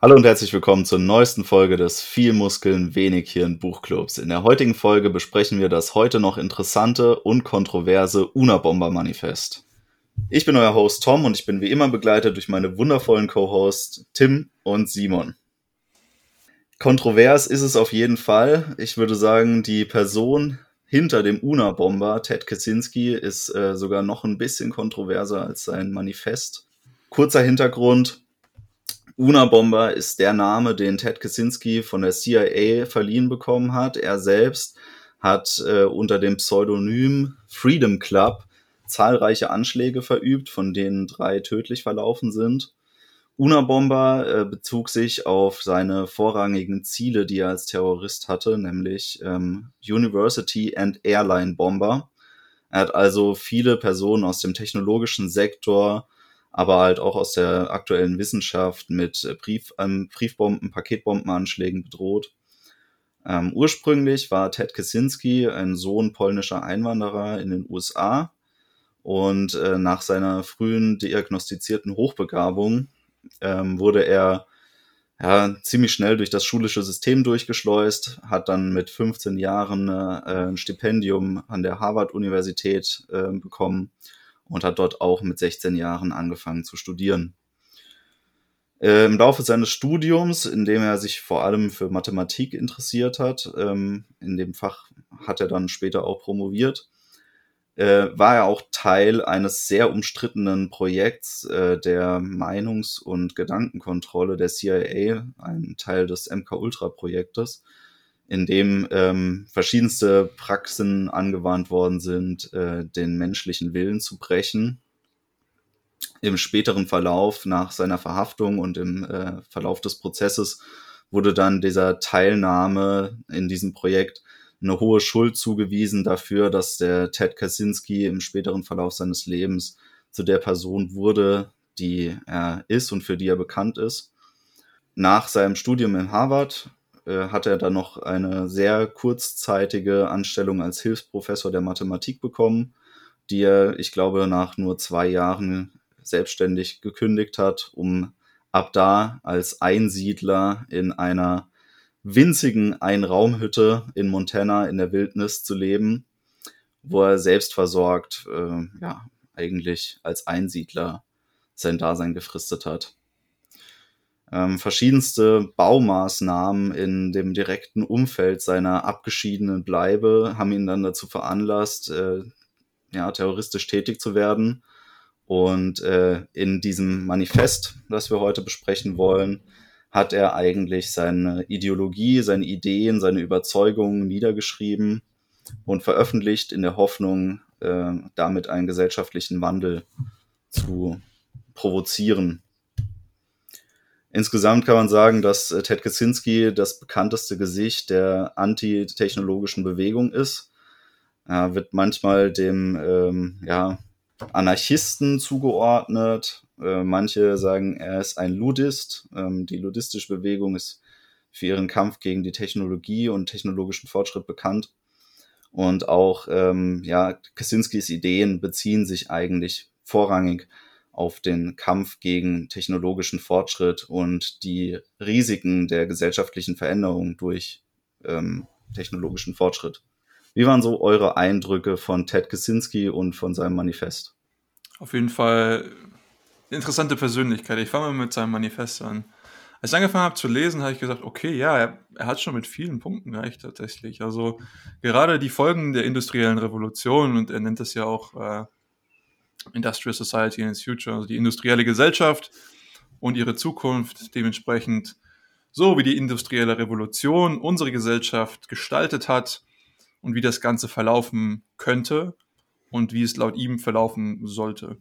Hallo und herzlich willkommen zur neuesten Folge des Viel Muskeln, wenig Hirn Buchclubs. In der heutigen Folge besprechen wir das heute noch interessante und kontroverse Unabomber-Manifest. Ich bin euer Host Tom und ich bin wie immer begleitet durch meine wundervollen Co-Hosts Tim und Simon. Kontrovers ist es auf jeden Fall. Ich würde sagen, die Person hinter dem Unabomber, Ted Kaczynski, ist äh, sogar noch ein bisschen kontroverser als sein Manifest. Kurzer Hintergrund. Unabomber ist der Name, den Ted Kaczynski von der CIA verliehen bekommen hat. Er selbst hat äh, unter dem Pseudonym Freedom Club zahlreiche Anschläge verübt, von denen drei tödlich verlaufen sind. Unabomber äh, bezog sich auf seine vorrangigen Ziele, die er als Terrorist hatte, nämlich ähm, University and Airline Bomber. Er hat also viele Personen aus dem technologischen Sektor aber halt auch aus der aktuellen Wissenschaft mit äh, Brief, ähm, Briefbomben, Paketbombenanschlägen bedroht. Ähm, ursprünglich war Ted Kaczynski ein Sohn polnischer Einwanderer in den USA und äh, nach seiner frühen diagnostizierten Hochbegabung ähm, wurde er ja, ziemlich schnell durch das schulische System durchgeschleust, hat dann mit 15 Jahren äh, ein Stipendium an der Harvard-Universität äh, bekommen und hat dort auch mit 16 Jahren angefangen zu studieren. Äh, Im Laufe seines Studiums, in dem er sich vor allem für Mathematik interessiert hat, ähm, in dem Fach hat er dann später auch promoviert, äh, war er auch Teil eines sehr umstrittenen Projekts äh, der Meinungs- und Gedankenkontrolle der CIA, ein Teil des MK-Ultra-Projektes, in dem ähm, verschiedenste Praxen angewandt worden sind, äh, den menschlichen Willen zu brechen. Im späteren Verlauf nach seiner Verhaftung und im äh, Verlauf des Prozesses wurde dann dieser Teilnahme in diesem Projekt eine hohe Schuld zugewiesen dafür, dass der Ted Kaczynski im späteren Verlauf seines Lebens zu der Person wurde, die er ist und für die er bekannt ist. Nach seinem Studium in Harvard äh, hat er dann noch eine sehr kurzzeitige Anstellung als Hilfsprofessor der Mathematik bekommen, die er, ich glaube, nach nur zwei Jahren selbstständig gekündigt hat, um ab da als Einsiedler in einer winzigen Einraumhütte in Montana in der Wildnis zu leben, wo er selbst versorgt, äh, ja, eigentlich als Einsiedler sein Dasein gefristet hat. Ähm, verschiedenste Baumaßnahmen in dem direkten Umfeld seiner abgeschiedenen Bleibe haben ihn dann dazu veranlasst, äh, ja, terroristisch tätig zu werden. Und äh, in diesem Manifest, das wir heute besprechen wollen, hat er eigentlich seine Ideologie, seine Ideen, seine Überzeugungen niedergeschrieben und veröffentlicht in der Hoffnung, äh, damit einen gesellschaftlichen Wandel zu provozieren. Insgesamt kann man sagen, dass äh, Ted Kaczynski das bekannteste Gesicht der antitechnologischen Bewegung ist. Er wird manchmal dem ähm, ja, Anarchisten zugeordnet. Äh, manche sagen, er ist ein Ludist. Ähm, die ludistische Bewegung ist für ihren Kampf gegen die Technologie und technologischen Fortschritt bekannt. Und auch ähm, ja, Kaczynskis Ideen beziehen sich eigentlich vorrangig auf den Kampf gegen technologischen Fortschritt und die Risiken der gesellschaftlichen Veränderung durch ähm, technologischen Fortschritt. Wie waren so eure Eindrücke von Ted Kaczynski und von seinem Manifest? Auf jeden Fall interessante Persönlichkeit. Ich fange mal mit seinem Manifest an. Als ich angefangen habe zu lesen, habe ich gesagt, okay, ja, er, er, hat schon mit vielen Punkten recht tatsächlich. Also gerade die Folgen der industriellen Revolution, und er nennt das ja auch äh, Industrial Society in its Future, also die industrielle Gesellschaft und ihre Zukunft dementsprechend so wie die industrielle Revolution unsere Gesellschaft gestaltet hat und wie das Ganze verlaufen könnte und wie es laut ihm verlaufen sollte.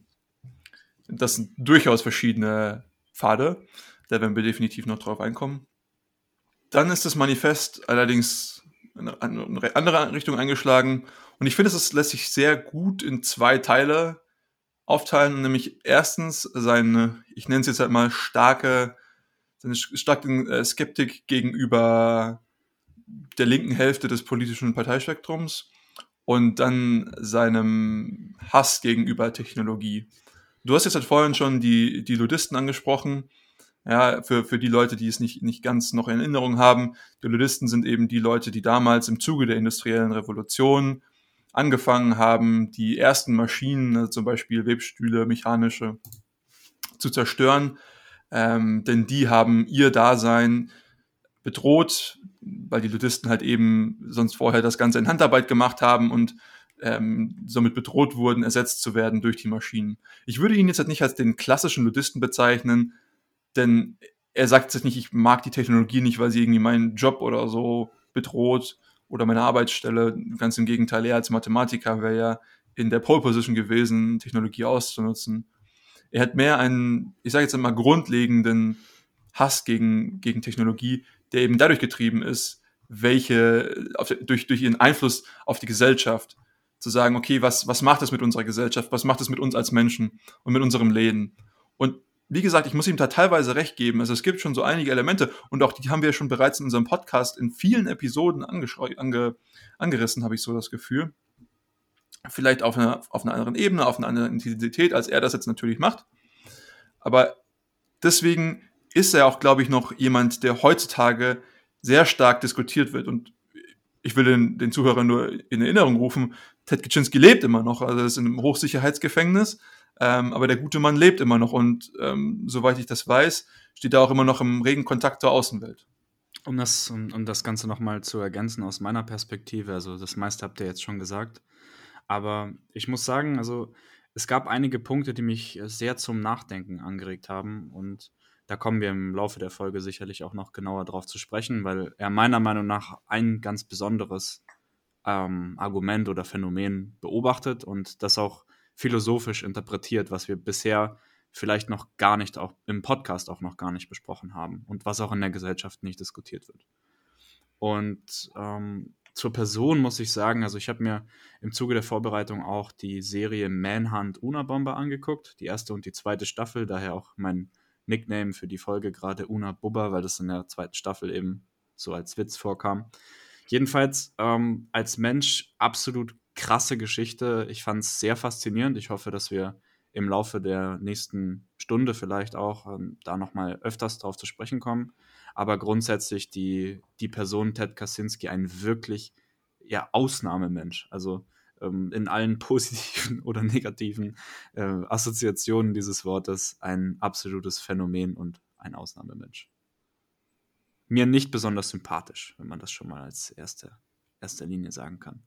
Das sind durchaus verschiedene Pfade, da werden wir definitiv noch drauf einkommen. Dann ist das Manifest allerdings in eine andere Richtung eingeschlagen und ich finde, es lässt sich sehr gut in zwei Teile aufteilen, nämlich erstens seine, ich nenne es jetzt halt mal starke, seine starke äh, Skeptik gegenüber der linken Hälfte des politischen Parteispektrums und dann seinem Hass gegenüber Technologie. Du hast jetzt halt vorhin schon die, die Ludisten angesprochen. Ja, für, für die Leute, die es nicht, nicht ganz noch in Erinnerung haben, die Ludisten sind eben die Leute, die damals im Zuge der industriellen Revolution angefangen haben, die ersten Maschinen, also zum Beispiel Webstühle, mechanische, zu zerstören. Ähm, denn die haben ihr Dasein bedroht, weil die Ludisten halt eben sonst vorher das Ganze in Handarbeit gemacht haben und ähm, somit bedroht wurden, ersetzt zu werden durch die Maschinen. Ich würde ihn jetzt halt nicht als den klassischen Ludisten bezeichnen, denn er sagt sich nicht, ich mag die Technologie nicht, weil sie irgendwie meinen Job oder so bedroht oder meine Arbeitsstelle. Ganz im Gegenteil, er als Mathematiker wäre ja in der Pole Position gewesen, Technologie auszunutzen. Er hat mehr einen, ich sage jetzt einmal, grundlegenden Hass gegen, gegen Technologie, der eben dadurch getrieben ist, welche, auf, durch, durch ihren Einfluss auf die Gesellschaft, zu sagen, okay, was, was macht das mit unserer Gesellschaft, was macht das mit uns als Menschen und mit unserem Leben? Und wie gesagt, ich muss ihm da teilweise recht geben. Also es gibt schon so einige Elemente und auch die haben wir schon bereits in unserem Podcast in vielen Episoden ange angerissen, habe ich so das Gefühl. Vielleicht auf einer, auf einer anderen Ebene, auf einer anderen Intensität, als er das jetzt natürlich macht. Aber deswegen ist er auch, glaube ich, noch jemand, der heutzutage sehr stark diskutiert wird. Und ich will den, den Zuhörern nur in Erinnerung rufen, Ted Kaczynski lebt immer noch, also ist in einem Hochsicherheitsgefängnis, ähm, aber der gute Mann lebt immer noch und ähm, soweit ich das weiß, steht er auch immer noch im regen Kontakt zur Außenwelt. Um das, um, um das Ganze nochmal zu ergänzen aus meiner Perspektive, also das meiste habt ihr jetzt schon gesagt, aber ich muss sagen, also es gab einige Punkte, die mich sehr zum Nachdenken angeregt haben und da kommen wir im Laufe der Folge sicherlich auch noch genauer drauf zu sprechen, weil er meiner Meinung nach ein ganz besonderes ähm, Argument oder Phänomen beobachtet und das auch philosophisch interpretiert, was wir bisher vielleicht noch gar nicht, auch im Podcast auch noch gar nicht besprochen haben und was auch in der Gesellschaft nicht diskutiert wird. Und ähm, zur Person muss ich sagen, also ich habe mir im Zuge der Vorbereitung auch die Serie Manhunt Una Bomber angeguckt, die erste und die zweite Staffel, daher auch mein Nickname für die Folge gerade Una Bubba, weil das in der zweiten Staffel eben so als Witz vorkam. Jedenfalls ähm, als Mensch absolut krasse Geschichte. Ich fand es sehr faszinierend. Ich hoffe, dass wir im Laufe der nächsten Stunde vielleicht auch ähm, da nochmal öfters drauf zu sprechen kommen. Aber grundsätzlich die, die Person Ted Kaczynski ein wirklich ja, Ausnahmemensch. Also ähm, in allen positiven oder negativen äh, Assoziationen dieses Wortes ein absolutes Phänomen und ein Ausnahmemensch. Mir nicht besonders sympathisch, wenn man das schon mal als erste, erste Linie sagen kann.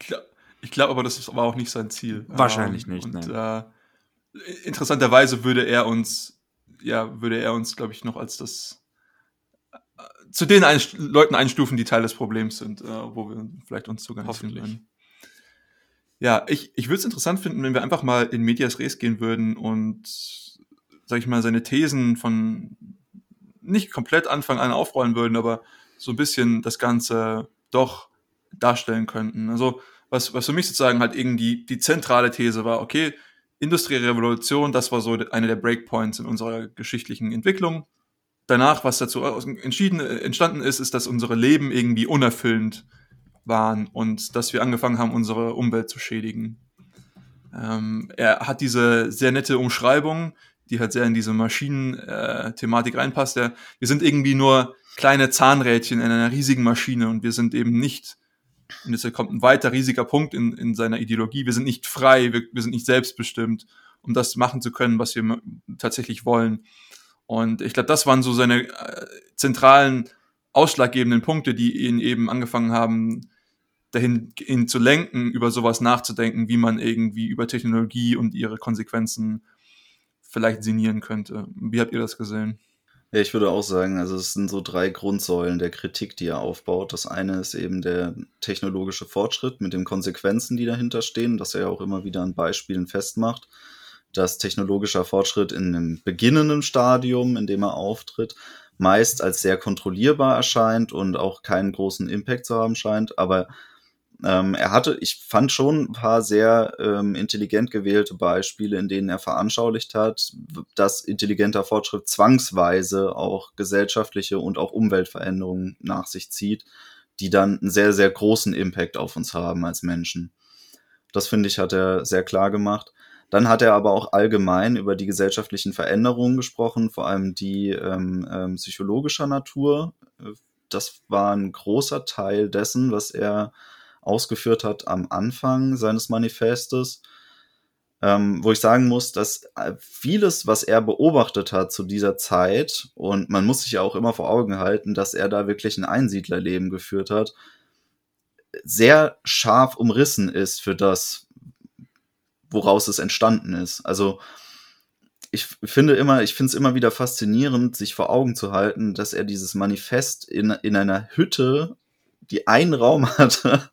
Ich glaube glaub aber, das war auch nicht sein Ziel. Wahrscheinlich ähm, nicht. Und, äh, interessanterweise würde er uns, ja, würde er uns, glaube ich, noch als das zu den ein Leuten einstufen, die Teil des Problems sind, äh, wo wir vielleicht uns sogar nicht finden. Ja, ich, ich würde es interessant finden, wenn wir einfach mal in Medias Res gehen würden und, sag ich mal, seine Thesen von nicht komplett Anfang an aufrollen würden, aber so ein bisschen das Ganze doch darstellen könnten. Also, was, was für mich sozusagen halt irgendwie die zentrale These war, okay, industrielle Revolution, das war so eine der Breakpoints in unserer geschichtlichen Entwicklung danach, was dazu entschieden, äh, entstanden ist, ist, dass unsere Leben irgendwie unerfüllend waren und dass wir angefangen haben, unsere Umwelt zu schädigen. Ähm, er hat diese sehr nette Umschreibung, die halt sehr in diese Maschinen-Thematik äh, reinpasst. Ja, wir sind irgendwie nur kleine Zahnrädchen in einer riesigen Maschine und wir sind eben nicht, und jetzt kommt ein weiter riesiger Punkt in, in seiner Ideologie, wir sind nicht frei, wir, wir sind nicht selbstbestimmt, um das machen zu können, was wir tatsächlich wollen. Und ich glaube, das waren so seine äh, zentralen ausschlaggebenden Punkte, die ihn eben angefangen haben, dahin ihn zu lenken, über sowas nachzudenken, wie man irgendwie über Technologie und ihre Konsequenzen vielleicht sinnieren könnte. Wie habt ihr das gesehen? Ja, ich würde auch sagen, also es sind so drei Grundsäulen der Kritik, die er aufbaut. Das eine ist eben der technologische Fortschritt mit den Konsequenzen, die dahinter stehen, dass er ja auch immer wieder an Beispielen festmacht dass technologischer Fortschritt in einem beginnenden Stadium, in dem er auftritt, meist als sehr kontrollierbar erscheint und auch keinen großen Impact zu haben scheint. Aber ähm, er hatte, ich fand schon ein paar sehr ähm, intelligent gewählte Beispiele, in denen er veranschaulicht hat, dass intelligenter Fortschritt zwangsweise auch gesellschaftliche und auch Umweltveränderungen nach sich zieht, die dann einen sehr, sehr großen Impact auf uns haben als Menschen. Das finde ich, hat er sehr klar gemacht. Dann hat er aber auch allgemein über die gesellschaftlichen Veränderungen gesprochen, vor allem die ähm, ähm, psychologischer Natur. Das war ein großer Teil dessen, was er ausgeführt hat am Anfang seines Manifestes ähm, wo ich sagen muss, dass äh, vieles, was er beobachtet hat zu dieser Zeit, und man muss sich ja auch immer vor Augen halten, dass er da wirklich ein Einsiedlerleben geführt hat, sehr scharf umrissen ist für das, woraus es entstanden ist. Also ich finde immer, ich finde es immer wieder faszinierend, sich vor Augen zu halten, dass er dieses Manifest in, in einer Hütte, die einen Raum hatte,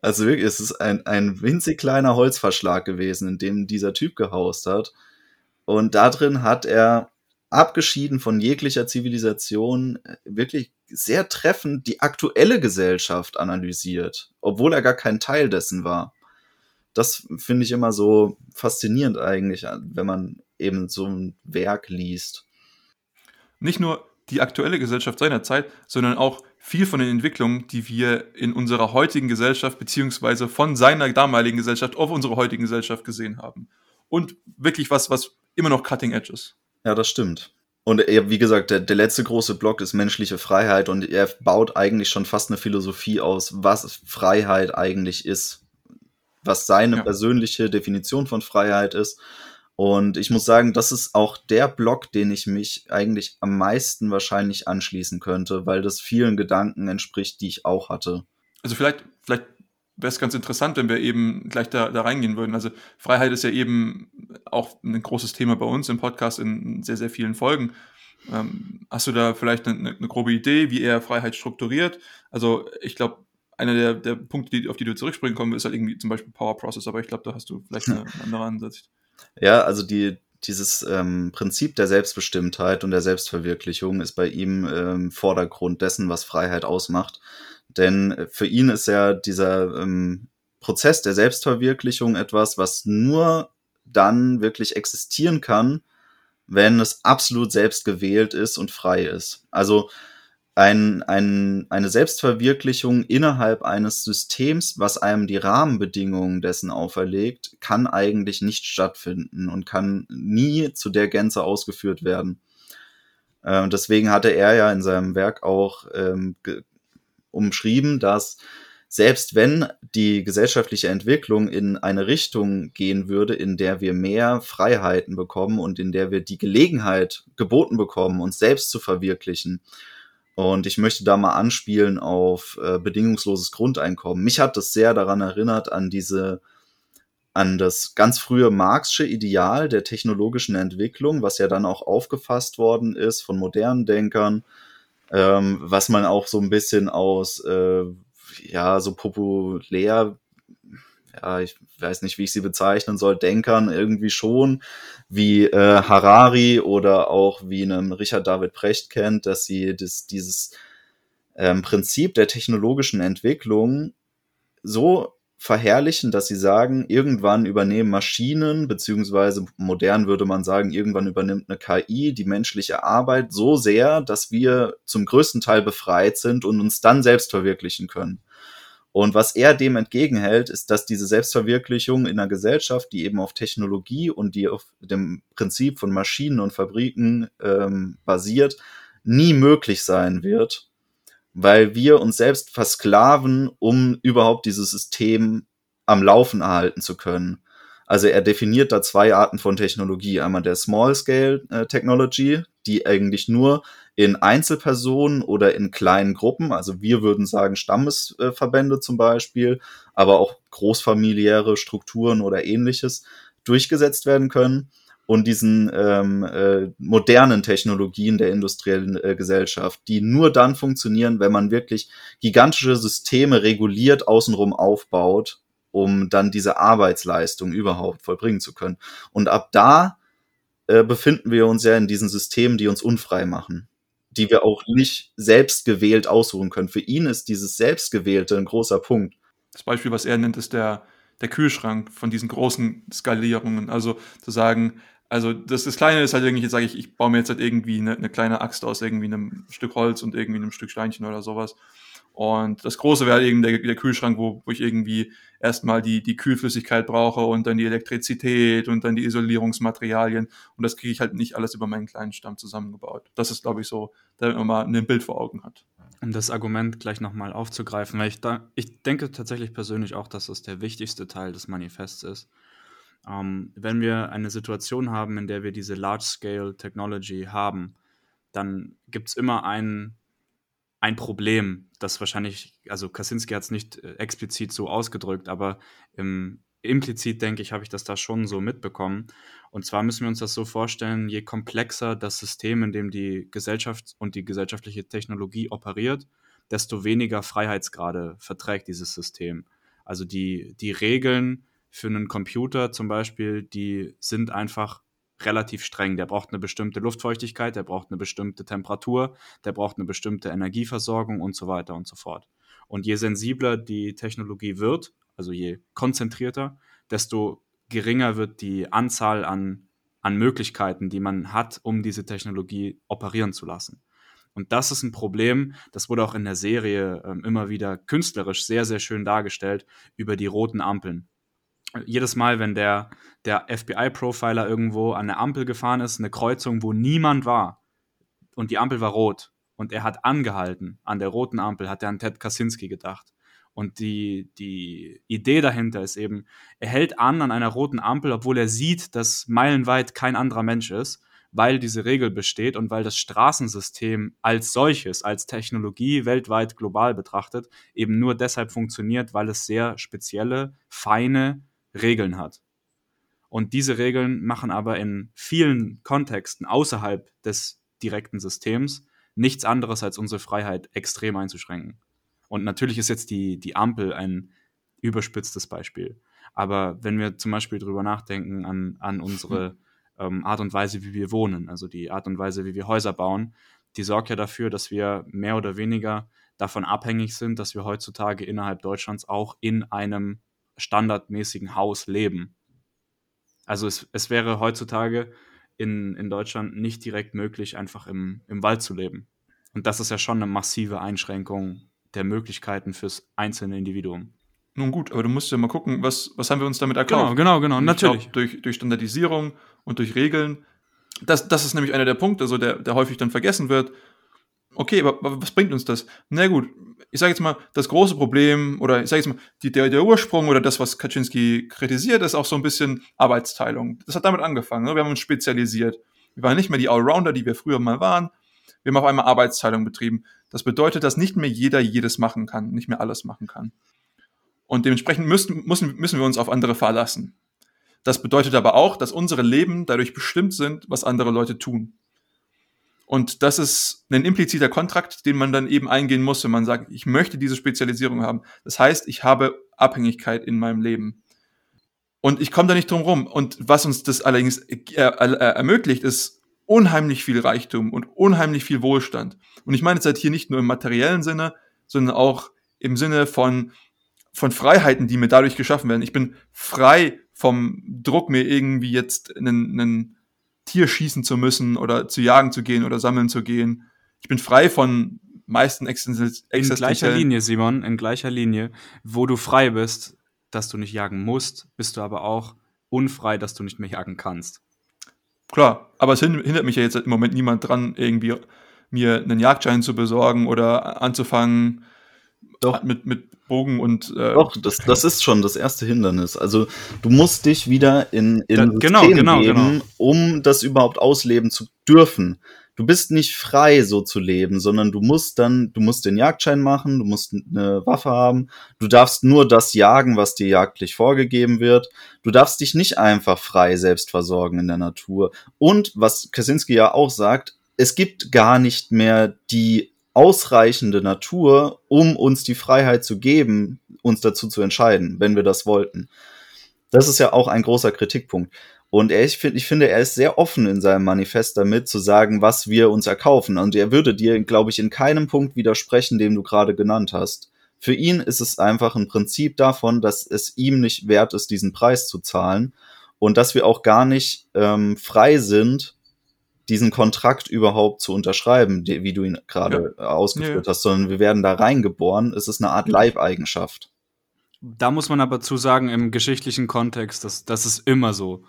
also wirklich, es ist ein, ein winzig kleiner Holzverschlag gewesen, in dem dieser Typ gehaust hat. Und da drin hat er, abgeschieden von jeglicher Zivilisation, wirklich sehr treffend die aktuelle Gesellschaft analysiert, obwohl er gar kein Teil dessen war. Das finde ich immer so faszinierend eigentlich, wenn man eben so ein Werk liest. Nicht nur die aktuelle Gesellschaft seiner Zeit, sondern auch viel von den Entwicklungen, die wir in unserer heutigen Gesellschaft beziehungsweise von seiner damaligen Gesellschaft auf unsere heutige Gesellschaft gesehen haben. Und wirklich was, was immer noch cutting edge ist. Ja, das stimmt. Und er, wie gesagt, der, der letzte große Block ist menschliche Freiheit und er baut eigentlich schon fast eine Philosophie aus, was Freiheit eigentlich ist, was seine ja. persönliche Definition von Freiheit ist und ich muss sagen, das ist auch der Blog, den ich mich eigentlich am meisten wahrscheinlich anschließen könnte, weil das vielen Gedanken entspricht, die ich auch hatte. Also vielleicht, vielleicht wäre es ganz interessant, wenn wir eben gleich da, da reingehen würden. Also Freiheit ist ja eben auch ein großes Thema bei uns im Podcast in sehr, sehr vielen Folgen. Ähm, hast du da vielleicht eine, eine, grobe Idee, wie er Freiheit strukturiert? Also ich glaube, einer der, der Punkte, die, auf die du zurückspringen kommen, ist halt irgendwie zum Beispiel Power Process, aber ich glaube, da hast du vielleicht eine, eine andere Ansicht. Ja, also die, dieses ähm, Prinzip der Selbstbestimmtheit und der Selbstverwirklichung ist bei ihm ähm, Vordergrund dessen, was Freiheit ausmacht. Denn für ihn ist ja dieser ähm, Prozess der Selbstverwirklichung etwas, was nur dann wirklich existieren kann, wenn es absolut selbst gewählt ist und frei ist. Also ein, ein, eine Selbstverwirklichung innerhalb eines Systems, was einem die Rahmenbedingungen dessen auferlegt, kann eigentlich nicht stattfinden und kann nie zu der Gänze ausgeführt werden. Äh, deswegen hatte er ja in seinem Werk auch ähm, umschrieben, dass selbst wenn die gesellschaftliche Entwicklung in eine Richtung gehen würde, in der wir mehr Freiheiten bekommen und in der wir die Gelegenheit geboten bekommen, uns selbst zu verwirklichen, und ich möchte da mal anspielen auf äh, bedingungsloses Grundeinkommen. Mich hat das sehr daran erinnert an diese, an das ganz frühe Marxische Ideal der technologischen Entwicklung, was ja dann auch aufgefasst worden ist von modernen Denkern, ähm, was man auch so ein bisschen aus, äh, ja, so populär ja, ich weiß nicht, wie ich sie bezeichnen soll, Denkern irgendwie schon, wie äh, Harari oder auch wie einem Richard David Precht kennt, dass sie das, dieses ähm, Prinzip der technologischen Entwicklung so verherrlichen, dass sie sagen, irgendwann übernehmen Maschinen, beziehungsweise modern würde man sagen, irgendwann übernimmt eine KI die menschliche Arbeit so sehr, dass wir zum größten Teil befreit sind und uns dann selbst verwirklichen können. Und was er dem entgegenhält, ist, dass diese Selbstverwirklichung in einer Gesellschaft, die eben auf Technologie und die auf dem Prinzip von Maschinen und Fabriken ähm, basiert, nie möglich sein wird, weil wir uns selbst versklaven, um überhaupt dieses System am Laufen erhalten zu können. Also er definiert da zwei Arten von Technologie. Einmal der Small Scale äh, Technology, die eigentlich nur in Einzelpersonen oder in kleinen Gruppen. Also wir würden sagen Stammesverbände zum Beispiel, aber auch großfamiliäre Strukturen oder ähnliches durchgesetzt werden können und diesen ähm, äh, modernen Technologien der industriellen äh, Gesellschaft, die nur dann funktionieren, wenn man wirklich gigantische Systeme reguliert außenrum aufbaut, um dann diese Arbeitsleistung überhaupt vollbringen zu können. Und ab da äh, befinden wir uns ja in diesen Systemen, die uns unfrei machen die wir auch nicht selbst gewählt aussuchen können. Für ihn ist dieses Selbstgewählte ein großer Punkt. Das Beispiel, was er nennt, ist der, der Kühlschrank von diesen großen Skalierungen. Also zu sagen, also das, das Kleine ist halt irgendwie, jetzt sage ich, ich baue mir jetzt halt irgendwie eine, eine, kleine Axt aus irgendwie einem Stück Holz und irgendwie einem Stück Steinchen oder sowas. Und das Große wäre eben der, der Kühlschrank, wo, wo ich irgendwie erstmal die, die Kühlflüssigkeit brauche und dann die Elektrizität und dann die Isolierungsmaterialien. Und das kriege ich halt nicht alles über meinen kleinen Stamm zusammengebaut. Das ist, glaube ich, so, damit man mal ein Bild vor Augen hat. Um das Argument gleich nochmal aufzugreifen, weil ich, da, ich denke tatsächlich persönlich auch, dass das der wichtigste Teil des Manifests ist. Ähm, wenn wir eine Situation haben, in der wir diese Large-Scale Technology haben, dann gibt es immer ein, ein Problem, das wahrscheinlich, also Kaczynski hat es nicht äh, explizit so ausgedrückt, aber im, implizit denke ich, habe ich das da schon so mitbekommen. Und zwar müssen wir uns das so vorstellen, je komplexer das System, in dem die Gesellschaft und die gesellschaftliche Technologie operiert, desto weniger Freiheitsgrade verträgt dieses System. Also die, die Regeln für einen Computer zum Beispiel, die sind einfach relativ streng. Der braucht eine bestimmte Luftfeuchtigkeit, der braucht eine bestimmte Temperatur, der braucht eine bestimmte Energieversorgung und so weiter und so fort. Und je sensibler die Technologie wird, also je konzentrierter, desto geringer wird die Anzahl an, an Möglichkeiten, die man hat, um diese Technologie operieren zu lassen. Und das ist ein Problem, das wurde auch in der Serie ähm, immer wieder künstlerisch sehr, sehr schön dargestellt über die roten Ampeln jedes Mal, wenn der, der FBI-Profiler irgendwo an eine Ampel gefahren ist, eine Kreuzung, wo niemand war. Und die Ampel war rot. Und er hat angehalten. An der roten Ampel, hat er an Ted Kaczynski gedacht. Und die, die Idee dahinter ist eben, er hält an an einer roten Ampel, obwohl er sieht, dass meilenweit kein anderer Mensch ist, weil diese Regel besteht und weil das Straßensystem als solches, als Technologie weltweit global betrachtet, eben nur deshalb funktioniert, weil es sehr spezielle, feine Regeln hat. Und diese Regeln machen aber in vielen Kontexten außerhalb des direkten Systems nichts anderes als unsere Freiheit extrem einzuschränken. Und natürlich ist jetzt die, die Ampel ein überspitztes Beispiel. Aber wenn wir zum Beispiel drüber nachdenken an, an unsere ähm, Art und Weise, wie wir wohnen, also die Art und Weise, wie wir Häuser bauen, die sorgt ja dafür, dass wir mehr oder weniger davon abhängig sind, dass wir heutzutage innerhalb Deutschlands auch in einem standardmäßigen Haus leben. Also es, es wäre heutzutage in, in Deutschland nicht direkt möglich, einfach im, im Wald zu leben. Und das ist ja schon eine massive Einschränkung der Möglichkeiten fürs einzelne Individuum. Nun gut, aber du musst ja mal gucken, was, was haben wir uns damit erkauft? Genau, genau, genau, natürlich. Glaub, durch, durch Standardisierung und durch Regeln. Das, das ist nämlich einer der Punkte, so der, der häufig dann vergessen wird. Okay, aber, was bringt uns das? Na gut, ich sage jetzt mal, das große Problem oder ich sage jetzt mal, die, der, der Ursprung oder das, was Kaczynski kritisiert, ist auch so ein bisschen Arbeitsteilung. Das hat damit angefangen. Ne? Wir haben uns spezialisiert. Wir waren nicht mehr die Allrounder, die wir früher mal waren. Wir haben auf einmal Arbeitsteilung betrieben. Das bedeutet, dass nicht mehr jeder jedes machen kann, nicht mehr alles machen kann. Und dementsprechend müssen, müssen, müssen wir uns auf andere verlassen. Das bedeutet aber auch, dass unsere Leben dadurch bestimmt sind, was andere Leute tun. Und das ist ein impliziter Kontrakt, den man dann eben eingehen muss, wenn man sagt, ich möchte diese Spezialisierung haben. Das heißt, ich habe Abhängigkeit in meinem Leben. Und ich komme da nicht drum rum. Und was uns das allerdings äh, äh, ermöglicht, ist unheimlich viel Reichtum und unheimlich viel Wohlstand. Und ich meine jetzt halt hier nicht nur im materiellen Sinne, sondern auch im Sinne von, von Freiheiten, die mir dadurch geschaffen werden. Ich bin frei vom Druck, mir irgendwie jetzt einen, einen Tier schießen zu müssen oder zu jagen zu gehen oder sammeln zu gehen. Ich bin frei von meisten Existenz In gleicher Linie, Simon, in gleicher Linie, wo du frei bist, dass du nicht jagen musst, bist du aber auch unfrei, dass du nicht mehr jagen kannst. Klar, aber es hindert mich ja jetzt im Moment niemand dran, irgendwie mir einen Jagdschein zu besorgen oder anzufangen, Doch. mit, mit Bogen und. Äh, Doch, das, das ist schon das erste Hindernis. Also du musst dich wieder in, in da, genau, System genau, geben, genau. um das überhaupt ausleben zu dürfen. Du bist nicht frei, so zu leben, sondern du musst dann, du musst den Jagdschein machen, du musst eine Waffe haben, du darfst nur das jagen, was dir jagdlich vorgegeben wird. Du darfst dich nicht einfach frei selbst versorgen in der Natur. Und was Kaczynski ja auch sagt, es gibt gar nicht mehr die ausreichende Natur, um uns die Freiheit zu geben, uns dazu zu entscheiden, wenn wir das wollten. Das ist ja auch ein großer Kritikpunkt. Und er, ich, find, ich finde, er ist sehr offen in seinem Manifest damit, zu sagen, was wir uns erkaufen. Und er würde dir, glaube ich, in keinem Punkt widersprechen, den du gerade genannt hast. Für ihn ist es einfach ein Prinzip davon, dass es ihm nicht wert ist, diesen Preis zu zahlen und dass wir auch gar nicht ähm, frei sind, diesen Kontrakt überhaupt zu unterschreiben, wie du ihn gerade ja. ausgeführt ja. hast, sondern wir werden da reingeboren. Es ist eine Art Leibeigenschaft. Da muss man aber zu sagen, im geschichtlichen Kontext, das, das ist immer so.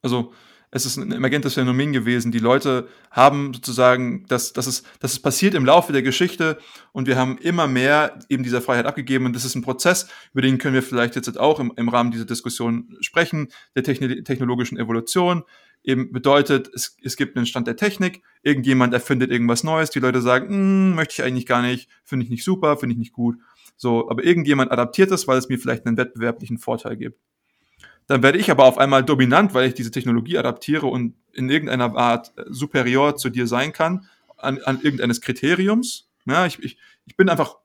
Also es ist ein emergentes Phänomen gewesen. Die Leute haben sozusagen, das, das, ist, das ist passiert im Laufe der Geschichte und wir haben immer mehr eben dieser Freiheit abgegeben. Und das ist ein Prozess, über den können wir vielleicht jetzt auch im, im Rahmen dieser Diskussion sprechen, der technologischen Evolution. Eben bedeutet, es, es gibt einen Stand der Technik, irgendjemand erfindet irgendwas Neues, die Leute sagen, hm, möchte ich eigentlich gar nicht, finde ich nicht super, finde ich nicht gut. So, aber irgendjemand adaptiert es, weil es mir vielleicht einen wettbewerblichen Vorteil gibt. Dann werde ich aber auf einmal dominant, weil ich diese Technologie adaptiere und in irgendeiner Art äh, superior zu dir sein kann, an, an irgendeines Kriteriums. Ja, ich, ich, ich bin einfach,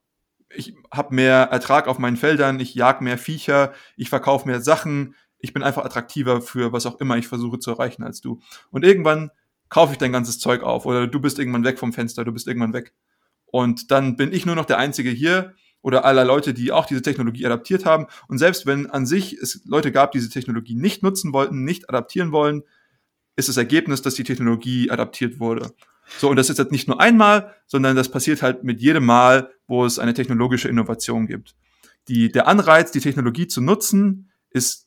ich habe mehr Ertrag auf meinen Feldern, ich jag mehr Viecher, ich verkaufe mehr Sachen, ich bin einfach attraktiver für was auch immer ich versuche zu erreichen als du. Und irgendwann kaufe ich dein ganzes Zeug auf oder du bist irgendwann weg vom Fenster, du bist irgendwann weg. Und dann bin ich nur noch der Einzige hier, oder aller Leute, die auch diese Technologie adaptiert haben. Und selbst wenn an sich es Leute gab, die diese Technologie nicht nutzen wollten, nicht adaptieren wollen, ist das Ergebnis, dass die Technologie adaptiert wurde. So, und das ist jetzt nicht nur einmal, sondern das passiert halt mit jedem Mal, wo es eine technologische Innovation gibt. Die, der Anreiz, die Technologie zu nutzen, ist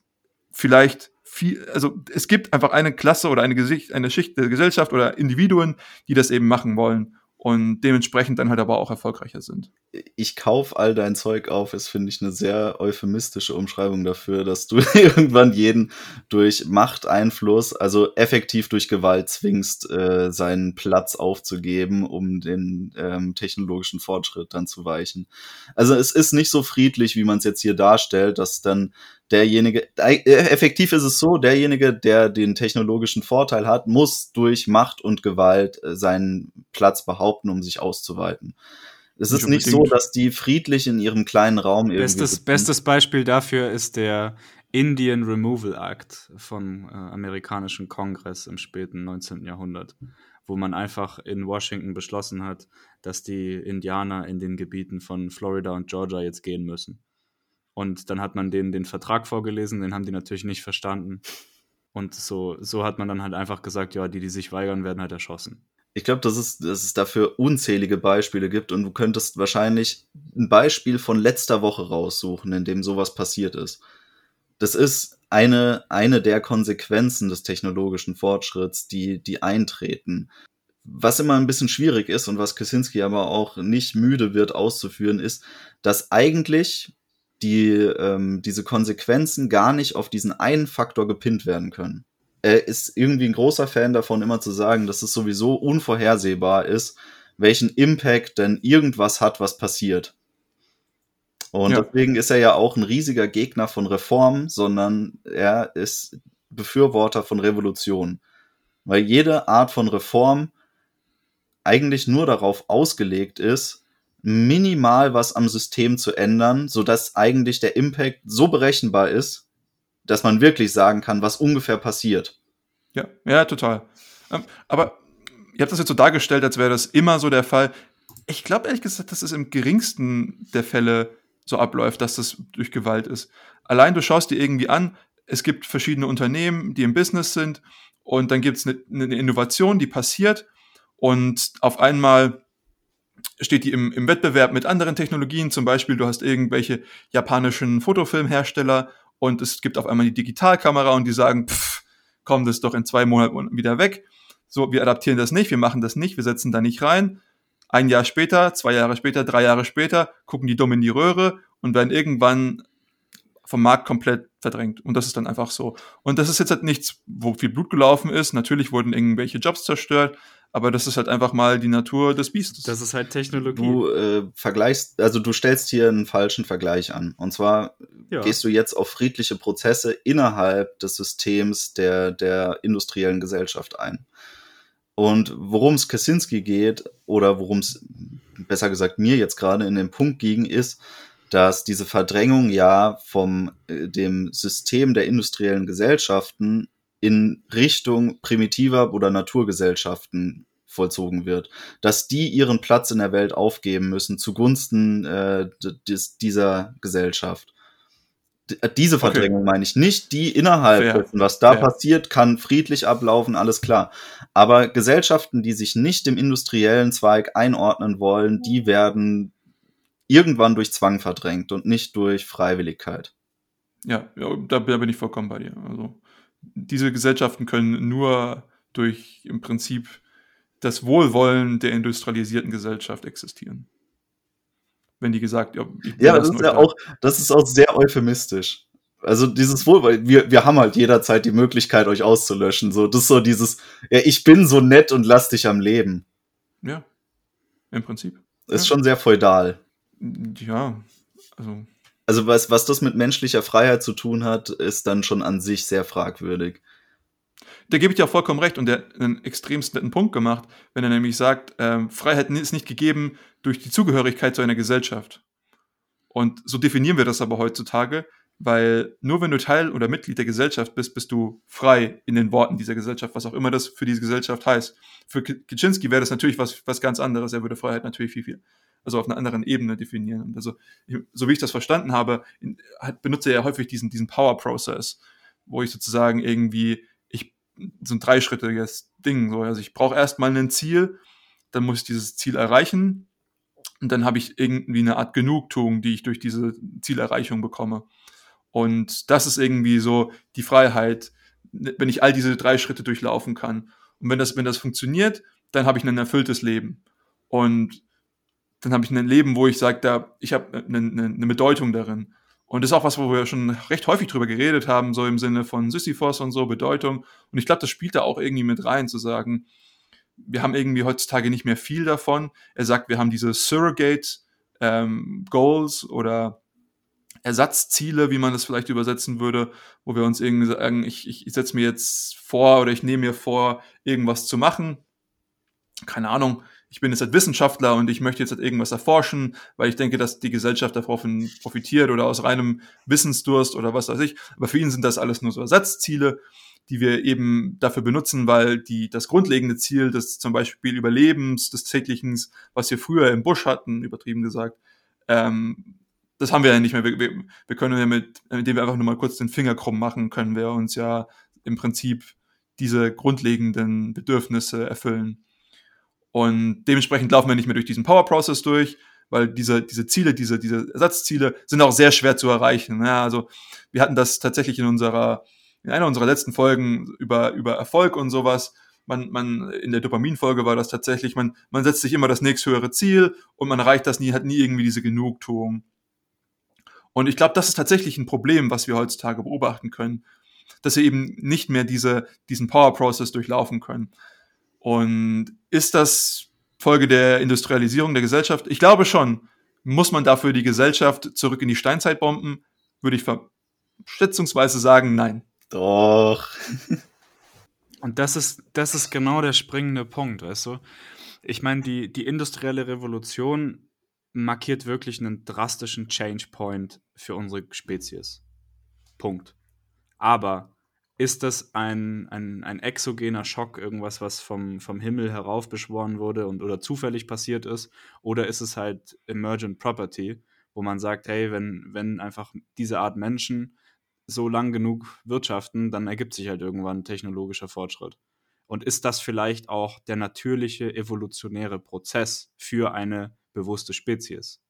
vielleicht viel, also es gibt einfach eine Klasse oder eine, Gesicht, eine Schicht der Gesellschaft oder Individuen, die das eben machen wollen und dementsprechend dann halt aber auch erfolgreicher sind. Ich kauf all dein Zeug auf, ist, finde ich, eine sehr euphemistische Umschreibung dafür, dass du irgendwann jeden durch Machteinfluss, also effektiv durch Gewalt zwingst, äh, seinen Platz aufzugeben, um den ähm, technologischen Fortschritt dann zu weichen. Also es ist nicht so friedlich, wie man es jetzt hier darstellt, dass dann derjenige, äh, effektiv ist es so, derjenige, der den technologischen Vorteil hat, muss durch Macht und Gewalt äh, seinen Platz behaupten, um sich auszuweiten. Es ist nicht so, dass die friedlich in ihrem kleinen Raum irgendwie. Bestes, bestes Beispiel dafür ist der Indian Removal Act vom äh, amerikanischen Kongress im späten 19. Jahrhundert, wo man einfach in Washington beschlossen hat, dass die Indianer in den Gebieten von Florida und Georgia jetzt gehen müssen. Und dann hat man denen den Vertrag vorgelesen, den haben die natürlich nicht verstanden. Und so, so hat man dann halt einfach gesagt, ja, die, die sich weigern, werden halt erschossen. Ich glaube, dass es, dass es dafür unzählige Beispiele gibt und du könntest wahrscheinlich ein Beispiel von letzter Woche raussuchen, in dem sowas passiert ist. Das ist eine, eine der Konsequenzen des technologischen Fortschritts, die, die eintreten. Was immer ein bisschen schwierig ist und was Kaczynski aber auch nicht müde wird auszuführen, ist, dass eigentlich die ähm, diese Konsequenzen gar nicht auf diesen einen Faktor gepinnt werden können. Er ist irgendwie ein großer Fan davon, immer zu sagen, dass es sowieso unvorhersehbar ist, welchen Impact denn irgendwas hat, was passiert. Und ja. deswegen ist er ja auch ein riesiger Gegner von Reform, sondern er ist Befürworter von Revolution. Weil jede Art von Reform eigentlich nur darauf ausgelegt ist, minimal was am System zu ändern, so dass eigentlich der Impact so berechenbar ist, dass man wirklich sagen kann, was ungefähr passiert. Ja, ja, total. Ähm, aber ihr habt das jetzt so dargestellt, als wäre das immer so der Fall. Ich glaube ehrlich gesagt, dass es im geringsten der Fälle so abläuft, dass das durch Gewalt ist. Allein du schaust dir irgendwie an, es gibt verschiedene Unternehmen, die im Business sind und dann gibt es eine, eine Innovation, die passiert und auf einmal steht die im, im Wettbewerb mit anderen Technologien. Zum Beispiel, du hast irgendwelche japanischen Fotofilmhersteller und es gibt auf einmal die Digitalkamera und die sagen, pff, komm, das ist doch in zwei Monaten wieder weg. So, wir adaptieren das nicht, wir machen das nicht, wir setzen da nicht rein. Ein Jahr später, zwei Jahre später, drei Jahre später gucken die dumm in die Röhre und werden irgendwann vom Markt komplett verdrängt. Und das ist dann einfach so. Und das ist jetzt halt nichts, wo viel Blut gelaufen ist. Natürlich wurden irgendwelche Jobs zerstört, aber das ist halt einfach mal die Natur des Biestes. Das ist halt Technologie. Du äh, vergleichst, also du stellst hier einen falschen Vergleich an. Und zwar ja. gehst du jetzt auf friedliche Prozesse innerhalb des Systems der, der industriellen Gesellschaft ein. Und worum es Kaczynski geht, oder worum es besser gesagt mir jetzt gerade in dem Punkt ging, ist, dass diese Verdrängung ja vom äh, dem System der industriellen Gesellschaften in Richtung primitiver oder Naturgesellschaften vollzogen wird, dass die ihren Platz in der Welt aufgeben müssen zugunsten äh, des, dieser Gesellschaft. D- Diese Verdrängung meine ich, nicht die innerhalb Fair. dessen, was da Fair. passiert, kann friedlich ablaufen, alles klar. Aber Gesellschaften, die sich nicht dem industriellen Zweig einordnen wollen, die werden irgendwann durch Zwang verdrängt und nicht durch Freiwilligkeit. Ja, ja da, da bin ich vollkommen bei dir. Also, diese Gesellschaften können nur durch im Prinzip das Wohlwollen der industrialisierten Gesellschaft existieren. Wenn die gesagt, ja, Ja, das ist ja da- auch, das ist auch sehr euphemistisch. Also dieses Wohlwollen, wir, wir haben halt jederzeit die Möglichkeit, euch auszulöschen. So, das ist so dieses, ja, ich bin so nett und lass dich am Leben. Ja, im Prinzip. Ist Ja. schon sehr feudal. Ja, also Also was, was das mit menschlicher Freiheit zu tun hat, ist dann schon an sich sehr fragwürdig. Da gebe ich dir auch vollkommen recht und der hat einen extremst netten Punkt gemacht, wenn er nämlich sagt, ähm, Freiheit ist nicht gegeben durch die Zugehörigkeit zu einer Gesellschaft. Und so definieren wir das aber heutzutage, weil nur wenn du Teil oder Mitglied der Gesellschaft bist, bist du frei in den Worten dieser Gesellschaft, was auch immer das für diese Gesellschaft heißt. Für Ki- Kaczynski wäre das natürlich was, was ganz anderes. Er würde Freiheit natürlich viel, viel, also auf einer anderen Ebene definieren. Und also, so wie ich das verstanden habe, benutze er ja häufig diesen, diesen Power-Process, wo ich sozusagen irgendwie, ich so ein dreischrittiges Ding. So. Also ich brauche erstmal ein Ziel, dann muss ich dieses Ziel erreichen und dann habe ich irgendwie eine Art Genugtuung, die ich durch diese Zielerreichung bekomme. Und das ist irgendwie so die Freiheit, wenn ich all diese drei Schritte durchlaufen kann. Und wenn das, wenn das funktioniert, dann habe ich ein erfülltes Leben. Und dann habe ich ein Leben, wo ich sage, da, ich habe eine, eine, eine Bedeutung darin. Und das ist auch was, wo wir schon recht häufig drüber geredet haben, so im Sinne von Sisyphos und so, Bedeutung. Und ich glaube, das spielt da auch irgendwie mit rein, zu sagen, wir haben irgendwie heutzutage nicht mehr viel davon. Er sagt, wir haben diese Surrogate ähm, Goals oder Ersatzziele, wie man das vielleicht übersetzen würde, wo wir uns irgendwie sagen, ich, ich, ich setze mir jetzt vor oder ich nehme mir vor, irgendwas zu machen. Keine Ahnung, ich bin jetzt halt Wissenschaftler und ich möchte jetzt halt irgendwas erforschen, weil ich denke, dass die Gesellschaft davon profitiert oder aus reinem Wissensdurst oder was weiß ich. Aber für ihn sind das alles nur so Ersatzziele, die wir eben dafür benutzen, weil die, das grundlegende Ziel des zum Beispiel Überlebens, des täglichen, was wir früher im Busch hatten, übertrieben gesagt, ähm, das haben wir ja nicht mehr. Wir, wir, wir können ja mit, indem wir einfach nur mal kurz den Finger krumm machen, können wir uns ja im Prinzip diese grundlegenden Bedürfnisse erfüllen. Und dementsprechend laufen wir nicht mehr durch diesen Power-Process durch, weil diese, diese Ziele, diese, diese Ersatzziele sind auch sehr schwer zu erreichen. Ja, also wir hatten das tatsächlich in unserer, in einer unserer letzten Folgen über, über Erfolg und sowas. Man, man, in der Dopamin-Folge war das tatsächlich, man, man setzt sich immer das nächsthöhere Ziel und man erreicht das nie, hat nie irgendwie diese Genugtuung. Und ich glaube, das ist tatsächlich ein Problem, was wir heutzutage beobachten können, dass wir eben nicht mehr diese, diesen Power-Process durchlaufen können. Und ist das Folge der Industrialisierung der Gesellschaft? Ich glaube schon. Muss man dafür die Gesellschaft zurück in die Steinzeit bomben? Würde ich schätzungsweise sagen, nein. Doch. Und das ist, das ist genau der springende Punkt, weißt du? Ich meine, die, die industrielle Revolution markiert wirklich einen drastischen Change Point für unsere Spezies. Punkt. Aber ist das ein, ein, ein exogener Schock, irgendwas, was vom, vom Himmel heraufbeschworen wurde und oder zufällig passiert ist? Oder ist es halt Emergent Property, wo man sagt, hey, wenn, wenn einfach diese Art Menschen so lang genug wirtschaften, dann ergibt sich halt irgendwann technologischer Fortschritt. Und ist das vielleicht auch der natürliche evolutionäre Prozess für eine bewusste Spezies?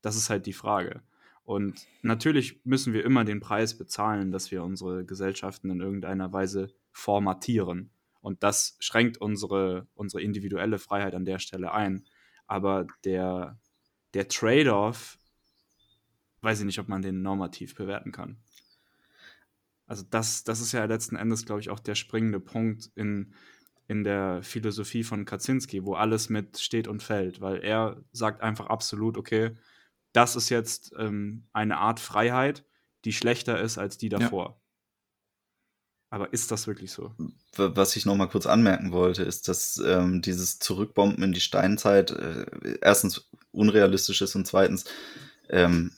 Das ist halt die Frage. Und natürlich müssen wir immer den Preis bezahlen, dass wir unsere Gesellschaften in irgendeiner Weise formatieren. Und das schränkt unsere, unsere individuelle Freiheit an der Stelle ein. Aber der, der Trade-off, weiß ich nicht, ob man den normativ bewerten kann. Also das, das ist ja letzten Endes, glaube ich, auch der springende Punkt in, in der Philosophie von Kaczynski, wo alles mit steht und fällt, weil er sagt einfach absolut, okay, das ist jetzt ähm, eine Art Freiheit, die schlechter ist als die davor. Ja. Aber ist das wirklich so? Was ich noch mal kurz anmerken wollte, ist, dass ähm, dieses Zurückbomben in die Steinzeit äh, erstens unrealistisch ist und zweitens ähm,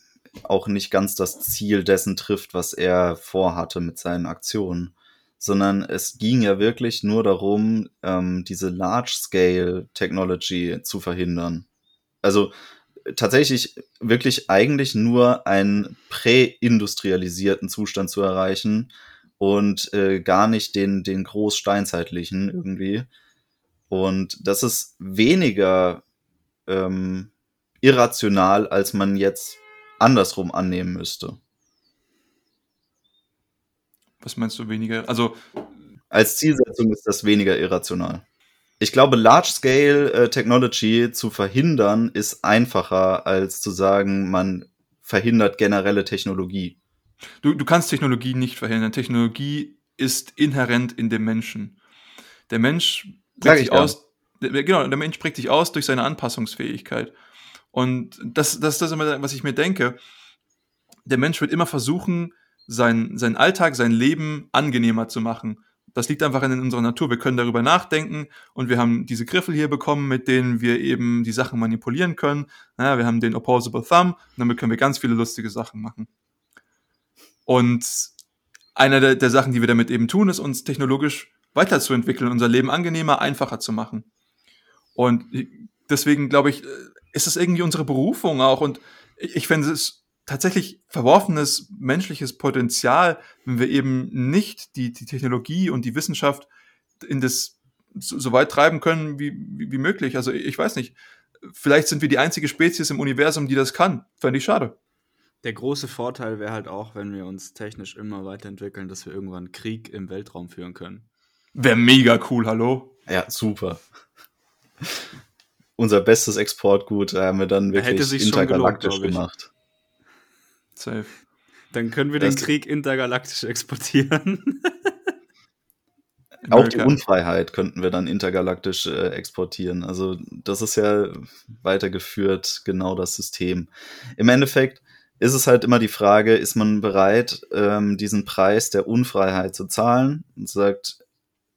auch nicht ganz das Ziel dessen trifft, was er vorhatte mit seinen Aktionen, sondern es ging ja wirklich nur darum, ähm, diese Large-Scale-Technology zu verhindern. Also tatsächlich wirklich eigentlich nur einen präindustrialisierten Zustand zu erreichen und äh, gar nicht den, den großsteinzeitlichen irgendwie. Und das ist weniger ähm, irrational, als man jetzt andersrum annehmen müsste. Was meinst du weniger? Also als Zielsetzung ist das weniger irrational. Ich glaube, Large-Scale äh, Technology zu verhindern ist einfacher, als zu sagen, man verhindert generelle Technologie. Du, du kannst Technologie nicht verhindern. Technologie ist inhärent in dem Menschen. Der Mensch prägt sich aus, der, genau, der Mensch prägt sich aus durch seine Anpassungsfähigkeit. Und das, das ist das immer, was ich mir denke. Der Mensch wird immer versuchen, sein, seinen Alltag, sein Leben angenehmer zu machen. Das liegt einfach in unserer Natur. Wir können darüber nachdenken und wir haben diese Griffel hier bekommen, mit denen wir eben die Sachen manipulieren können. Ja, wir haben den Opposable Thumb und damit können wir ganz viele lustige Sachen machen. Und eine der, der Sachen, die wir damit eben tun, ist uns technologisch weiterzuentwickeln, unser Leben angenehmer, einfacher zu machen. Und deswegen glaube ich, ist es irgendwie unsere Berufung auch. Und ich fände es tatsächlich verworfenes menschliches Potenzial, wenn wir eben nicht die, die Technologie und die Wissenschaft in das so, so weit treiben können wie, wie, wie möglich. Also ich weiß nicht. Vielleicht sind wir die einzige Spezies im Universum, die das kann. Fände ich schade. Der große Vorteil wäre halt auch, wenn wir uns technisch immer weiterentwickeln, dass wir irgendwann Krieg im Weltraum führen können. Wäre mega cool, hallo? Ja, super. Unser bestes Exportgut haben wir dann wirklich intergalaktisch gelohnt, gemacht. Safe. Dann können wir das den Krieg intergalaktisch exportieren. Auch die Unfreiheit könnten wir dann intergalaktisch äh, exportieren. Also das ist ja weitergeführt genau das System. Im Endeffekt ist es halt immer die Frage, ist man bereit, ähm, diesen Preis der Unfreiheit zu zahlen? Und sagt,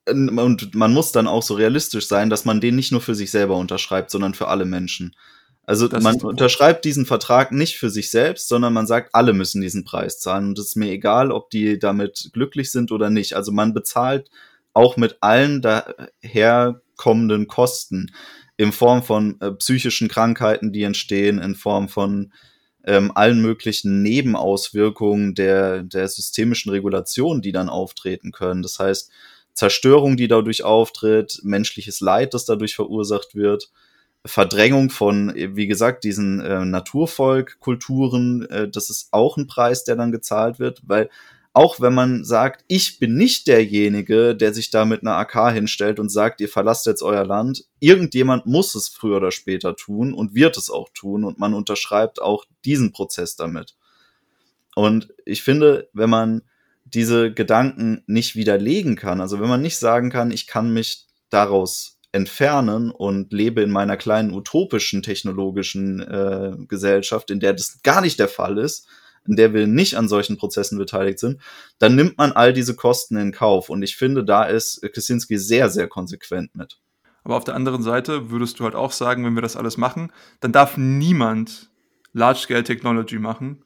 und man muss dann auch so realistisch sein, dass man den nicht nur für sich selber unterschreibt, sondern für alle Menschen. Also das man unterschreibt diesen Vertrag nicht für sich selbst, sondern man sagt, alle müssen diesen Preis zahlen. Und es ist mir egal, ob die damit glücklich sind oder nicht. Also man bezahlt auch mit allen daherkommenden Kosten in Form von äh, psychischen Krankheiten, die entstehen, in Form von ähm, allen möglichen Nebenauswirkungen der, der systemischen Regulation, die dann auftreten können. Das heißt, Zerstörung, die dadurch auftritt, menschliches Leid, das dadurch verursacht wird, Verdrängung von, wie gesagt, diesen äh, Naturvolkkulturen, äh, das ist auch ein Preis, der dann gezahlt wird, weil auch wenn man sagt, ich bin nicht derjenige, der sich da mit einer AK hinstellt und sagt, ihr verlasst jetzt euer Land, irgendjemand muss es früher oder später tun und wird es auch tun und man unterschreibt auch diesen Prozess damit. Und ich finde, wenn man diese Gedanken nicht widerlegen kann, also wenn man nicht sagen kann, ich kann mich daraus entfernen und lebe in meiner kleinen utopischen technologischen äh, Gesellschaft, in der das gar nicht der Fall ist, in der wir nicht an solchen Prozessen beteiligt sind, dann nimmt man all diese Kosten in Kauf. Und ich finde, da ist Kaczynski sehr, sehr konsequent mit. Aber auf der anderen Seite würdest du halt auch sagen, wenn wir das alles machen, dann darf niemand Large-Scale Technology machen.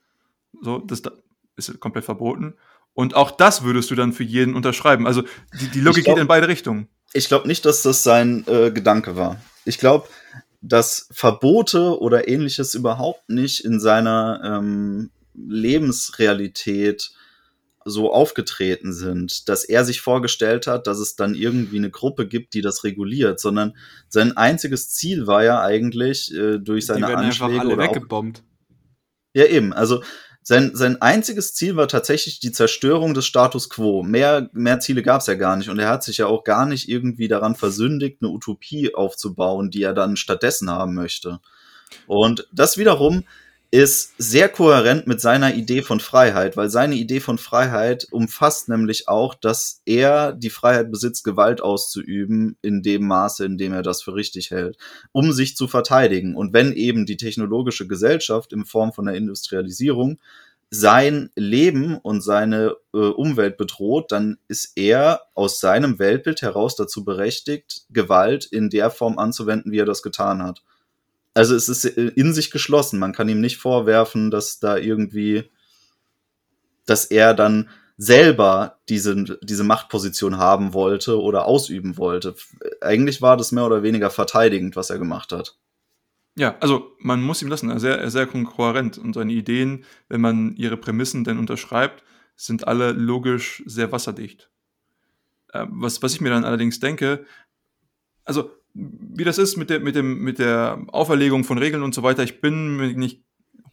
So, das ist komplett verboten. Und auch das würdest du dann für jeden unterschreiben. Also die, die Logik glaub, geht in beide Richtungen. Ich glaube nicht, dass das sein äh, Gedanke war. Ich glaube, dass Verbote oder ähnliches überhaupt nicht in seiner ähm, Lebensrealität so aufgetreten sind, dass er sich vorgestellt hat, dass es dann irgendwie eine Gruppe gibt, die das reguliert, sondern sein einziges Ziel war ja eigentlich äh, durch seine die werden Anschläge einfach alle weggebombt. Ja eben, also sein, sein einziges Ziel war tatsächlich die Zerstörung des Status quo. Mehr, mehr Ziele gab es ja gar nicht. Und er hat sich ja auch gar nicht irgendwie daran versündigt, eine Utopie aufzubauen, die er dann stattdessen haben möchte. Und das wiederum ist sehr kohärent mit seiner Idee von Freiheit, weil seine Idee von Freiheit umfasst nämlich auch, dass er die Freiheit besitzt, Gewalt auszuüben in dem Maße, in dem er das für richtig hält, um sich zu verteidigen. Und wenn eben die technologische Gesellschaft in Form von der Industrialisierung sein Leben und seine äh, Umwelt bedroht, dann ist er aus seinem Weltbild heraus dazu berechtigt, Gewalt in der Form anzuwenden, wie er das getan hat. Also es ist äh, in sich geschlossen. Man kann ihm nicht vorwerfen, dass da irgendwie, dass er dann selber diese, diese Machtposition haben wollte oder ausüben wollte. Eigentlich war das mehr oder weniger verteidigend, was er gemacht hat. Ja, also man muss ihm lassen, er ist sehr, sehr kohärent und seine Ideen, wenn man ihre Prämissen denn unterschreibt, sind alle logisch sehr wasserdicht. Äh, was, was ich mir dann allerdings denke, also wie das ist mit der, mit, dem, mit der Auferlegung von Regeln und so weiter, ich bin mir nicht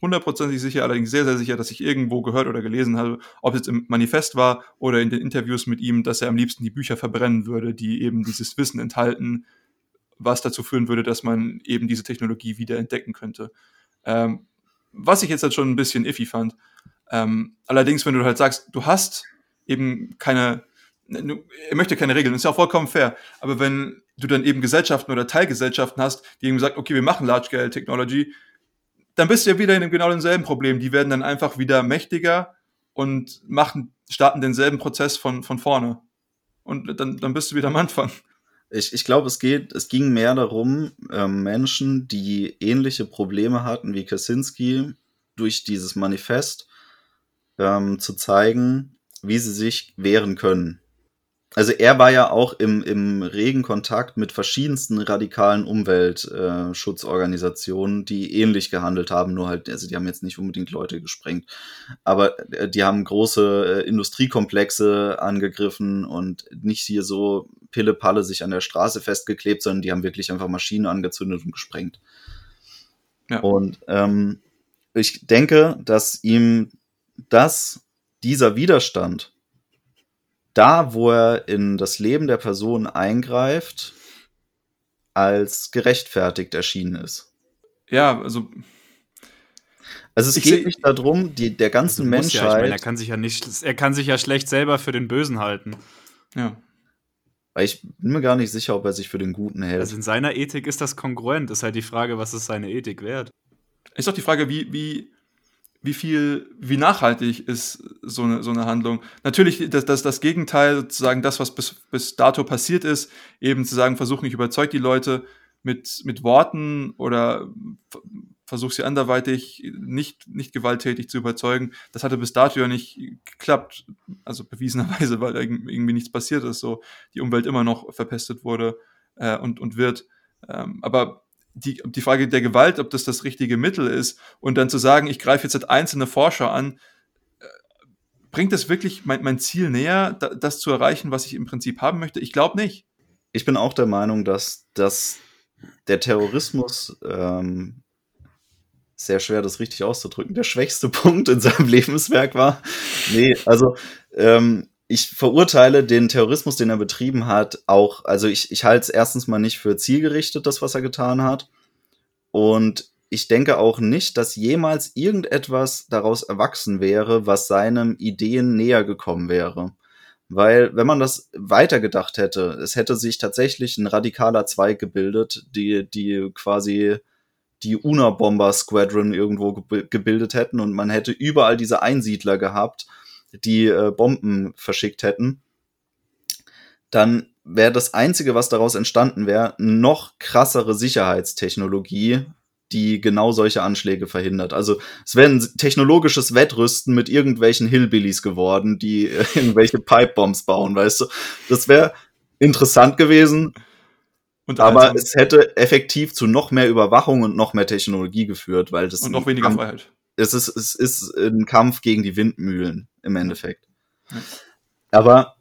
hundertprozentig sicher, allerdings sehr, sehr sicher, dass ich irgendwo gehört oder gelesen habe, ob es jetzt im Manifest war oder in den Interviews mit ihm, dass er am liebsten die Bücher verbrennen würde, die eben dieses Wissen enthalten, was dazu führen würde, dass man eben diese Technologie wieder entdecken könnte. Ähm, was ich jetzt halt schon ein bisschen iffy fand. Ähm, allerdings, wenn du halt sagst, du hast eben keine, er möchte keine Regeln, ist ja auch vollkommen fair. Aber wenn du dann eben Gesellschaften oder Teilgesellschaften hast, die eben sagen, okay, wir machen Large-Scale Technology, dann bist du ja wieder in genau demselben Problem. Die werden dann einfach wieder mächtiger und machen, starten denselben Prozess von, von vorne. Und dann, dann bist du wieder am Anfang. Ich, ich glaube, es geht, es ging mehr darum, ähm, Menschen, die ähnliche Probleme hatten wie Kaczynski, durch dieses Manifest ähm, zu zeigen, wie sie sich wehren können. Also er war ja auch im, im regen Kontakt mit verschiedensten radikalen Umweltschutzorganisationen, die ähnlich gehandelt haben, nur halt, also die haben jetzt nicht unbedingt Leute gesprengt, aber äh, die haben große äh, Industriekomplexe angegriffen und nicht hier so Pille-Palle sich an der Straße festgeklebt, sondern die haben wirklich einfach Maschinen angezündet und gesprengt. Ja. Und ähm, ich denke, dass ihm das, dieser Widerstand, da, wo er in das Leben der Person eingreift, als gerechtfertigt erschienen ist. Ja, also. Also es geht nicht darum, die, der ganzen Menschheit. Ja, ich meine, er kann sich ja nicht, er kann sich ja schlecht selber für den Bösen halten. Ja. Ich bin mir gar nicht sicher, ob er sich für den Guten hält. Also in seiner Ethik ist das kongruent. Ist halt die Frage, was ist seine Ethik wert? Ist doch die Frage, wie, wie, wie viel, wie nachhaltig ist so eine, so eine Handlung. Natürlich, das, das, das Gegenteil, sozusagen das, was bis, bis dato passiert ist, eben zu sagen, versuch nicht überzeugt die Leute mit, mit Worten oder versuch sie anderweitig nicht, nicht gewalttätig zu überzeugen. Das hatte bis dato ja nicht geklappt, also bewiesenerweise, weil irgendwie nichts passiert ist, so die Umwelt immer noch verpestet wurde äh, und, und wird. Ähm, aber die, die Frage der Gewalt, ob das das richtige Mittel ist und dann zu sagen, ich greife jetzt einzelne Forscher an, äh, bringt das wirklich mein, mein Ziel näher, da, das zu erreichen, was ich im Prinzip haben möchte? Ich glaube nicht. Ich bin auch der Meinung, dass, dass der Terrorismus ähm, sehr schwer, das richtig auszudrücken, der schwächste Punkt in seinem Lebenswerk war. Nee, also ähm, ich verurteile den Terrorismus, den er betrieben hat, auch. Also ich, ich halte es erstens mal nicht für zielgerichtet, das, was er getan hat. Und ich denke auch nicht, dass jemals irgendetwas daraus erwachsen wäre, was seinem Ideen näher gekommen wäre. Weil, wenn man das weitergedacht hätte, es hätte sich tatsächlich ein radikaler Zweig gebildet, die, die quasi die Una-Bomber Squadron irgendwo gebildet hätten und man hätte überall diese Einsiedler gehabt die äh, Bomben verschickt hätten, dann wäre das Einzige, was daraus entstanden wäre, noch krassere Sicherheitstechnologie, die genau solche Anschläge verhindert. Also es wäre ein technologisches Wettrüsten mit irgendwelchen Hillbillies geworden, die äh, irgendwelche Pipebombs bauen, weißt du. Das wäre interessant gewesen, aber es hätte effektiv zu noch mehr Überwachung und noch mehr Technologie geführt, weil das und noch weniger Freiheit es ist, es ist ein Kampf gegen die Windmühlen im Endeffekt. Aber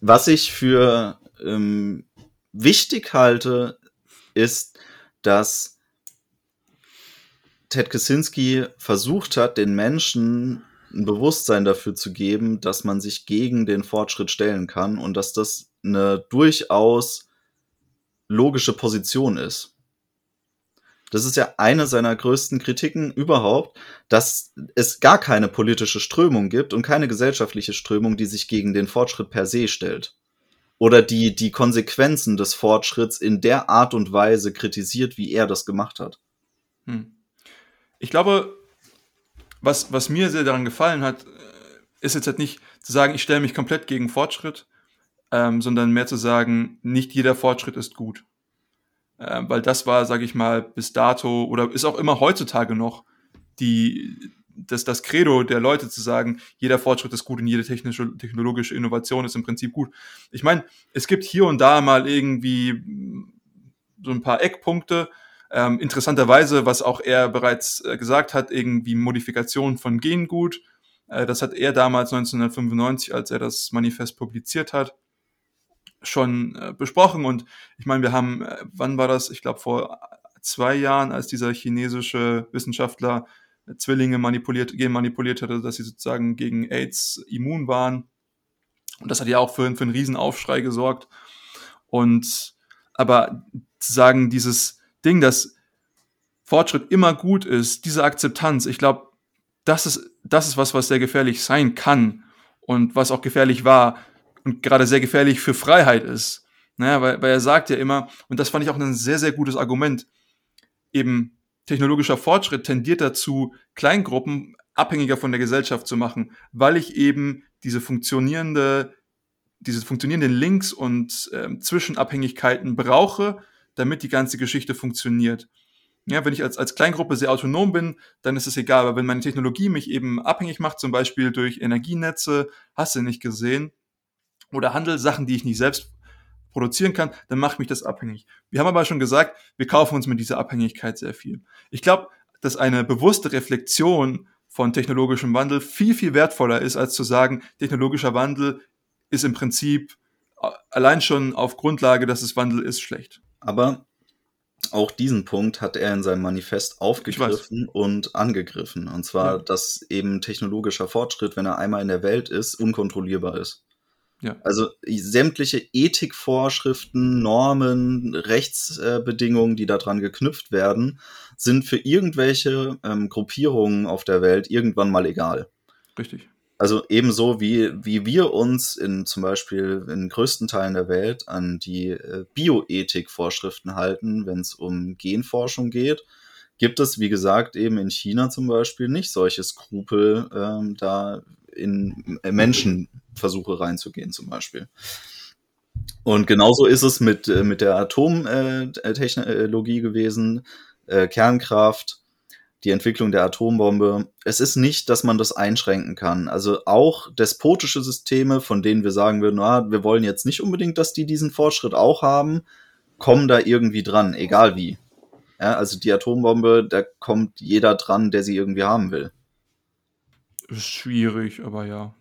was ich für ähm, wichtig halte, ist, dass Ted Kaczynski versucht hat, den Menschen ein Bewusstsein dafür zu geben, dass man sich gegen den Fortschritt stellen kann und dass das eine durchaus logische Position ist. Das ist ja eine seiner größten Kritiken überhaupt, dass es gar keine politische Strömung gibt und keine gesellschaftliche Strömung, die sich gegen den Fortschritt per se stellt. Oder die die Konsequenzen des Fortschritts in der Art und Weise kritisiert, wie er das gemacht hat. Hm. Ich glaube, was, was mir sehr daran gefallen hat, äh, ist jetzt halt nicht zu sagen, ich stelle mich komplett gegen Fortschritt, ähm, sondern mehr zu sagen, nicht jeder Fortschritt ist gut äh, weil das war, sage ich mal, bis dato oder ist auch immer heutzutage noch die, das, das Credo der Leute zu sagen, jeder Fortschritt ist gut und jede technische, technologische Innovation ist im Prinzip gut. Ich meine, es gibt hier und da mal irgendwie so ein paar Eckpunkte, Ähm, interessanterweise, was auch er bereits äh, gesagt hat, irgendwie Modifikation von Gengut. Äh, das hat er damals 1995, als er das Manifest publiziert hat, schon äh, besprochen. Und ich meine, wir haben, äh, wann war das? Ich glaube, vor zwei Jahren, als dieser chinesische Wissenschaftler Zwillinge manipuliert, genmanipuliert hatte, dass sie sozusagen gegen AIDS immun waren. Und das hat ja auch für, für einen Riesenaufschrei gesorgt. Und aber zu sagen, dieses Ding, dass Fortschritt immer gut ist, diese Akzeptanz, ich glaube, das ist, das ist was, was sehr gefährlich sein kann und was auch gefährlich war und gerade sehr gefährlich für Freiheit ist. Naja, weil, weil er sagt ja immer, und das fand ich auch ein sehr, sehr gutes Argument, eben technologischer Fortschritt tendiert dazu, Kleingruppen abhängiger von der Gesellschaft zu machen, weil ich eben diese funktionierende, diese funktionierenden Links und äh, Zwischenabhängigkeiten brauche, damit die ganze Geschichte funktioniert. Ja, wenn ich als, als Kleingruppe sehr autonom bin, dann ist es egal. Aber wenn meine Technologie mich eben abhängig macht, zum Beispiel durch Energienetze, hast du nicht gesehen, oder Handelssachen, die ich nicht selbst produzieren kann, dann macht mich das abhängig. Wir haben aber schon gesagt, wir kaufen uns mit dieser Abhängigkeit sehr viel. Ich glaube, dass eine bewusste Reflexion von technologischem Wandel viel, viel wertvoller ist, als zu sagen, technologischer Wandel ist im Prinzip allein schon auf Grundlage, dass es Wandel ist, schlecht. Aber auch diesen Punkt hat er in seinem Manifest aufgegriffen und angegriffen. Und zwar, ja. dass eben technologischer Fortschritt, wenn er einmal in der Welt ist, unkontrollierbar ist. Ja. Also sämtliche Ethikvorschriften, Normen, Rechtsbedingungen, die daran geknüpft werden, sind für irgendwelche ähm, Gruppierungen auf der Welt irgendwann mal egal. Richtig. Also ebenso wie, wie wir uns in zum Beispiel in größten Teilen der Welt an die äh, Bioethikvorschriften halten, wenn es um Genforschung geht, gibt es, wie gesagt, eben in China zum Beispiel nicht solche Skrupel, ähm, da in Menschenversuche reinzugehen zum Beispiel. Und genauso ist es mit, äh, mit der Atomtechnologie äh, gewesen, äh, Kernkraft, die Entwicklung der Atombombe. Es ist nicht, dass man das einschränken kann. Also auch despotische Systeme, von denen wir sagen würden, ah, wir wollen jetzt nicht unbedingt, dass die diesen Fortschritt auch haben, kommen da irgendwie dran, egal wie. Ja, also die Atombombe, da kommt jeder dran, der sie irgendwie haben will. Schwierig, aber ja.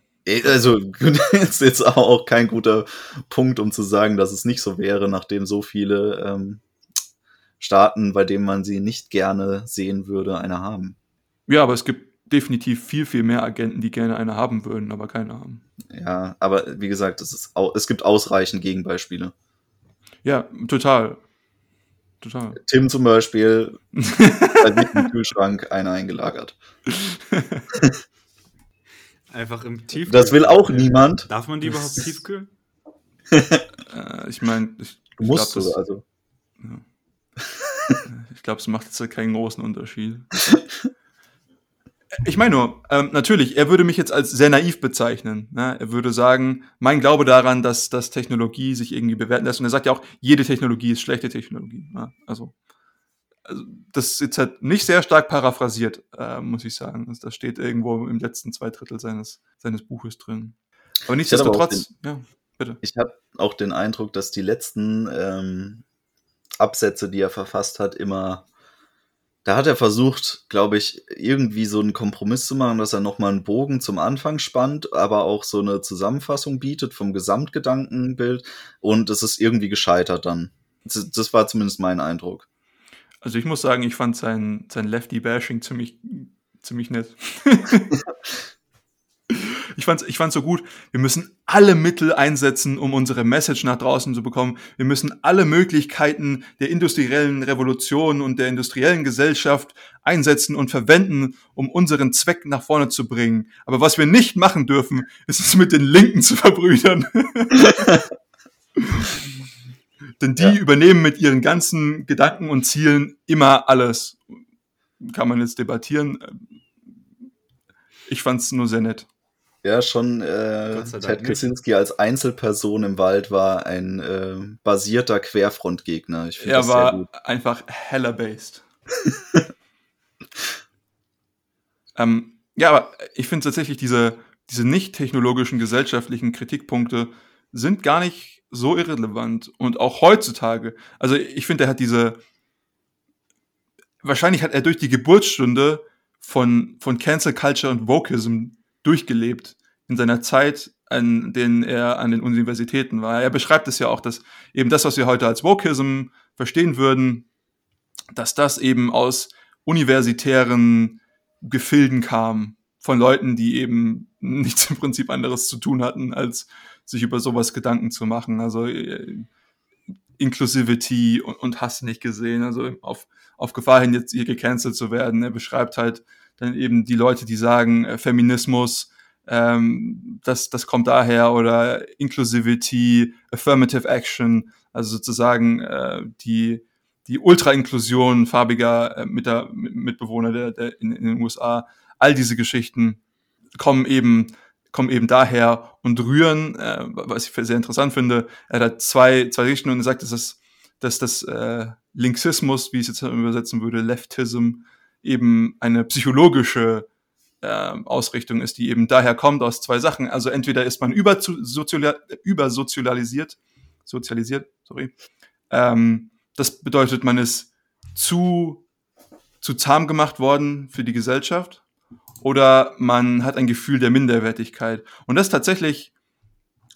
Also, ist jetzt auch kein guter Punkt, um zu sagen, dass es nicht so wäre, nachdem so viele ähm, Staaten, bei denen man sie nicht gerne sehen würde, eine haben. Ja, aber es gibt definitiv viel, viel mehr Agenten, die gerne eine haben würden, aber keine haben. Ja, aber wie gesagt, es, ist, es gibt ausreichend Gegenbeispiele. Ja, total. Total. Tim zum Beispiel hat sich im Kühlschrank eine eingelagert. Einfach im Tiefkühl. Das will auch niemand. Darf man die überhaupt tiefkühlen? äh, ich meine, ich, ich musst glaub, du, also. Ja. ich glaube, es macht jetzt keinen großen Unterschied. Ich meine nur, ähm, natürlich, er würde mich jetzt als sehr naiv bezeichnen. Ne? Er würde sagen, mein Glaube daran, dass, dass Technologie sich irgendwie bewerten lässt. Und er sagt ja auch, jede Technologie ist schlechte Technologie. Ne? Also, also, das ist jetzt halt nicht sehr stark paraphrasiert, äh, muss ich sagen. Also, das steht irgendwo im letzten zwei Drittel seines, seines Buches drin. Aber nichtsdestotrotz, ja, bitte. Ich habe auch den Eindruck, dass die letzten ähm, Absätze, die er verfasst hat, immer da hat er versucht, glaube ich, irgendwie so einen Kompromiss zu machen, dass er nochmal einen Bogen zum Anfang spannt, aber auch so eine Zusammenfassung bietet vom Gesamtgedankenbild und es ist irgendwie gescheitert dann. Das, das war zumindest mein Eindruck. Also ich muss sagen, ich fand sein, sein Lefty-Bashing ziemlich, ziemlich nett. ich fand's, ich fand's so gut. Wir müssen alle Mittel einsetzen, um unsere Message nach draußen zu bekommen. Wir müssen alle Möglichkeiten der industriellen Revolution und der industriellen Gesellschaft einsetzen und verwenden, um unseren Zweck nach vorne zu bringen. Aber was wir nicht machen dürfen, ist es mit den Linken zu verbrüdern. Denn die ja. übernehmen mit ihren ganzen Gedanken und Zielen immer alles. Kann man jetzt debattieren. Ich fand es nur sehr nett. Ja, schon äh, Ted Kaczynski als Einzelperson im Wald war ein äh, basierter Querfrontgegner. Ich er war einfach heller based. ähm, ja, aber ich finde tatsächlich diese, diese nicht technologischen gesellschaftlichen Kritikpunkte sind gar nicht so irrelevant und auch heutzutage. Also ich finde, er hat diese wahrscheinlich hat er durch die Geburtsstunde von, von Cancel Culture und Wokeism durchgelebt in seiner Zeit, an denen er an den Universitäten war. Er beschreibt es ja auch, dass eben das, was wir heute als Wokeism verstehen würden, dass das eben aus universitären Gefilden kam, von Leuten, die eben nichts im Prinzip anderes zu tun hatten, als sich über sowas Gedanken zu machen. Also äh, Inclusivity und, und hast nicht gesehen, also auf, auf Gefahr hin, jetzt hier gecancelt zu werden. Er beschreibt halt dann eben die Leute, die sagen, äh, Feminismus, ähm, das, das kommt daher oder Inclusivity, Affirmative Action, also sozusagen äh, die, die Ultra-Inklusion farbiger äh, Mitbewohner der, der in, in den USA, all diese Geschichten kommen eben kommen eben daher und rühren, äh, was ich sehr interessant finde. Er hat zwei, zwei Richtungen und sagt, dass das, dass das äh, Linksismus, wie ich es jetzt übersetzen würde, Leftism, eben eine psychologische äh, Ausrichtung ist, die eben daher kommt aus zwei Sachen. Also entweder ist man übersozialisiert, sozialisiert, sorry. Ähm, das bedeutet, man ist zu, zu zahm gemacht worden für die Gesellschaft oder man hat ein Gefühl der Minderwertigkeit. Und das ist tatsächlich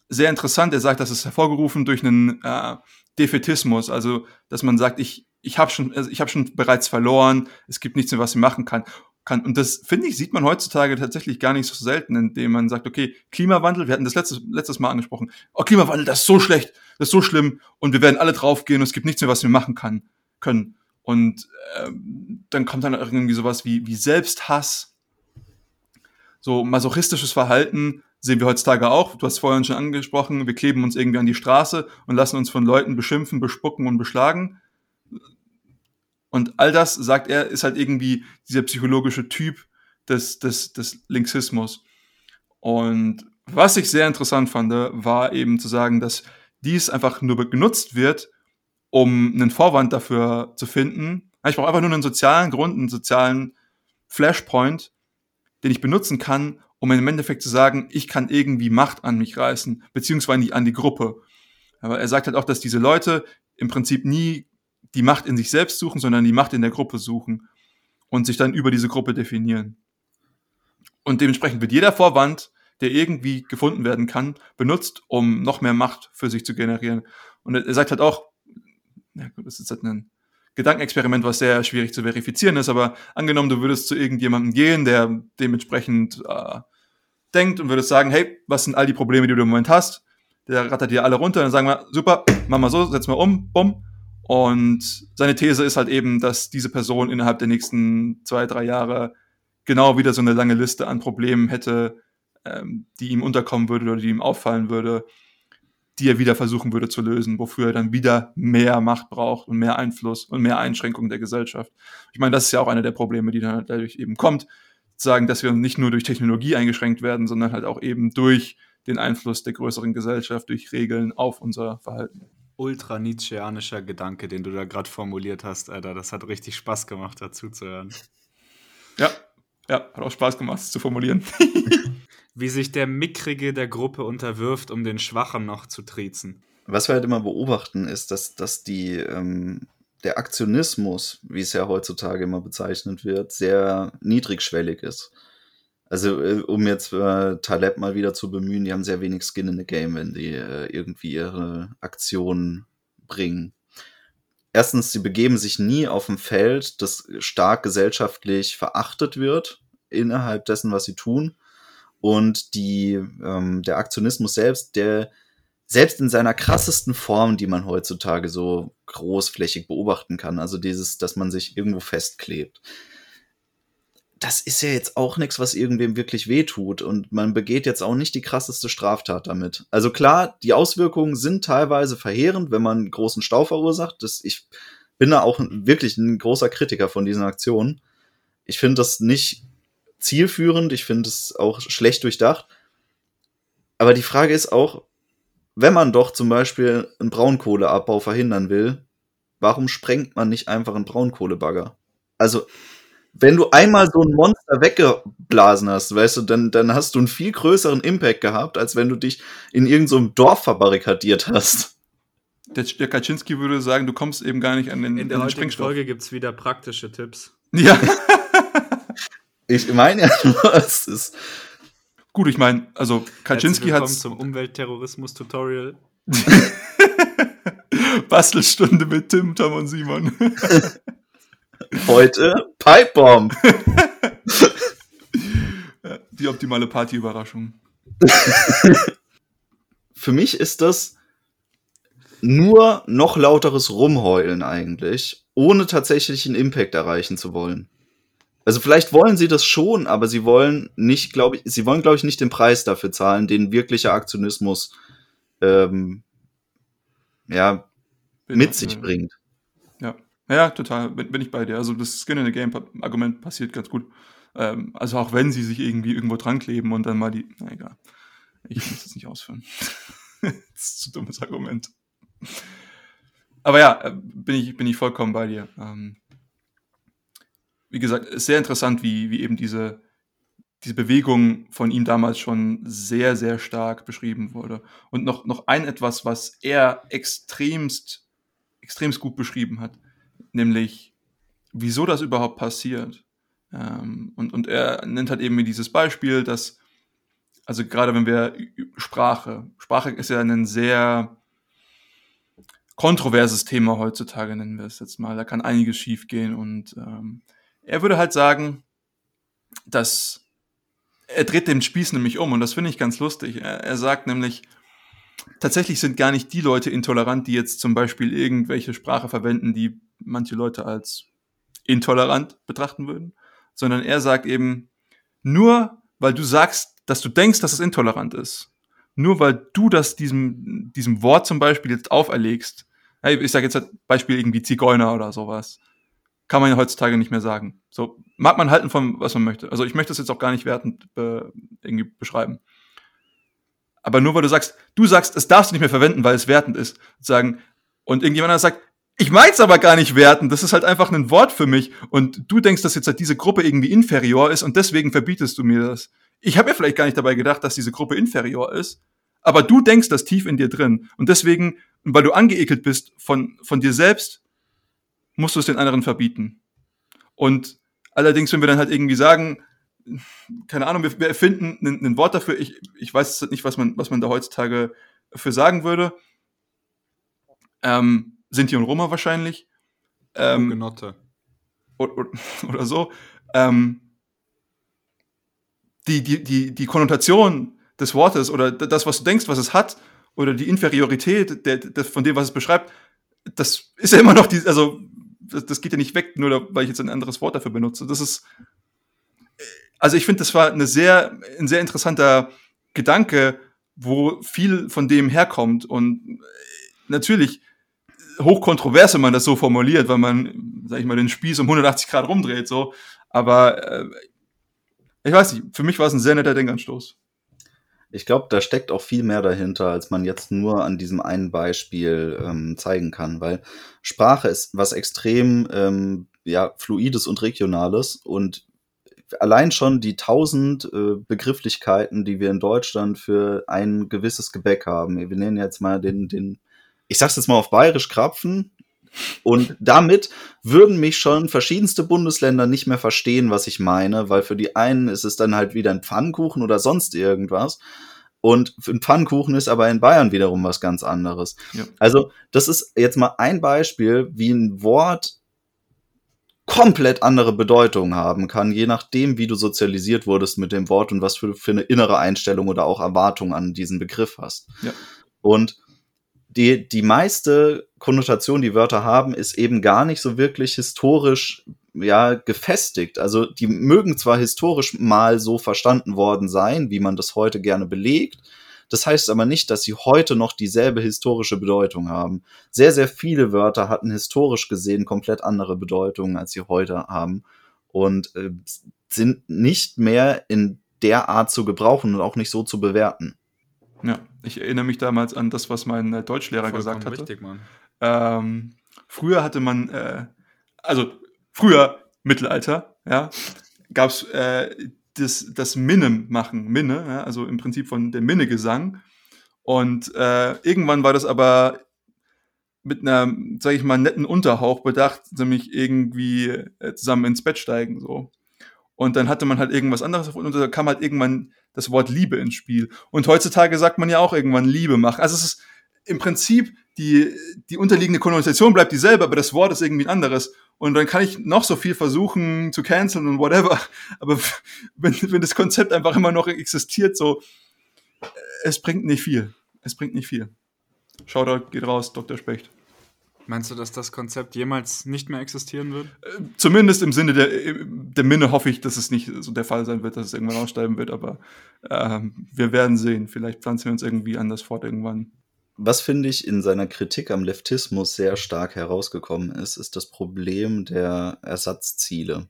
sehr interessant. Er sagt, das ist hervorgerufen durch einen äh, Defetismus, also dass man sagt, ich, ich habe schon, also hab schon bereits verloren, es gibt nichts mehr, was ich machen kann. kann. Und das, finde ich, sieht man heutzutage tatsächlich gar nicht so selten, indem man sagt, okay, Klimawandel, wir hatten das letztes, letztes Mal angesprochen, oh, Klimawandel, das ist so schlecht, das ist so schlimm und wir werden alle draufgehen und es gibt nichts mehr, was wir machen kann, können. Und ähm, dann kommt dann irgendwie sowas wie, wie Selbsthass, so masochistisches Verhalten sehen wir heutzutage auch. Du hast vorhin schon angesprochen, wir kleben uns irgendwie an die Straße und lassen uns von Leuten beschimpfen, bespucken und beschlagen. Und all das, sagt er, ist halt irgendwie dieser psychologische Typ des, des, des Linksismus. Und was ich sehr interessant fand, war eben zu sagen, dass dies einfach nur genutzt wird, um einen Vorwand dafür zu finden. Ich brauche einfach nur einen sozialen Grund, einen sozialen Flashpoint, den ich benutzen kann, um im Endeffekt zu sagen, ich kann irgendwie Macht an mich reißen, beziehungsweise an die Gruppe. Aber er sagt halt auch, dass diese Leute im Prinzip nie die Macht in sich selbst suchen, sondern die Macht in der Gruppe suchen und sich dann über diese Gruppe definieren. Und dementsprechend wird jeder Vorwand, der irgendwie gefunden werden kann, benutzt, um noch mehr Macht für sich zu generieren. Und er sagt halt auch, ja gut, das ist halt ein Gedankenexperiment, was sehr schwierig zu verifizieren ist, aber angenommen, du würdest zu irgendjemandem gehen, der dementsprechend äh, denkt und würdest sagen, hey, was sind all die Probleme, die du im Moment hast? Der rattert dir alle runter, dann sagen wir, super, mach mal so, setz mal um, bumm. Und seine These ist halt eben, dass diese Person innerhalb der nächsten zwei, drei Jahre genau wieder so eine lange Liste an Problemen hätte, ähm, die ihm unterkommen würde oder die ihm auffallen würde, die er wieder versuchen würde zu lösen, wofür er dann wieder mehr Macht braucht und mehr Einfluss und mehr Einschränkung der Gesellschaft. Ich meine, das ist ja auch einer der Probleme, die dann dadurch eben kommt, zu sagen, dass wir nicht nur durch Technologie eingeschränkt werden, sondern halt auch eben durch den Einfluss der größeren Gesellschaft, durch Regeln auf unser Verhalten. Ultra Nietzscheanischer Gedanke, den du da gerade formuliert hast, Alter. Das hat richtig Spaß gemacht, dazu zu hören. Ja, ja, hat auch Spaß gemacht, es zu formulieren. wie sich der Mickrige der Gruppe unterwirft, um den Schwachen noch zu triezen. Was wir halt immer beobachten, ist, dass, dass die, ähm, der Aktionismus, wie es ja heutzutage immer bezeichnet wird, sehr niedrigschwellig ist. Also, äh, um jetzt äh, Taleb mal wieder zu bemühen, die haben sehr wenig Skin in the Game, wenn die äh, irgendwie ihre Aktionen bringen. Erstens, sie begeben sich nie auf ein Feld, das stark gesellschaftlich verachtet wird, innerhalb dessen, was sie tun. Und die, ähm, der Aktionismus selbst, der selbst in seiner krassesten Form, die man heutzutage so großflächig beobachten kann, also dieses, dass man sich irgendwo festklebt, das ist ja jetzt auch nichts, was irgendwem wirklich wehtut und man begeht jetzt auch nicht die krasseste Straftat damit. Also klar, die Auswirkungen sind teilweise verheerend, wenn man großen Stau verursacht. Das, ich bin da auch wirklich ein großer Kritiker von diesen Aktionen. Ich finde das nicht zielführend, ich finde es auch schlecht durchdacht. Aber die Frage ist auch, wenn man doch zum Beispiel einen Braunkohleabbau verhindern will, warum sprengt man nicht einfach einen Braunkohlebagger? Also, wenn du einmal so ein Monster weggeblasen hast, weißt du, dann, dann hast du einen viel größeren Impact gehabt, als wenn du dich in irgendeinem so Dorf verbarrikadiert hast. Der, der Kaczynski würde sagen, du kommst eben gar nicht an den, In der an den heutigen Sprengstoff. Folge gibt es wieder praktische Tipps. Ja, Ich meine ja nur, es ist. gut, ich meine, also Kaczynski hat willkommen zum Umweltterrorismus-Tutorial. Bastelstunde mit Tim, Tom und Simon. Heute Pipebomb. Die optimale Partyüberraschung. Für mich ist das nur noch lauteres Rumheulen eigentlich, ohne tatsächlich einen Impact erreichen zu wollen. Also vielleicht wollen sie das schon, aber sie wollen nicht, glaube ich, sie wollen, glaube ich, nicht den Preis dafür zahlen, den wirklicher Aktionismus ähm, ja, mit sich bringt. Ja, total. Bin, bin ich bei dir. Also das Skin in the Game-Argument passiert ganz gut. Ähm, also auch wenn sie sich irgendwie irgendwo dran kleben und dann mal die. Na egal. Ich muss das nicht ausführen. das ist ein zu dummes Argument. Aber ja, äh, bin ich, bin ich vollkommen bei dir. Ähm, wie gesagt, ist sehr interessant, wie, wie eben diese, diese Bewegung von ihm damals schon sehr, sehr stark beschrieben wurde. Und noch, noch ein etwas, was er extremst, extremst gut beschrieben hat, nämlich wieso das überhaupt passiert. Ähm, und, und er nennt halt eben dieses Beispiel, dass, also gerade wenn wir Sprache, Sprache ist ja ein sehr kontroverses Thema heutzutage, nennen wir es jetzt mal. Da kann einiges schiefgehen und ähm, er würde halt sagen, dass er dreht den Spieß nämlich um und das finde ich ganz lustig. Er, er sagt nämlich, tatsächlich sind gar nicht die Leute intolerant, die jetzt zum Beispiel irgendwelche Sprache verwenden, die manche Leute als intolerant betrachten würden, sondern er sagt eben, nur weil du sagst, dass du denkst, dass es intolerant ist, nur weil du das diesem, diesem Wort zum Beispiel jetzt auferlegst, ich sage jetzt halt Beispiel irgendwie Zigeuner oder sowas, kann man ja heutzutage nicht mehr sagen. So mag man halten von was man möchte. Also ich möchte das jetzt auch gar nicht wertend be irgendwie beschreiben. Aber nur weil du sagst, du sagst, es darfst du nicht mehr verwenden, weil es wertend ist, sagen und irgendjemand anderes sagt, ich mein's aber gar nicht wertend, das ist halt einfach ein Wort für mich und du denkst, dass jetzt halt diese Gruppe irgendwie inferior ist und deswegen verbietest du mir das. Ich habe ja vielleicht gar nicht dabei gedacht, dass diese Gruppe inferior ist, aber du denkst das tief in dir drin und deswegen, weil du angeekelt bist von von dir selbst, musst du es den anderen verbieten. Und allerdings, wenn wir dann halt irgendwie sagen, keine Ahnung, wir, wir erfinden ein, ein Wort dafür, ich, ich weiß nicht, was man, was man da heutzutage für sagen würde. Ähm, Sinti und Roma wahrscheinlich. Ähm, Hugenotte. oder, oder, so. Ähm, die, die, die, die Konnotation des Wortes oder das, was du denkst, was es hat, oder die Inferiorität der, der, von dem, was es beschreibt, das ist ja immer noch die, also das, das geht ja nicht weg, nur weil ich jetzt ein anderes Wort dafür benutze. Das ist, also ich finde, das war eine sehr, ein sehr interessanter Gedanke, wo viel von dem herkommt und natürlich hochkontrovers, wenn man das so formuliert, weil man, sag ich mal, den Spieß um 180 Grad rumdreht, so. Aber äh, ich weiß nicht, für mich war es ein sehr netter Denkanstoß. Ich glaube, da steckt auch viel mehr dahinter, als man jetzt nur an diesem einen Beispiel ähm, zeigen kann, weil Sprache ist was extrem ähm, ja, fluides und regionales und allein schon die tausend äh, Begrifflichkeiten, die wir in Deutschland für ein gewisses Gebäck haben. Wir nennen jetzt mal den, den, ich sag's jetzt mal auf Bayerisch Krapfen. Und damit würden mich schon verschiedenste Bundesländer nicht mehr verstehen, was ich meine, weil für die einen ist es dann halt wieder ein Pfannkuchen oder sonst irgendwas. Und ein Pfannkuchen ist aber in Bayern wiederum was ganz anderes. Ja. Also, das ist jetzt mal ein Beispiel, wie ein Wort komplett andere Bedeutung haben kann, je nachdem, wie du sozialisiert wurdest mit dem Wort und was für, für eine innere Einstellung oder auch Erwartung an diesen Begriff hast. Ja. Und die, die meiste Konnotation, die Wörter haben, ist eben gar nicht so wirklich historisch ja, gefestigt. Also die mögen zwar historisch mal so verstanden worden sein, wie man das heute gerne belegt, das heißt aber nicht, dass sie heute noch dieselbe historische Bedeutung haben. Sehr, sehr viele Wörter hatten historisch gesehen komplett andere Bedeutungen, als sie heute haben und äh, sind nicht mehr in der Art zu gebrauchen und auch nicht so zu bewerten. Ja, ich erinnere mich damals an das, was mein äh, Deutschlehrer gesagt hatte. Richtig, Mann. Ähm, früher hatte man, äh, also früher, Mittelalter, ja, gab es äh, das, das Minnem machen, Minne, ja, also im Prinzip von der Minnegesang. Und äh, irgendwann war das aber mit einer, sag ich mal, netten Unterhauch bedacht, nämlich irgendwie äh, zusammen ins Bett steigen, so. Und dann hatte man halt irgendwas anderes und da kam halt irgendwann das Wort Liebe ins Spiel. Und heutzutage sagt man ja auch irgendwann Liebe machen. Also es ist im Prinzip die, die unterliegende Konnotation bleibt dieselbe, aber das Wort ist irgendwie ein anderes. Und dann kann ich noch so viel versuchen zu canceln und whatever. Aber wenn, wenn das Konzept einfach immer noch existiert, so, äh, es bringt nicht viel. Es bringt nicht viel. Shoutout geht raus, Dr. Specht. Meinst du, dass das Konzept jemals nicht mehr existieren wird? Äh, zumindest im Sinne der, der Minne hoffe ich, dass es nicht so der Fall sein wird, dass es irgendwann aussterben wird, aber ähm, wir werden sehen. Vielleicht pflanzen wir uns irgendwie anders fort irgendwann. Was finde ich in seiner Kritik am Leftismus sehr stark herausgekommen ist, ist das Problem der Ersatzziele.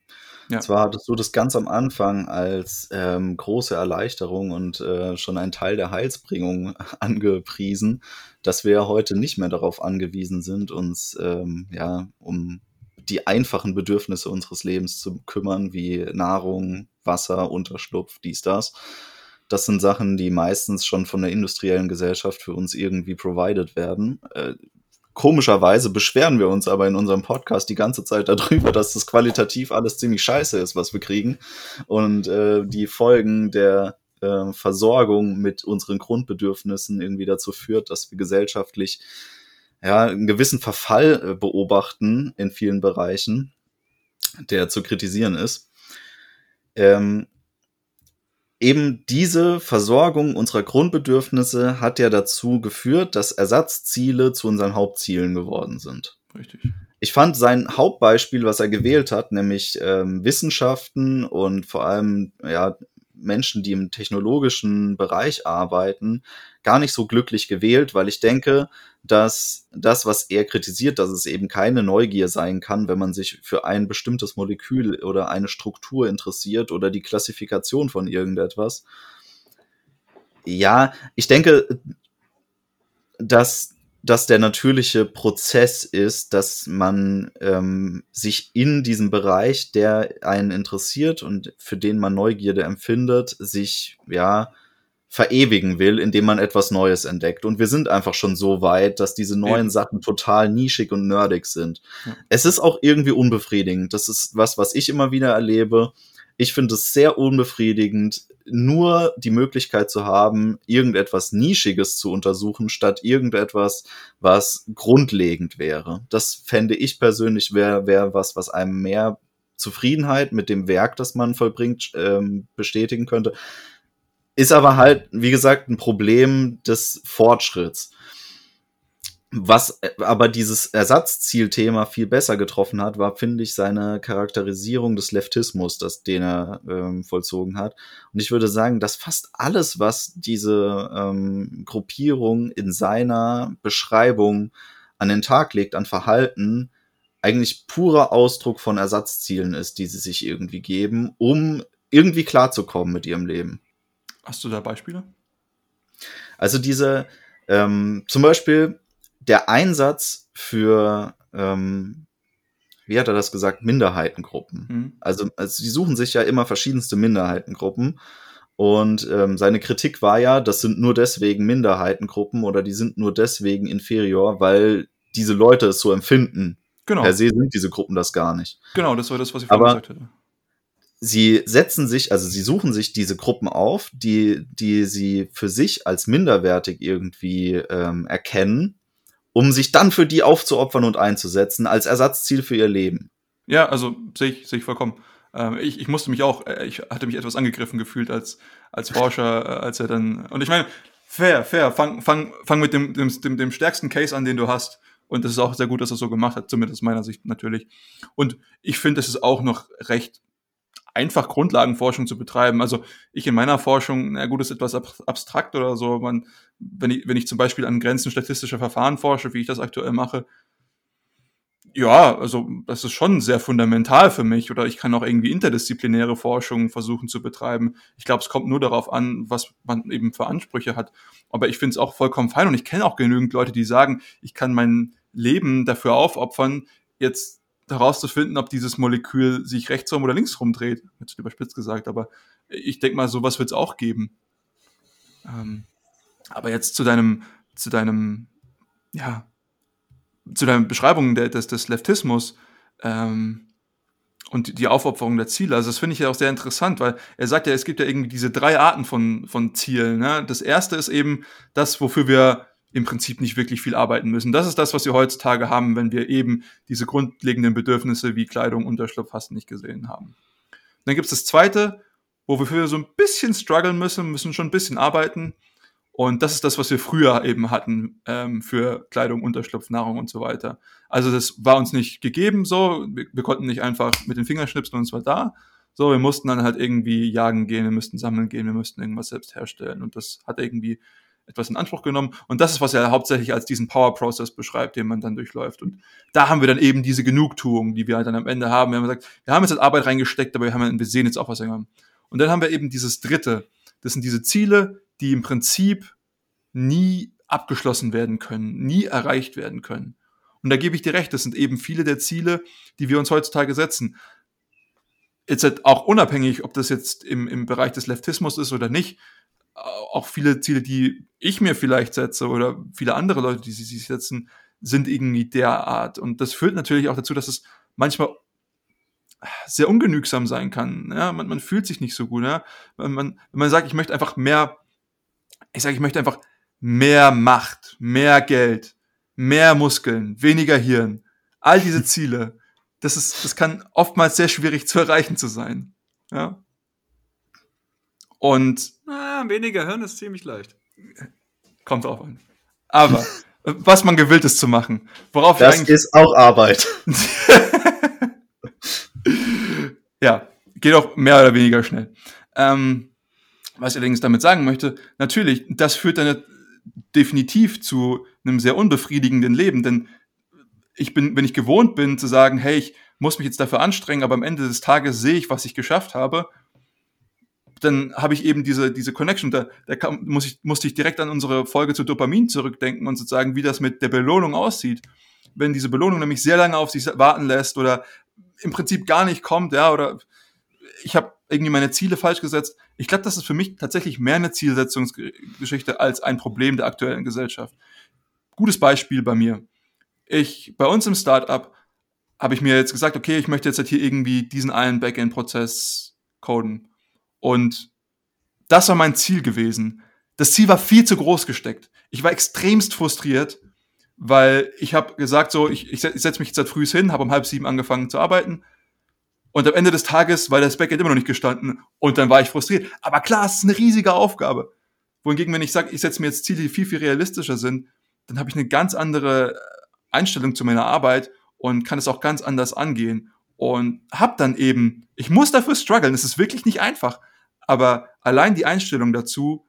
Ja. Zwar hattest du das ganz am Anfang als ähm, große Erleichterung und äh, schon ein Teil der Heilsbringung angepriesen, dass wir heute nicht mehr darauf angewiesen sind, uns ähm, ja um die einfachen Bedürfnisse unseres Lebens zu kümmern, wie Nahrung, Wasser, Unterschlupf, dies, das. Das sind Sachen, die meistens schon von der industriellen Gesellschaft für uns irgendwie provided werden. Äh, Komischerweise beschweren wir uns aber in unserem Podcast die ganze Zeit darüber, dass das qualitativ alles ziemlich scheiße ist, was wir kriegen. Und äh, die Folgen der äh, Versorgung mit unseren Grundbedürfnissen irgendwie dazu führt, dass wir gesellschaftlich ja, einen gewissen Verfall äh, beobachten in vielen Bereichen, der zu kritisieren ist. Ähm, eben diese Versorgung unserer Grundbedürfnisse hat ja dazu geführt, dass Ersatzziele zu unseren Hauptzielen geworden sind. Richtig. Ich fand sein Hauptbeispiel, was er gewählt hat, nämlich ähm, Wissenschaften und vor allem ja, Menschen, die im technologischen Bereich arbeiten, gar nicht so glücklich gewählt, weil ich denke, dass das, was er kritisiert, dass es eben keine Neugier sein kann, wenn man sich für ein bestimmtes Molekül oder eine Struktur interessiert oder die Klassifikation von irgendetwas. Ja, ich denke, dass das der natürliche Prozess ist, dass man ähm, sich in diesem Bereich, der einen interessiert und für den man Neugierde empfindet, sich ja verewigen will, indem man etwas Neues entdeckt. Und wir sind einfach schon so weit, dass diese neuen ja. Sachen total nischig und nerdig sind. Ja. Es ist auch irgendwie unbefriedigend. Das ist was, was ich immer wieder erlebe. Ich finde es sehr unbefriedigend, nur die Möglichkeit zu haben, irgendetwas Nischiges zu untersuchen, statt irgendetwas, was grundlegend wäre. Das fände ich persönlich wäre wär was, was einem mehr Zufriedenheit mit dem Werk, das man vollbringt, ähm, bestätigen könnte. Ist aber halt, wie gesagt, ein Problem des Fortschritts. Was äh, aber dieses Ersatzzielthema viel besser getroffen hat, war, finde ich, seine Charakterisierung des Leftismus, das, den er ähm, vollzogen hat. Und ich würde sagen, dass fast alles, was diese ähm, Gruppierung in seiner Beschreibung an den Tag legt, an Verhalten, eigentlich purer Ausdruck von Ersatzzielen ist, die sie sich irgendwie geben, um irgendwie klarzukommen mit ihrem Leben. Hast du da Beispiele? Also diese, ähm, zum Beispiel der Einsatz für, ähm, wie hat er das gesagt, Minderheitengruppen. Mhm. Also, also sie suchen sich ja immer verschiedenste Minderheitengruppen. Und ähm, seine Kritik war ja, das sind nur deswegen Minderheitengruppen oder die sind nur deswegen inferior, weil diese Leute es so empfinden. Genau. Per se sind diese Gruppen das gar nicht. Genau, das war das, was ich vorhin gesagt hätte sie setzen sich, also sie suchen sich diese Gruppen auf, die, die sie für sich als minderwertig irgendwie ähm, erkennen, um sich dann für die aufzuopfern und einzusetzen, als Ersatzziel für ihr Leben. Ja, also sehe ich, sehe ich vollkommen. Ähm, ich, ich musste mich auch, äh, ich hatte mich etwas angegriffen gefühlt als, als Forscher, äh, als er dann. Und ich meine, fair, fair, fang, fang, fang mit dem, dem, dem, stärksten Case an, den du hast. Und es ist auch sehr gut, dass er so gemacht hat, zumindest aus meiner Sicht natürlich. Und ich finde, es ist auch noch recht einfach Grundlagenforschung zu betreiben. Also ich in meiner Forschung, na gut, ist etwas abstrakt oder so. Man, wenn, ich, wenn ich zum Beispiel an Grenzen statistischer Verfahren forsche, wie ich das aktuell mache, ja, also das ist schon sehr fundamental für mich. Oder ich kann auch irgendwie interdisziplinäre Forschung versuchen zu betreiben. Ich glaube, es kommt nur darauf an, was man eben für Ansprüche hat. Aber ich finde es auch vollkommen fein und ich kenne auch genügend Leute, die sagen, ich kann mein Leben dafür aufopfern, jetzt herauszufinden, ob dieses Molekül sich rechtsrum oder linksrum dreht. Jetzt überspitzt gesagt, aber ich denke mal, sowas wird es auch geben. Ähm, aber jetzt zu deinem, zu deinem, ja, zu der Beschreibung des, des Leftismus ähm, und die Aufopferung der Ziele. Also das finde ich ja auch sehr interessant, weil er sagt ja, es gibt ja irgendwie diese drei Arten von, von Zielen. Ne? Das erste ist eben das, wofür wir im Prinzip nicht wirklich viel arbeiten müssen. Das ist das, was wir heutzutage haben, wenn wir eben diese grundlegenden Bedürfnisse wie Kleidung, Unterschlupf fast nicht gesehen haben. Dann gibt es das zweite, wofür wir so ein bisschen strugglen müssen, müssen schon ein bisschen arbeiten. Und das ist das, was wir früher eben hatten ähm, für Kleidung, Unterschlupf, Nahrung und so weiter. Also das war uns nicht gegeben so. Wir, wir konnten nicht einfach mit den Fingern schnipsen und es war da. So, wir mussten dann halt irgendwie jagen gehen, wir müssten sammeln gehen, wir müssten irgendwas selbst herstellen. Und das hat irgendwie etwas in Anspruch genommen. Und das ist, was er hauptsächlich als diesen Power-Process beschreibt, den man dann durchläuft. Und da haben wir dann eben diese Genugtuung, die wir halt dann am Ende haben. Wir haben gesagt, wir haben jetzt Arbeit reingesteckt, aber wir, haben, wir sehen jetzt auch was haben. Und dann haben wir eben dieses dritte. Das sind diese Ziele, die im Prinzip nie abgeschlossen werden können, nie erreicht werden können. Und da gebe ich dir recht, das sind eben viele der Ziele, die wir uns heutzutage setzen. Jetzt halt auch unabhängig, ob das jetzt im, im Bereich des Leftismus ist oder nicht, auch viele Ziele, die ich mir vielleicht setze oder viele andere Leute, die sie sich setzen, sind irgendwie derart. Und das führt natürlich auch dazu, dass es manchmal sehr ungenügsam sein kann. Ja, man, man fühlt sich nicht so gut. Ja? Wenn, man, wenn man sagt, ich möchte einfach mehr, ich sage, ich möchte einfach mehr Macht, mehr Geld, mehr Muskeln, weniger Hirn, all diese Ziele, das ist, das kann oftmals sehr schwierig zu erreichen zu sein. Ja. Und ah, weniger Hirn ist ziemlich leicht. Kommt drauf an. Aber was man gewillt ist zu machen, worauf das ist auch Arbeit. ja, geht auch mehr oder weniger schnell. Ähm, was ich allerdings damit sagen möchte, natürlich, das führt dann definitiv zu einem sehr unbefriedigenden Leben, denn ich bin, wenn ich gewohnt bin zu sagen, hey, ich muss mich jetzt dafür anstrengen, aber am Ende des Tages sehe ich, was ich geschafft habe, dann habe ich eben diese, diese Connection. Da, da kam, muss ich, musste ich direkt an unsere Folge zu Dopamin zurückdenken und sozusagen, wie das mit der Belohnung aussieht. Wenn diese Belohnung nämlich sehr lange auf sich warten lässt oder im Prinzip gar nicht kommt, ja, oder ich habe irgendwie meine Ziele falsch gesetzt. Ich glaube, das ist für mich tatsächlich mehr eine Zielsetzungsgeschichte als ein Problem der aktuellen Gesellschaft. Gutes Beispiel bei mir. Ich, bei uns im Startup habe ich mir jetzt gesagt, okay, ich möchte jetzt halt hier irgendwie diesen einen Backend-Prozess coden. Und das war mein Ziel gewesen. Das Ziel war viel zu groß gesteckt. Ich war extremst frustriert, weil ich habe gesagt, so, ich, ich setze mich jetzt seit früh hin, habe um halb sieben angefangen zu arbeiten. Und am Ende des Tages war das Backend immer noch nicht gestanden und dann war ich frustriert. Aber klar, es ist eine riesige Aufgabe. Wohingegen, wenn ich sage, ich setze mir jetzt Ziele, die viel, viel realistischer sind, dann habe ich eine ganz andere Einstellung zu meiner Arbeit und kann es auch ganz anders angehen. Und habe dann eben, ich muss dafür strugglen, es ist wirklich nicht einfach. Aber allein die Einstellung dazu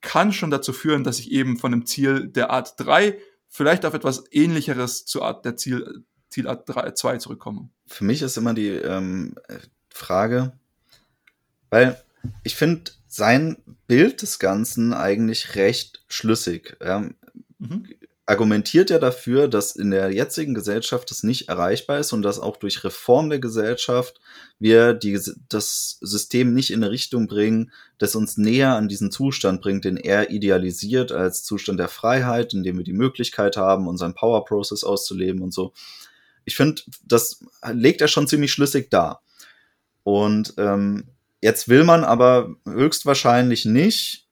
kann schon dazu führen, dass ich eben von dem Ziel der Art 3 vielleicht auf etwas ähnlicheres zur Art der Ziel, Zielart 3, 2 zurückkomme. Für mich ist immer die ähm, Frage, weil ich finde sein Bild des Ganzen eigentlich recht schlüssig. Ähm, mhm argumentiert ja dafür, dass in der jetzigen Gesellschaft das nicht erreichbar ist und dass auch durch Reform der Gesellschaft wir die, das System nicht in eine Richtung bringen, das uns näher an diesen Zustand bringt, den er idealisiert als Zustand der Freiheit, in dem wir die Möglichkeit haben, unseren Power Process auszuleben und so. Ich finde, das legt er schon ziemlich schlüssig dar. Und ähm, jetzt will man aber höchstwahrscheinlich nicht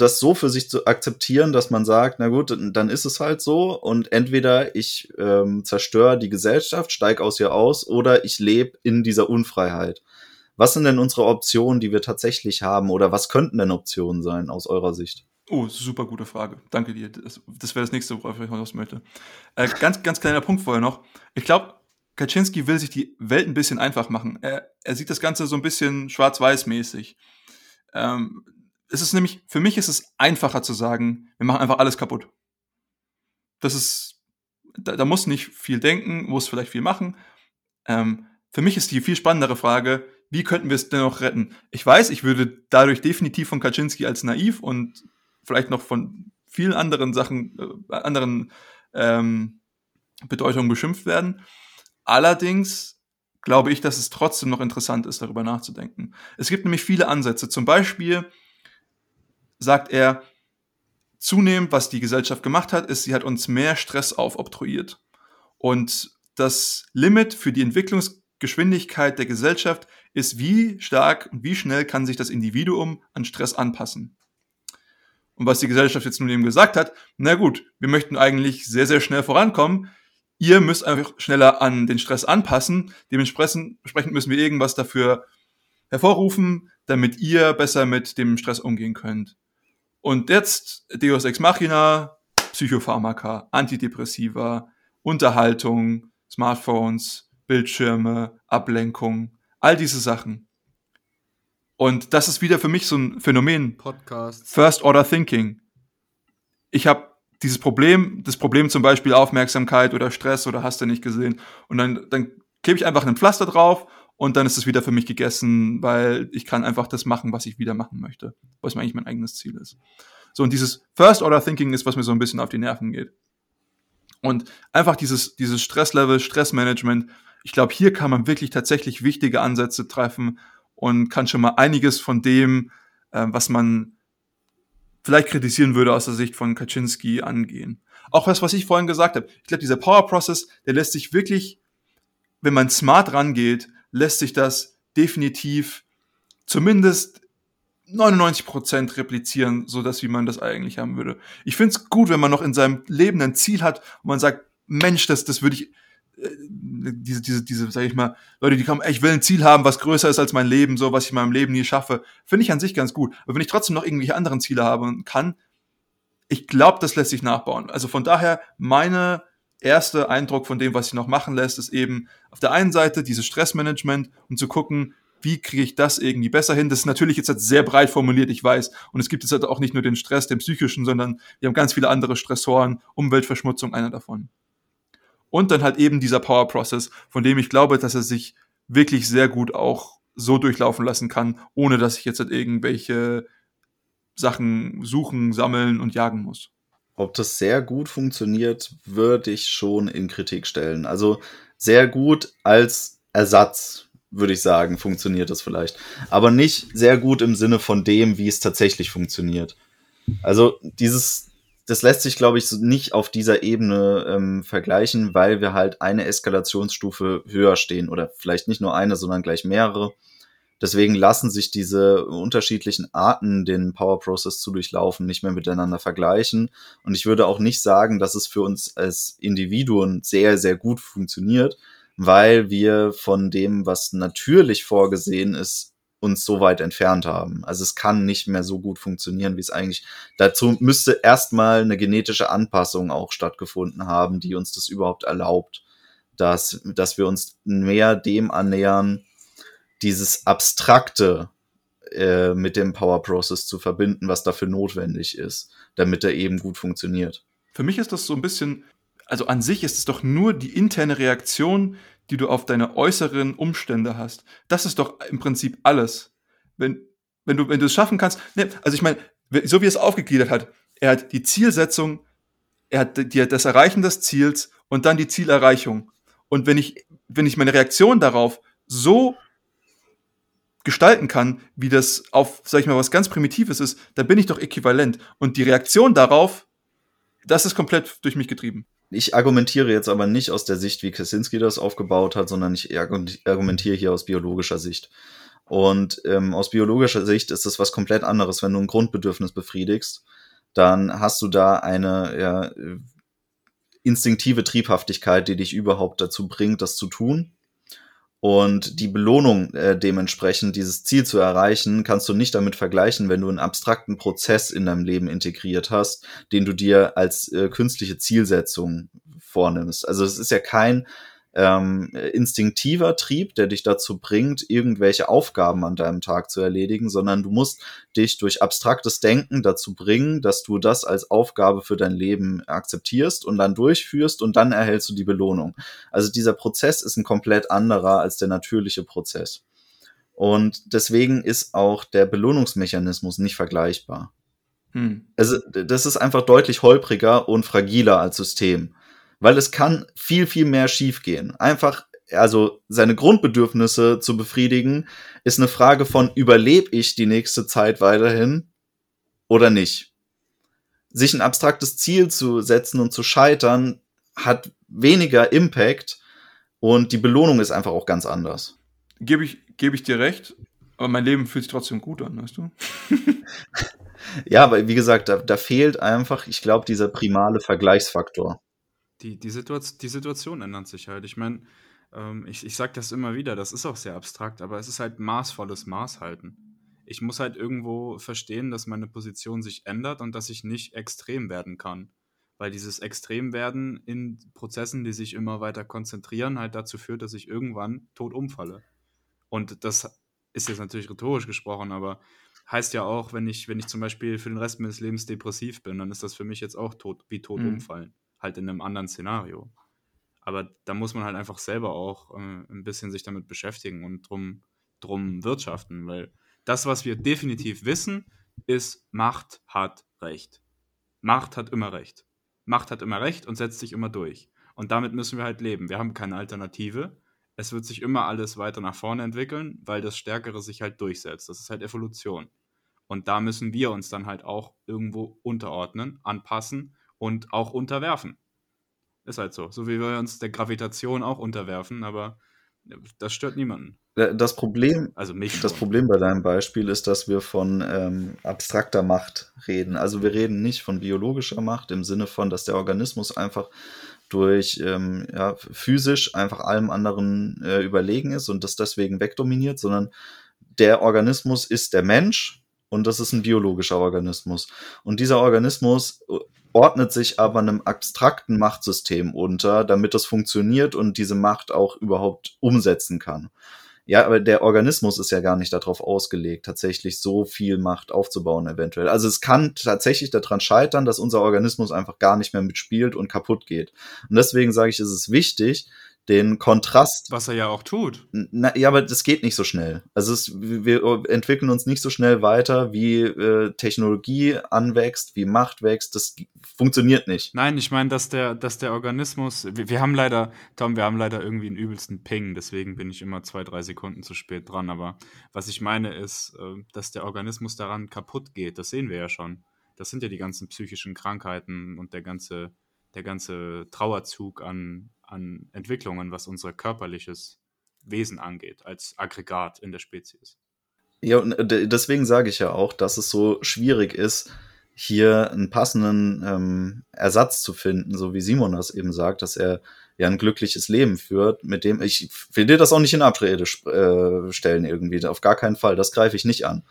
das so für sich zu akzeptieren, dass man sagt, na gut, dann ist es halt so und entweder ich ähm, zerstöre die Gesellschaft, steige aus ihr aus oder ich lebe in dieser Unfreiheit. Was sind denn unsere Optionen, die wir tatsächlich haben oder was könnten denn Optionen sein aus eurer Sicht? Oh, super gute Frage. Danke dir. Das, das wäre das nächste, worauf ich hinaus möchte. Äh, ganz, ganz kleiner Punkt vorher noch. Ich glaube, Kaczynski will sich die Welt ein bisschen einfach machen. Er, er sieht das Ganze so ein bisschen schwarz-weiß-mäßig. Ähm, es ist nämlich, für mich ist es einfacher zu sagen, wir machen einfach alles kaputt. Das ist, da, da muss nicht viel denken, muss vielleicht viel machen. Ähm, für mich ist die viel spannendere Frage, wie könnten wir es dennoch retten? Ich weiß, ich würde dadurch definitiv von Kaczynski als naiv und vielleicht noch von vielen anderen Sachen, äh, anderen ähm, Bedeutungen beschimpft werden. Allerdings glaube ich, dass es trotzdem noch interessant ist, darüber nachzudenken. Es gibt nämlich viele Ansätze. Zum Beispiel sagt er, zunehmend, was die Gesellschaft gemacht hat, ist, sie hat uns mehr Stress aufobtruiert. Und das Limit für die Entwicklungsgeschwindigkeit der Gesellschaft ist, wie stark und wie schnell kann sich das Individuum an Stress anpassen. Und was die Gesellschaft jetzt nun eben gesagt hat, na gut, wir möchten eigentlich sehr, sehr schnell vorankommen. Ihr müsst einfach schneller an den Stress anpassen. Dementsprechend müssen wir irgendwas dafür hervorrufen, damit ihr besser mit dem Stress umgehen könnt. Und jetzt Deus Ex Machina, Psychopharmaka, Antidepressiva, Unterhaltung, Smartphones, Bildschirme, Ablenkung, all diese Sachen. Und das ist wieder für mich so ein Phänomen. Podcast. First Order Thinking. Ich habe dieses Problem, das Problem zum Beispiel Aufmerksamkeit oder Stress oder hast du nicht gesehen. Und dann, dann klebe ich einfach ein Pflaster drauf und dann ist es wieder für mich gegessen, weil ich kann einfach das machen, was ich wieder machen möchte, was mir eigentlich mein eigenes Ziel ist. So, und dieses First Order Thinking ist, was mir so ein bisschen auf die Nerven geht. Und einfach dieses, dieses Stresslevel, Stressmanagement, ich glaube, hier kann man wirklich tatsächlich wichtige Ansätze treffen und kann schon mal einiges von dem, äh, was man vielleicht kritisieren würde aus der Sicht von Kaczynski angehen. Auch was, was ich vorhin gesagt habe. Ich glaube, dieser Power Process, der lässt sich wirklich, wenn man smart rangeht, lässt sich das definitiv zumindest 99 Prozent replizieren, so dass wie man das eigentlich haben würde. Ich finde es gut, wenn man noch in seinem Leben ein Ziel hat und man sagt, Mensch, das, das würde ich, äh, diese, diese, diese, sag ich mal, Leute, die kommen, ey, ich will ein Ziel haben, was größer ist als mein Leben, so, was ich in meinem Leben nie schaffe, finde ich an sich ganz gut. Aber wenn ich trotzdem noch irgendwelche anderen Ziele habe und kann, ich glaube, das lässt sich nachbauen. Also von daher, meine erste Eindruck von dem, was sich noch machen lässt, ist eben auf der einen Seite dieses Stressmanagement und zu gucken, wie kriege ich das irgendwie besser hin? Das ist natürlich jetzt halt sehr breit formuliert, ich weiß. Und es gibt jetzt halt auch nicht nur den Stress, den psychischen, sondern wir haben ganz viele andere Stressoren, Umweltverschmutzung, einer davon. Und dann halt eben dieser Power Process, von dem ich glaube, dass er sich wirklich sehr gut auch so durchlaufen lassen kann, ohne dass ich jetzt halt irgendwelche Sachen suchen, sammeln und jagen muss. Ob das sehr gut funktioniert, würde ich schon in Kritik stellen. Also sehr gut als Ersatz, würde ich sagen, funktioniert das vielleicht. Aber nicht sehr gut im Sinne von dem, wie es tatsächlich funktioniert. Also dieses, das lässt sich, glaube ich, nicht auf dieser Ebene ähm, vergleichen, weil wir halt eine Eskalationsstufe höher stehen oder vielleicht nicht nur eine, sondern gleich mehrere. Deswegen lassen sich diese unterschiedlichen Arten, den Power Process zu durchlaufen, nicht mehr miteinander vergleichen. Und ich würde auch nicht sagen, dass es für uns als Individuen sehr, sehr gut funktioniert, weil wir von dem, was natürlich vorgesehen ist, uns so weit entfernt haben. Also es kann nicht mehr so gut funktionieren, wie es eigentlich. Dazu müsste erstmal eine genetische Anpassung auch stattgefunden haben, die uns das überhaupt erlaubt, dass, dass wir uns mehr dem annähern, dieses Abstrakte äh, mit dem Power Process zu verbinden, was dafür notwendig ist, damit er eben gut funktioniert. Für mich ist das so ein bisschen, also an sich ist es doch nur die interne Reaktion, die du auf deine äußeren Umstände hast. Das ist doch im Prinzip alles. Wenn, wenn du, wenn du es schaffen kannst, ne, also ich meine, so wie es aufgegliedert hat, er hat die Zielsetzung, er hat die, das Erreichen des Ziels und dann die Zielerreichung. Und wenn ich, wenn ich meine Reaktion darauf so gestalten kann, wie das auf, sag ich mal, was ganz Primitives ist, dann bin ich doch äquivalent. Und die Reaktion darauf, das ist komplett durch mich getrieben. Ich argumentiere jetzt aber nicht aus der Sicht, wie Kaczynski das aufgebaut hat, sondern ich argumentiere hier aus biologischer Sicht. Und ähm, aus biologischer Sicht ist das was komplett anderes. Wenn du ein Grundbedürfnis befriedigst, dann hast du da eine ja, instinktive Triebhaftigkeit, die dich überhaupt dazu bringt, das zu tun. Und die Belohnung äh, dementsprechend, dieses Ziel zu erreichen, kannst du nicht damit vergleichen, wenn du einen abstrakten Prozess in deinem Leben integriert hast, den du dir als äh, künstliche Zielsetzung vornimmst. Also es ist ja kein ähm, instinktiver Trieb, der dich dazu bringt, irgendwelche Aufgaben an deinem Tag zu erledigen, sondern du musst dich durch abstraktes Denken dazu bringen, dass du das als Aufgabe für dein Leben akzeptierst und dann durchführst und dann erhältst du die Belohnung. Also dieser Prozess ist ein komplett anderer als der natürliche Prozess. Und deswegen ist auch der Belohnungsmechanismus nicht vergleichbar. Hm. Also das ist einfach deutlich holpriger und fragiler als System weil es kann viel, viel mehr schiefgehen. Einfach, also seine Grundbedürfnisse zu befriedigen, ist eine Frage von, überlebe ich die nächste Zeit weiterhin oder nicht? sich ein abstraktes Ziel zu setzen und zu scheitern, hat weniger Impact und die Belohnung ist einfach auch ganz anders. Gebe ich, gebe ich dir recht, aber mein Leben fühlt sich trotzdem gut an, weißt du? ja, aber wie gesagt, da, da fehlt einfach, ich glaube, dieser primale Vergleichsfaktor. Die, die, Situation, die Situation ändert sich halt. Ich meine, ähm, ich, ich sage das immer wieder, das ist auch sehr abstrakt, aber es ist halt maßvolles Maß halten. Ich muss halt irgendwo verstehen, dass meine Position sich ändert und dass ich nicht extrem werden kann weil dieses Extremwerden in Prozessen, die sich immer weiter konzentrieren, halt dazu führt, dass ich irgendwann tot umfalle. Und das ist jetzt natürlich rhetorisch gesprochen, aber heißt ja auch, wenn ich, wenn ich zum Beispiel für den Rest meines Lebens depressiv bin, dann ist das für mich jetzt auch tot, wie tot mhm. umfallen. Halt in einem anderen Szenario. Aber da muss man halt einfach selber auch äh, ein bisschen sich damit beschäftigen und drum, drum wirtschaften, weil das, was wir definitiv wissen, ist, Macht hat Recht. Macht hat immer Recht. Macht hat immer recht und setzt sich immer durch. Und damit müssen wir halt leben. Wir haben keine Alternative. Es wird sich immer alles weiter nach vorne entwickeln, weil das Stärkere sich halt durchsetzt. Das ist halt Evolution. Und da müssen wir uns dann halt auch irgendwo unterordnen, anpassen und auch unterwerfen. Ist halt so. So wie wir uns der Gravitation auch unterwerfen, aber das stört niemanden. Äh, das Problem, also mich das Problem bei deinem Beispiel ist, dass wir von ähm, abstrakter Macht reden. Also wir reden nicht von biologischer Macht im Sinne von, dass der Organismus einfach durch ähm, ja, physisch einfach allem anderen äh, überlegen ist und das deswegen wegdominiert, sondern der Organismus ist der Mensch und das ist ein biologischer Organismus. Und dieser Organismus äh, ordnet sich aber einem abstrakten Machtsystem unter, damit das funktioniert und diese Macht auch überhaupt umsetzen kann. Ja, aber der Organismus ist ja gar nicht darauf ausgelegt, tatsächlich so viel Macht aufzubauen, eventuell. Also es kann tatsächlich daran scheitern, dass unser Organismus einfach gar nicht mehr mitspielt und kaputt geht. Und deswegen sage ich, ist es wichtig, den Kontrast. Was er ja auch tut. Na, ja, aber das geht nicht so schnell. Also es, wir entwickeln uns nicht so schnell weiter, wie äh, Technologie anwächst, wie Macht wächst. Das funktioniert nicht. Nein, ich meine, dass der, dass der Organismus. Wir, wir, haben leider, Tom, wir haben leider irgendwie einen übelsten Ping, deswegen bin ich immer zwei, drei Sekunden zu spät dran. Aber was ich meine ist, äh, dass der Organismus daran kaputt geht. Das sehen wir ja schon. Das sind ja die ganzen psychischen Krankheiten und der ganze, der ganze Trauerzug an an Entwicklungen, was unser körperliches Wesen angeht, als Aggregat in der Spezies. Ja, und äh, deswegen sage ich ja auch, dass es so schwierig ist, hier einen passenden ähm, Ersatz zu finden, so wie Simon das eben sagt, dass er ja ein glückliches Leben führt, mit dem ich will dir das auch nicht in Abrede äh, stellen irgendwie, auf gar keinen Fall, das greife ich nicht an.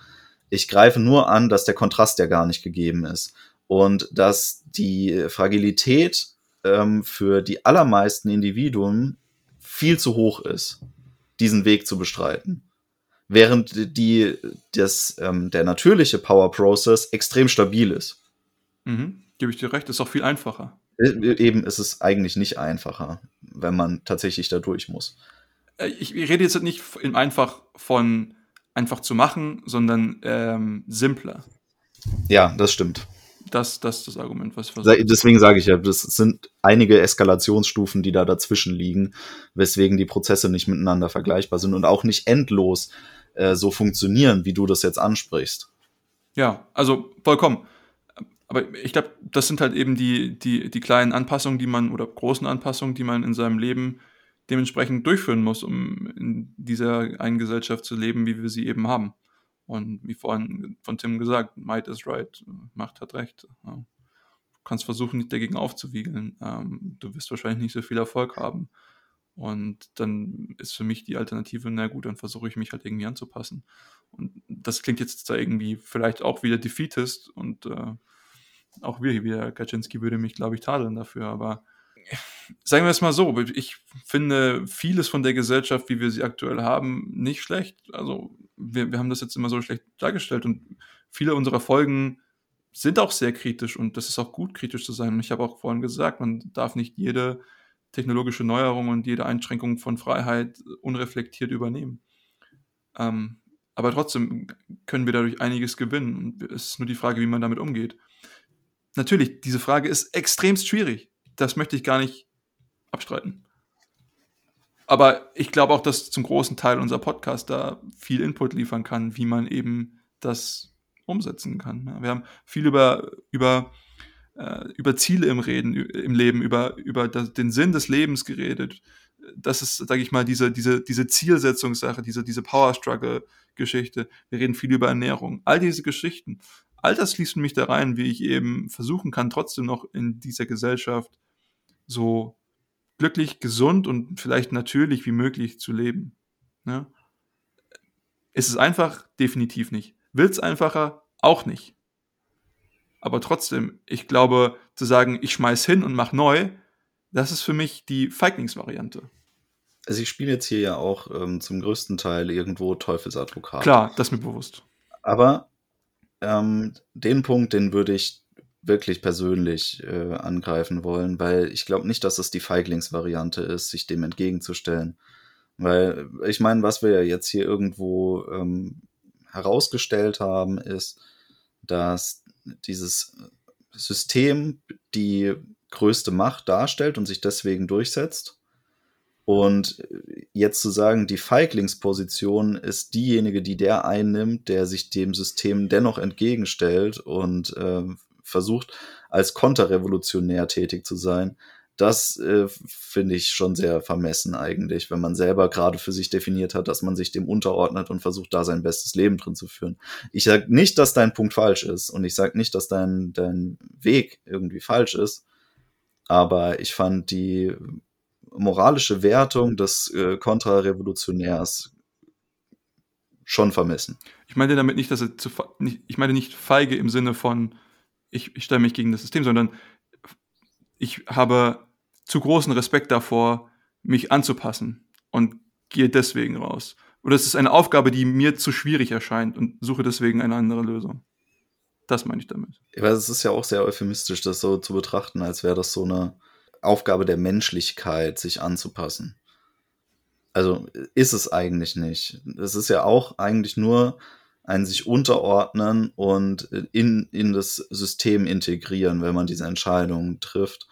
Ich greife nur an, dass der Kontrast ja gar nicht gegeben ist und dass die Fragilität ähm, für die allermeisten Individuen viel zu hoch ist, diesen Weg zu bestreiten. Während die, das, ähm, der natürliche Power Process extrem stabil ist. Mhm. Gebe ich dir recht, ist auch viel einfacher. Äh, eben ist es eigentlich nicht einfacher, wenn man tatsächlich da durch muss. Äh, ich rede jetzt nicht einfach von einfach zu machen, sondern ähm, simpler. Ja, das stimmt. Das, das ist das Argument, was ich versuche. Deswegen sage ich ja, das sind einige Eskalationsstufen, die da dazwischen liegen, weswegen die Prozesse nicht miteinander vergleichbar sind und auch nicht endlos äh, so funktionieren, wie du das jetzt ansprichst. Ja, also vollkommen. Aber ich glaube, das sind halt eben die, die, die kleinen Anpassungen, die man, oder großen Anpassungen, die man in seinem Leben dementsprechend durchführen muss, um in dieser einen Gesellschaft zu leben, wie wir sie eben haben. Und wie vorhin von Tim gesagt, Might is right, Macht hat recht. Du kannst versuchen, nicht dagegen aufzuwiegeln. Ähm, du wirst wahrscheinlich nicht so viel Erfolg haben. Und dann ist für mich die Alternative, na gut, dann versuche ich mich halt irgendwie anzupassen. Und das klingt jetzt da irgendwie vielleicht auch wieder defeatist und äh, auch wir, wieder Kaczynski würde mich, glaube ich, tadeln dafür, aber sagen wir es mal so, ich finde vieles von der Gesellschaft, wie wir sie aktuell haben, nicht schlecht. Also wir, wir haben das jetzt immer so schlecht dargestellt und viele unserer Folgen sind auch sehr kritisch und das ist auch gut, kritisch zu sein. Und ich habe auch vorhin gesagt, man darf nicht jede technologische Neuerung und jede Einschränkung von Freiheit unreflektiert übernehmen. Ähm, aber trotzdem können wir dadurch einiges gewinnen. Und es ist nur die Frage, wie man damit umgeht. Natürlich, diese Frage ist extremst schwierig. Das möchte ich gar nicht abstreiten. Aber ich glaube auch, dass zum großen Teil unser Podcast da viel Input liefern kann, wie man eben das umsetzen kann. Wir haben viel über, über äh, über Ziele im Reden, im Leben, über, über das, den Sinn des Lebens geredet. Das ist, sage ich mal, diese, diese, diese Zielsetzungssache, diese, diese Power Struggle-Geschichte. Wir reden viel über Ernährung. All diese Geschichten. All das schließt mich da rein, wie ich eben versuchen kann, trotzdem noch in dieser Gesellschaft so glücklich, gesund und vielleicht natürlich wie möglich zu leben. Ne? Ist es einfach? Definitiv nicht. Will es einfacher? Auch nicht. Aber trotzdem, ich glaube, zu sagen, ich schmeiß hin und mach neu, das ist für mich die Feiglingsvariante. Also ich spiele jetzt hier ja auch ähm, zum größten Teil irgendwo Teufelsadvokat. Klar, das ist mir bewusst. Aber ähm, den Punkt, den würde ich wirklich persönlich äh, angreifen wollen, weil ich glaube nicht, dass es die Feiglingsvariante ist, sich dem entgegenzustellen. Weil ich meine, was wir ja jetzt hier irgendwo ähm, herausgestellt haben, ist, dass dieses System die größte Macht darstellt und sich deswegen durchsetzt. Und jetzt zu sagen, die Feiglingsposition ist diejenige, die der einnimmt, der sich dem System dennoch entgegenstellt und äh, versucht, als konterrevolutionär tätig zu sein, das äh, finde ich schon sehr vermessen eigentlich, wenn man selber gerade für sich definiert hat, dass man sich dem unterordnet und versucht, da sein bestes Leben drin zu führen. Ich sage nicht, dass dein Punkt falsch ist und ich sage nicht, dass dein, dein Weg irgendwie falsch ist, aber ich fand die moralische Wertung des äh, Kontrarevolutionärs schon vermessen. Ich meine damit nicht, dass er zu, ich meine nicht feige im Sinne von, ich, ich stelle mich gegen das System, sondern ich habe zu großen Respekt davor, mich anzupassen und gehe deswegen raus. Oder es ist eine Aufgabe, die mir zu schwierig erscheint und suche deswegen eine andere Lösung. Das meine ich damit. Ja, es ist ja auch sehr euphemistisch, das so zu betrachten, als wäre das so eine Aufgabe der Menschlichkeit, sich anzupassen. Also ist es eigentlich nicht. Es ist ja auch eigentlich nur ein sich unterordnen und in, in das System integrieren, wenn man diese Entscheidungen trifft.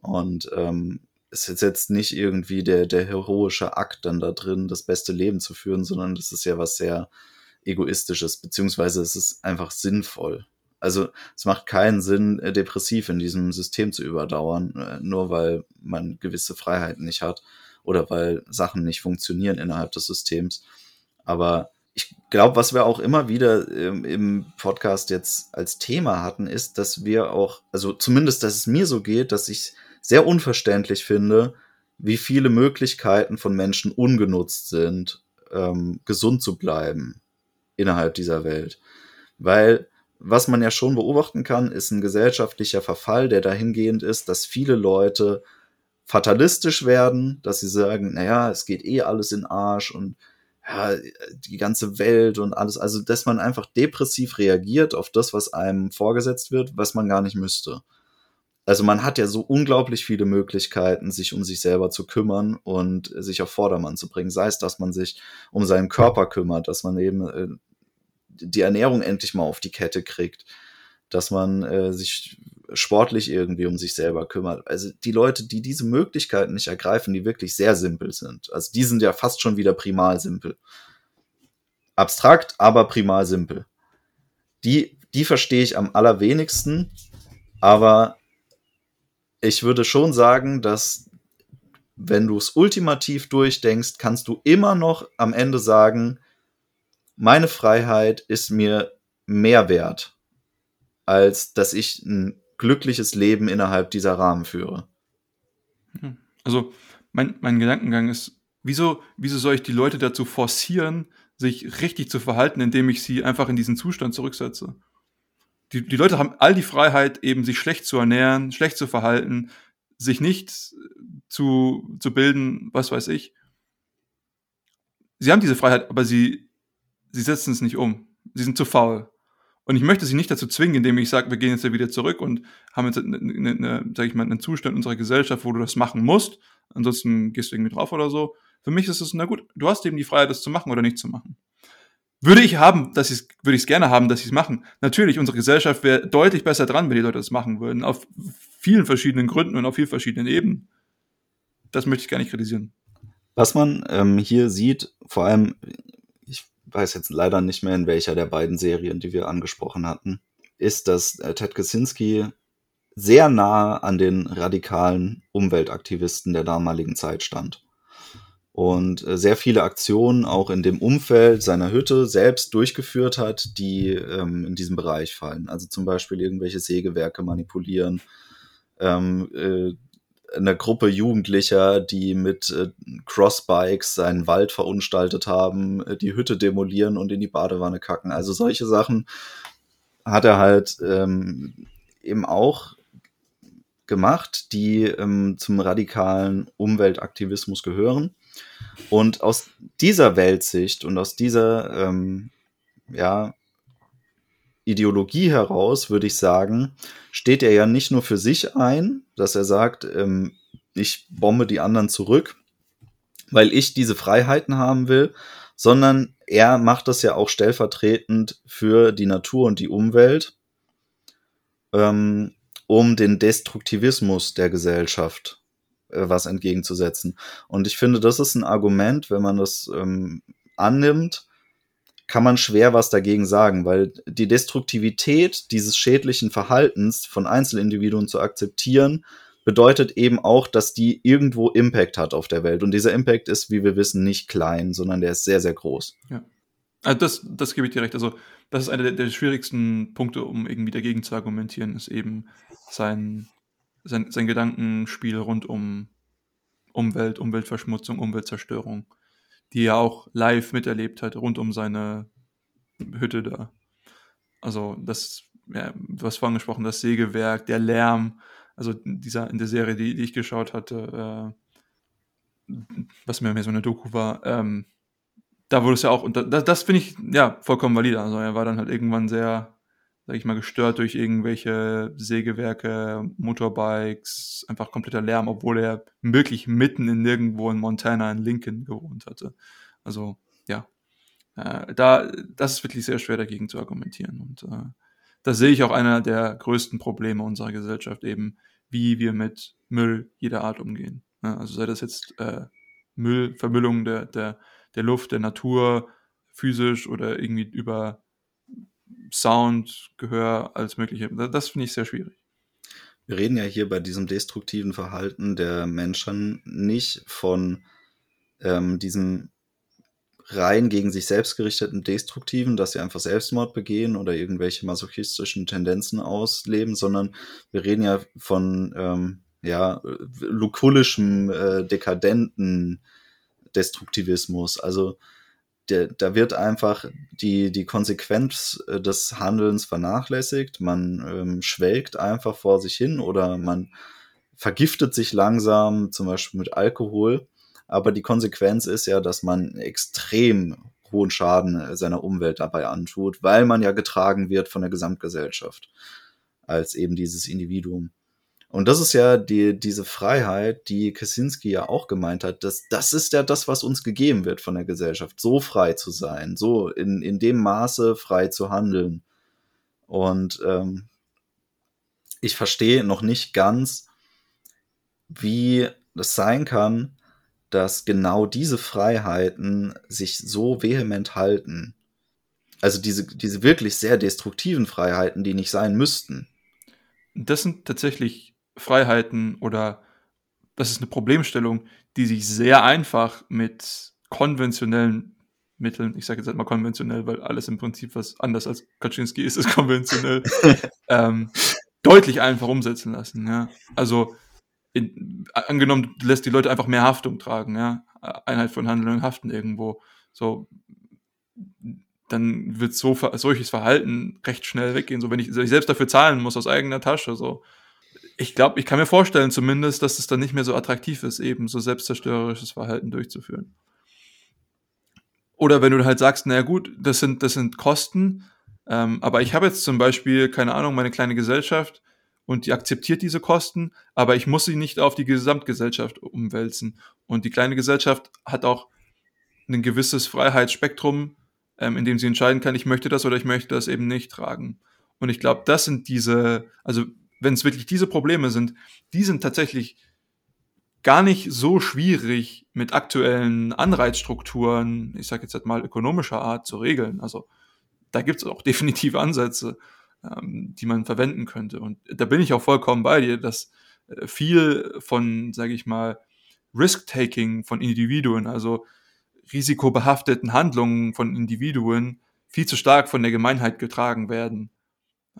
Und ähm, es ist jetzt nicht irgendwie der, der heroische Akt dann da drin, das beste Leben zu führen, sondern das ist ja was sehr egoistisches, beziehungsweise es ist einfach sinnvoll. Also es macht keinen Sinn, äh, depressiv in diesem System zu überdauern, äh, nur weil man gewisse Freiheiten nicht hat oder weil Sachen nicht funktionieren innerhalb des Systems. Aber ich glaube, was wir auch immer wieder ähm, im Podcast jetzt als Thema hatten, ist, dass wir auch, also zumindest, dass es mir so geht, dass ich sehr unverständlich finde, wie viele Möglichkeiten von Menschen ungenutzt sind, ähm, gesund zu bleiben innerhalb dieser Welt. Weil was man ja schon beobachten kann, ist ein gesellschaftlicher Verfall, der dahingehend ist, dass viele Leute fatalistisch werden, dass sie sagen, naja, es geht eh alles in Arsch und ja, die ganze Welt und alles, also dass man einfach depressiv reagiert auf das, was einem vorgesetzt wird, was man gar nicht müsste. Also man hat ja so unglaublich viele Möglichkeiten, sich um sich selber zu kümmern und sich auf Vordermann zu bringen. Sei es, dass man sich um seinen Körper kümmert, dass man eben äh, die Ernährung endlich mal auf die Kette kriegt, dass man äh, sich sportlich irgendwie um sich selber kümmert. Also die Leute, die diese Möglichkeiten nicht ergreifen, die wirklich sehr simpel sind. Also die sind ja fast schon wieder primal simpel. Abstrakt, aber primal simpel. Die, die verstehe ich am allerwenigsten, aber ich würde schon sagen, dass wenn du es ultimativ durchdenkst, kannst du immer noch am Ende sagen, meine Freiheit ist mir mehr wert, als dass ich ein glückliches Leben innerhalb dieser Rahmen führe. Also mein, mein Gedankengang ist, wieso, wieso soll ich die Leute dazu forcieren, sich richtig zu verhalten, indem ich sie einfach in diesen Zustand zurücksetze? Die, die Leute haben all die Freiheit, eben sich schlecht zu ernähren, schlecht zu verhalten, sich nicht zu, zu bilden, was weiß ich. Sie haben diese Freiheit, aber sie, sie setzen es nicht um. Sie sind zu faul. Und ich möchte sie nicht dazu zwingen, indem ich sage, wir gehen jetzt ja wieder zurück und haben jetzt eine, eine, eine, sag ich mal, einen Zustand unserer Gesellschaft, wo du das machen musst. Ansonsten gehst du irgendwie drauf oder so. Für mich ist es, na gut, du hast eben die Freiheit, das zu machen oder nicht zu machen. Würde ich haben, dass ich würde ich es gerne haben, dass sie es machen. Natürlich, unsere Gesellschaft wäre deutlich besser dran, wenn die Leute das machen würden. Auf vielen verschiedenen Gründen und auf vielen verschiedenen Ebenen. Das möchte ich gar nicht kritisieren. Was man ähm, hier sieht, vor allem weiß jetzt leider nicht mehr in welcher der beiden Serien, die wir angesprochen hatten, ist, dass äh, Ted Kaczynski sehr nah an den radikalen Umweltaktivisten der damaligen Zeit stand. Und äh, sehr viele Aktionen auch in dem Umfeld seiner Hütte selbst durchgeführt hat, die ähm, in diesem Bereich fallen. Also zum Beispiel irgendwelche Sägewerke manipulieren, ähm, äh, eine Gruppe Jugendlicher, die mit äh, Crossbikes seinen Wald verunstaltet haben, äh, die Hütte demolieren und in die Badewanne kacken. Also solche Sachen hat er halt ähm, eben auch gemacht, die ähm, zum radikalen Umweltaktivismus gehören. Und aus dieser Weltsicht und aus dieser ähm, ja, Ideologie heraus, würde ich sagen, steht er ja nicht nur für sich ein, dass er sagt, ähm, ich bombe die anderen zurück, weil ich diese Freiheiten haben will, sondern er macht das ja auch stellvertretend für die Natur und die Umwelt, ähm, um den Destruktivismus der Gesellschaft äh, was entgegenzusetzen. Und ich finde, das ist ein Argument, wenn man das ähm, annimmt, kann man schwer was dagegen sagen, weil die Destruktivität dieses schädlichen Verhaltens von Einzelindividuen zu akzeptieren, bedeutet eben auch, dass die irgendwo Impact hat auf der Welt. Und dieser Impact ist, wie wir wissen, nicht klein, sondern der ist sehr, sehr groß. Ja. Also das, das gebe ich dir recht. Also, das ist einer der, der, schwierigsten Punkte, um irgendwie dagegen zu argumentieren, ist eben sein, sein, sein Gedankenspiel rund um Umwelt, Umweltverschmutzung, Umweltzerstörung die er auch live miterlebt hat, rund um seine Hütte da. Also das, ja, du hast vorhin gesprochen, das Sägewerk, der Lärm, also dieser in der Serie, die, die ich geschaut hatte, äh, was mir mehr so eine Doku war, ähm, da wurde es ja auch, und das, das finde ich ja vollkommen valide. Also er war dann halt irgendwann sehr, sag ich mal, gestört durch irgendwelche Sägewerke, Motorbikes, einfach kompletter Lärm, obwohl er wirklich mitten in nirgendwo in Montana in Lincoln gewohnt hatte. Also, ja. Äh, da, das ist wirklich sehr schwer dagegen zu argumentieren. Und äh, da sehe ich auch einer der größten Probleme unserer Gesellschaft eben, wie wir mit Müll jeder Art umgehen. Ja, also sei das jetzt äh, Müll, Vermüllung der, der, der Luft, der Natur, physisch oder irgendwie über Sound, Gehör, alles Mögliche. Das finde ich sehr schwierig. Wir reden ja hier bei diesem destruktiven Verhalten der Menschen nicht von ähm, diesem rein gegen sich selbst gerichteten Destruktiven, dass sie einfach Selbstmord begehen oder irgendwelche masochistischen Tendenzen ausleben, sondern wir reden ja von ähm, ja, lukullischem, äh, dekadenten Destruktivismus. Also da wird einfach die, die Konsequenz äh, des Handelns vernachlässigt. Man ähm, schwelgt einfach vor sich hin oder man vergiftet sich langsam, zum Beispiel mit Alkohol. Aber die Konsequenz ist ja, dass man extrem hohen Schaden äh, seiner Umwelt dabei antut, weil man ja getragen wird von der Gesamtgesellschaft als eben dieses Individuum. Und das ist ja die, diese Freiheit, die Kaczynski ja auch gemeint hat, dass das ist ja das, was uns gegeben wird von der Gesellschaft, so frei zu sein, so in, in dem Maße frei zu handeln. Und ähm, ich verstehe noch nicht ganz, wie das sein kann, dass genau diese Freiheiten sich so vehement halten. Also diese, diese wirklich sehr destruktiven Freiheiten, die nicht sein müssten. Das sind tatsächlich Freiheiten oder das ist eine Problemstellung, die sich sehr einfach mit konventionellen Mitteln, ich sage jetzt halt mal konventionell, weil alles im Prinzip was anders als Kaczynski ist, ist konventionell, ähm, deutlich einfach umsetzen lassen. Ja? Also in, angenommen, du lässt die Leute einfach mehr Haftung tragen, ja, Einheit von Handeln und Haften irgendwo, so, dann wird so solches Verhalten recht schnell weggehen. So, wenn ich, wenn ich selbst dafür zahlen muss aus eigener Tasche, so, ich glaube, ich kann mir vorstellen zumindest, dass es dann nicht mehr so attraktiv ist, eben so selbstzerstörerisches Verhalten durchzuführen. Oder wenn du halt sagst, naja gut, das sind, das sind Kosten, ähm, aber ich habe jetzt zum Beispiel, keine Ahnung, meine kleine Gesellschaft und die akzeptiert diese Kosten, aber ich muss sie nicht auf die Gesamtgesellschaft umwälzen. Und die kleine Gesellschaft hat auch ein gewisses Freiheitsspektrum, ähm, in dem sie entscheiden kann, ich möchte das oder ich möchte das eben nicht tragen. Und ich glaube, das sind diese, also wenn es wirklich diese Probleme sind, die sind tatsächlich gar nicht so schwierig mit aktuellen Anreizstrukturen, ich sage jetzt halt mal ökonomischer Art, zu regeln. Also da gibt es auch definitiv Ansätze. ähm, die man verwenden könnte. Und da bin ich auch vollkommen bei dir, dass äh, viel von, sage ich mal, Risk-Taking von Individuen, also risikobehafteten Handlungen von Individuen, viel zu stark von der Gemeinheit getragen werden.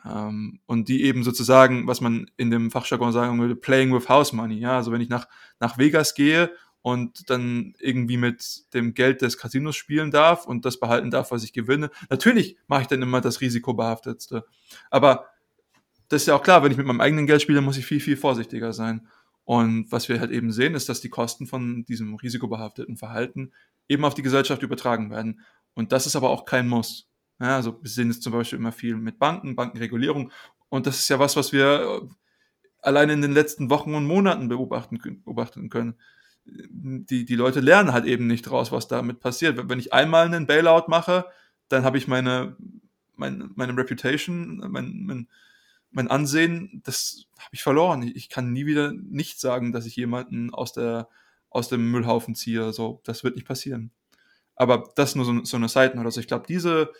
Ähm, und die eben sozusagen, was man in dem Fachjargon sagen würde, playing with house money. Ja, also wenn ich nach, nach Vegas gehe und dann irgendwie mit dem Geld des Casinos spielen darf und das behalten darf, was ich gewinne. Natürlich mache ich dann immer das risikobehaftetste. Aber das ist ja auch klar, wenn ich mit meinem eigenen Geld spiele, muss ich viel, viel vorsichtiger sein. Und was wir halt eben sehen, ist, dass die Kosten von diesem risikobehafteten Verhalten eben auf die Gesellschaft übertragen werden. Und das ist aber auch kein Muss. Ja, also wir sehen es zum Beispiel immer viel mit Banken, Bankenregulierung. Und das ist ja was, was wir allein in den letzten Wochen und Monaten beobachten, beobachten können die, die Leute lernen halt eben nicht raus, was damit passiert. Wenn ich einmal einen Bailout mache, dann habe ich meine, meine, meine Reputation, mein, mein, mein Ansehen, das habe ich verloren. Ich kann nie wieder nicht sagen, dass ich jemanden aus, der, aus dem Müllhaufen ziehe. So, das wird nicht passieren. Aber das nur so, so eine Seitennote. Also ich glaube, diese,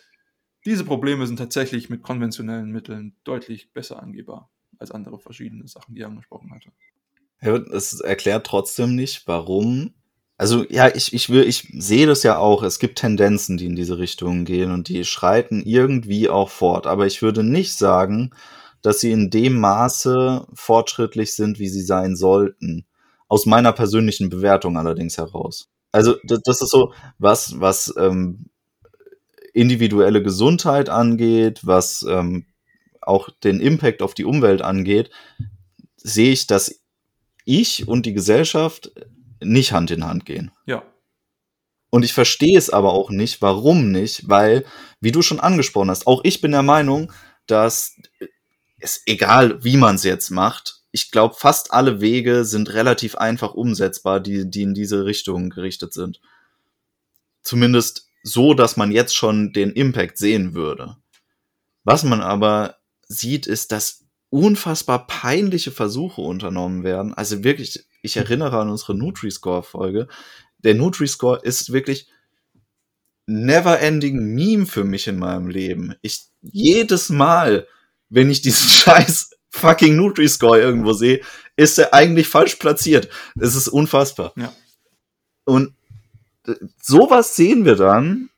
diese Probleme sind tatsächlich mit konventionellen Mitteln deutlich besser angehbar als andere verschiedene Sachen, die er angesprochen hatte. Es erklärt trotzdem nicht, warum. Also ja, ich, ich will, ich sehe das ja auch. Es gibt Tendenzen, die in diese Richtung gehen und die schreiten irgendwie auch fort. Aber ich würde nicht sagen, dass sie in dem Maße fortschrittlich sind, wie sie sein sollten. Aus meiner persönlichen Bewertung allerdings heraus. Also das, das ist so was, was ähm, individuelle Gesundheit angeht, was ähm, auch den Impact auf die Umwelt angeht, sehe ich das ich und die Gesellschaft nicht Hand in Hand gehen. Ja. Und ich verstehe es aber auch nicht, warum nicht, weil, wie du schon angesprochen hast, auch ich bin der Meinung, dass es egal, wie man es jetzt macht, ich glaube, fast alle Wege sind relativ einfach umsetzbar, die, die in diese Richtung gerichtet sind. Zumindest so, dass man jetzt schon den Impact sehen würde. Was man aber sieht, ist, dass unfassbar peinliche Versuche unternommen werden. Also wirklich, ich erinnere an unsere Nutri-Score-Folge. Der Nutri-Score ist wirklich never-ending Meme für mich in meinem Leben. Ich jedes Mal, wenn ich diesen scheiß fucking Nutri-Score irgendwo sehe, ist er eigentlich falsch platziert. Es ist unfassbar. Ja. Und sowas sehen wir dann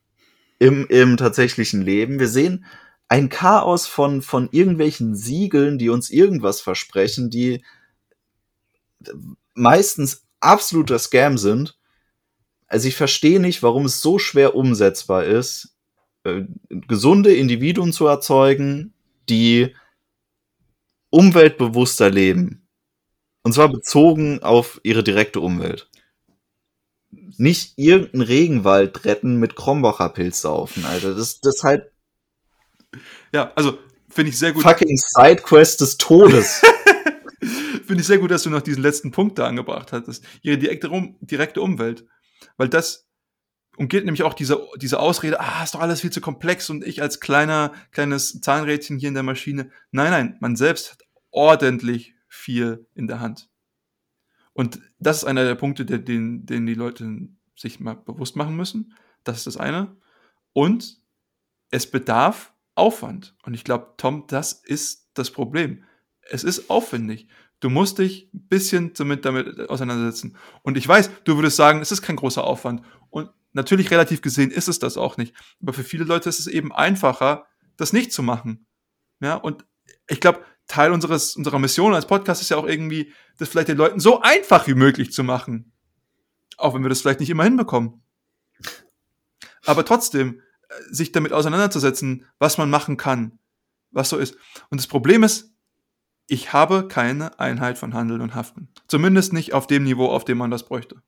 im, im tatsächlichen Leben. Wir sehen ein Chaos von, von irgendwelchen Siegeln, die uns irgendwas versprechen, die meistens absoluter Scam sind. Also ich verstehe nicht, warum es so schwer umsetzbar ist, äh, gesunde Individuen zu erzeugen, die umweltbewusster leben. Und zwar bezogen auf ihre direkte Umwelt. Nicht irgendeinen Regenwald retten mit Krombacher Pilz saufen, Alter. Das, das halt ja, also finde ich sehr gut. Fucking Sidequest des Todes. finde ich sehr gut, dass du noch diesen letzten Punkt da angebracht hattest. Ihre direkte, um, direkte Umwelt. Weil das umgeht nämlich auch diese, diese Ausrede, ah, ist doch alles viel zu komplex und ich als kleiner, kleines Zahnrädchen hier in der Maschine. Nein, nein, man selbst hat ordentlich viel in der Hand. Und das ist einer der Punkte, den, den die Leute sich mal bewusst machen müssen. Das ist das eine. Und es bedarf Aufwand. Und ich glaube, Tom, das ist das Problem. Es ist aufwendig. Du musst dich ein bisschen damit, damit auseinandersetzen. Und ich weiß, du würdest sagen, es ist kein großer Aufwand. Und natürlich relativ gesehen ist es das auch nicht. Aber für viele Leute ist es eben einfacher, das nicht zu machen. Ja, und ich glaube, Teil unseres, unserer Mission als Podcast ist ja auch irgendwie, das vielleicht den Leuten so einfach wie möglich zu machen. Auch wenn wir das vielleicht nicht immer hinbekommen. Aber trotzdem, sich damit auseinanderzusetzen, was man machen kann, was so ist. Und das Problem ist, ich habe keine Einheit von Handeln und Haften. Zumindest nicht auf dem Niveau, auf dem man das bräuchte.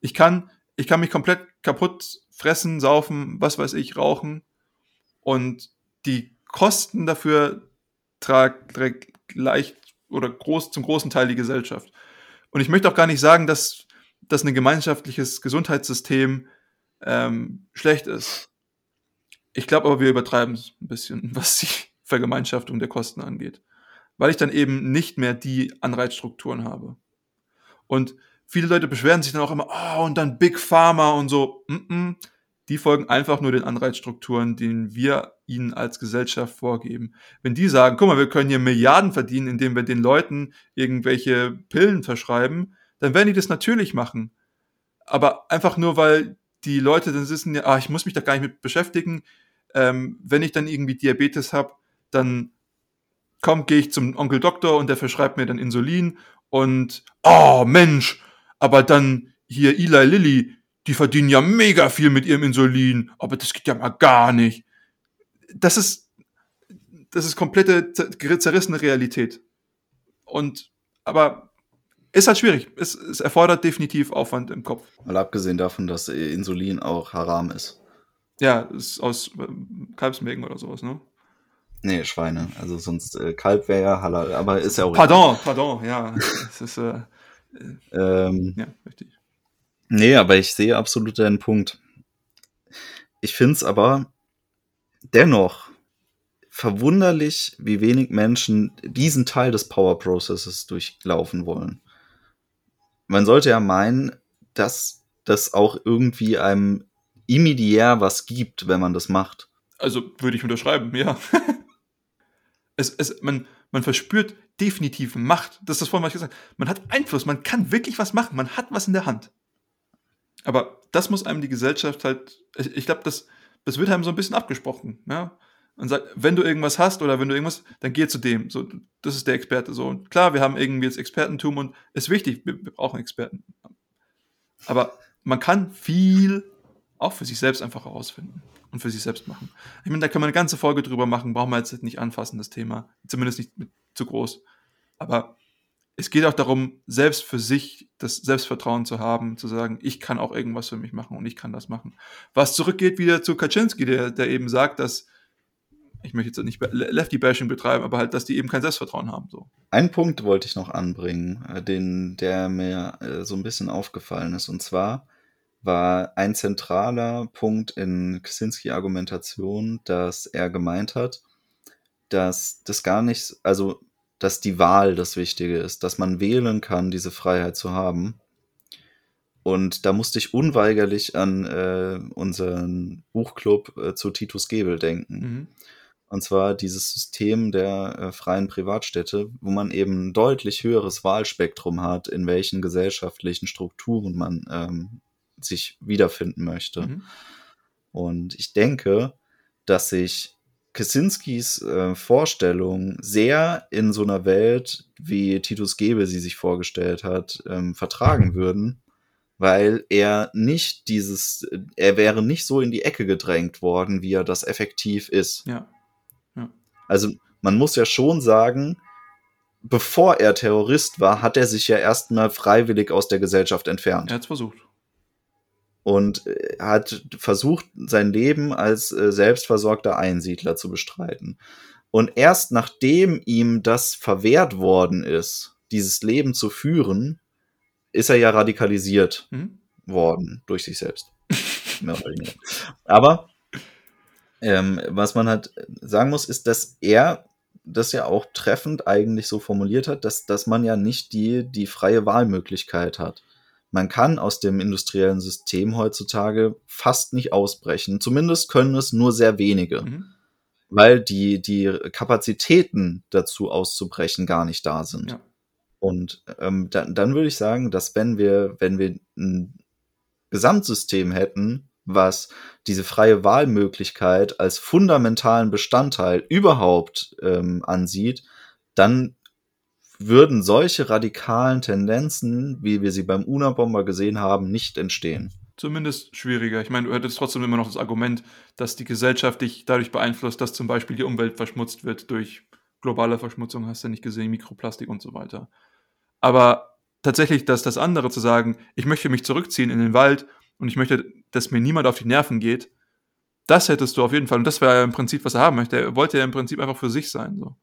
Ich kann, ich kann mich komplett kaputt fressen, saufen, was weiß ich, rauchen und die Kosten dafür trägt leicht oder groß, zum großen Teil die Gesellschaft. Und ich möchte auch gar nicht sagen, dass, dass ein gemeinschaftliches Gesundheitssystem ähm, schlecht ist. Ich glaube aber, wir übertreiben es ein bisschen, was die Vergemeinschaftung der Kosten angeht. Weil ich dann eben nicht mehr die Anreizstrukturen habe. Und viele Leute beschweren sich dann auch immer, oh, und dann Big Pharma und so. Mm -mm. die folgen einfach nur den Anreizstrukturen, den wir ihnen als Gesellschaft vorgeben. Wenn die sagen, guck mal, wir können hier Milliarden verdienen, indem wir den Leuten irgendwelche Pillen verschreiben, dann werden die das natürlich machen. Aber einfach nur, weil die Leute dann wissen, ah, ich muss mich da gar nicht mit beschäftigen. Ähm, wenn ich dann irgendwie Diabetes habe, dann komm, gehe ich zum Onkel Doktor und der verschreibt mir dann Insulin und oh Mensch, aber dann hier Eli Lilly, die verdienen ja mega viel mit ihrem Insulin, aber das geht ja mal gar nicht. Das ist, das ist komplette zerrissene Realität. Und, aber ist halt schwierig. Es, es erfordert definitiv Aufwand im Kopf. Mal abgesehen davon, dass Insulin auch haram ist. Ja, ist aus äh, Kalbsmägen oder sowas, ne? Nee, Schweine. Also sonst äh, Kalb wäre ja halal, aber ist ja auch. Pardon, richtig. pardon, ja. Es ist, äh, ähm, ja, richtig. Nee, aber ich sehe absolut deinen Punkt. Ich finde es aber dennoch verwunderlich, wie wenig Menschen diesen Teil des Power Processes durchlaufen wollen. Man sollte ja meinen, dass das auch irgendwie einem immediär was gibt, wenn man das macht. Also würde ich unterschreiben, ja. es, es, man, man verspürt definitiv Macht. Das ist das vorhin, was ich gesagt habe. Man hat Einfluss, man kann wirklich was machen, man hat was in der Hand. Aber das muss einem die Gesellschaft halt, ich, ich glaube, das, das wird einem so ein bisschen abgesprochen, ja. Und sagt, wenn du irgendwas hast oder wenn du irgendwas, dann geh zu dem. So, das ist der Experte. So, und klar, wir haben irgendwie jetzt Expertentum und ist wichtig, wir, wir brauchen Experten. Aber man kann viel auch für sich selbst einfach herausfinden und für sich selbst machen. Ich meine, da kann man eine ganze Folge drüber machen, brauchen wir jetzt nicht anfassen, das Thema. Zumindest nicht zu groß. Aber es geht auch darum, selbst für sich das Selbstvertrauen zu haben, zu sagen, ich kann auch irgendwas für mich machen und ich kann das machen. Was zurückgeht wieder zu Kaczynski, der, der eben sagt, dass, ich möchte jetzt nicht Lefty-Bashing betreiben, aber halt, dass die eben kein Selbstvertrauen haben. So. Einen Punkt wollte ich noch anbringen, äh, den, der mir äh, so ein bisschen aufgefallen ist, und zwar, war ein zentraler Punkt in Kaczynski Argumentation, dass er gemeint hat, dass das gar nicht, also dass die Wahl das Wichtige ist, dass man wählen kann, diese Freiheit zu haben. Und da musste ich unweigerlich an äh, unseren Buchclub äh, zu Titus Gebel denken. Mhm. Und zwar dieses System der äh, freien Privatstädte, wo man eben ein deutlich höheres Wahlspektrum hat, in welchen gesellschaftlichen Strukturen man ähm, sich wiederfinden möchte. Mhm. Und ich denke, dass sich Kaczynskis äh, Vorstellung sehr in so einer Welt, wie Titus Gebe sie sich vorgestellt hat, ähm, vertragen würden, weil er nicht dieses, er wäre nicht so in die Ecke gedrängt worden, wie er das effektiv ist. Ja. ja. Also man muss ja schon sagen, bevor er Terrorist war, hat er sich ja erstmal freiwillig aus der Gesellschaft entfernt. Er hat es versucht und äh, hat versucht, sein Leben als äh, selbstversorgter Einsiedler zu bestreiten. Und erst nachdem ihm das verwehrt worden ist, dieses Leben zu führen, ist er ja radikalisiert mhm. worden durch sich selbst. Aber ähm, was man halt sagen muss, ist, dass er das ja auch treffend eigentlich so formuliert hat, dass, dass man ja nicht die, die freie Wahlmöglichkeit hat man kann aus dem industriellen System heutzutage fast nicht ausbrechen. Zumindest können es nur sehr wenige, mhm. weil die, die Kapazitäten dazu auszubrechen gar nicht da sind. Ja. Und ähm, dann, dann würde ich sagen, dass wenn wir, wenn wir ein Gesamtsystem hätten, was diese freie Wahlmöglichkeit als fundamentalen Bestandteil überhaupt ähm, ansieht, dann würden solche radikalen Tendenzen, wie wir sie beim Una-Bomber gesehen haben, nicht entstehen. Zumindest schwieriger. Ich meine, du hättest trotzdem immer noch das Argument, dass die Gesellschaft dich dadurch beeinflusst, dass zum Beispiel die Umwelt verschmutzt wird durch globale Verschmutzung, hast du nicht gesehen, Mikroplastik und so weiter. Aber tatsächlich, dass das andere zu sagen, ich möchte mich zurückziehen in den Wald und ich möchte, dass mir niemand auf die Nerven geht, das hättest du auf jeden Fall. Und das wäre ja im Prinzip, was er haben möchte. Er wollte ja im Prinzip einfach für sich sein. So.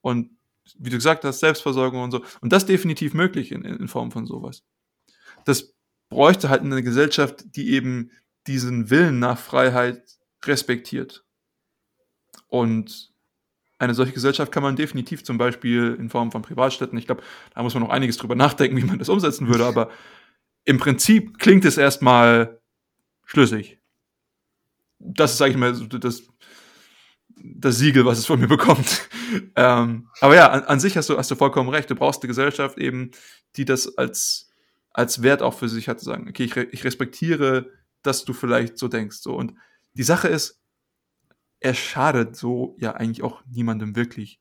Und wie du gesagt hast, Selbstversorgung und so. Und das definitiv möglich in, in Form von sowas. Das bräuchte halt eine Gesellschaft, die eben diesen Willen nach Freiheit respektiert. Und eine solche Gesellschaft kann man definitiv zum Beispiel in Form von Privatstädten, ich glaube, da muss man noch einiges drüber nachdenken, wie man das umsetzen würde, aber im Prinzip klingt es erstmal schlüssig. das ist, sage ich mal, das, das Siegel, was es von mir bekommt. ähm, aber ja, an, an, sich hast du, hast du vollkommen recht. Du brauchst eine Gesellschaft eben, die das als, als Wert auch für sich hat, zu sagen, okay, ich, re ich respektiere, dass du vielleicht so denkst. So. Und die Sache ist, er schadet so ja eigentlich auch niemandem wirklich.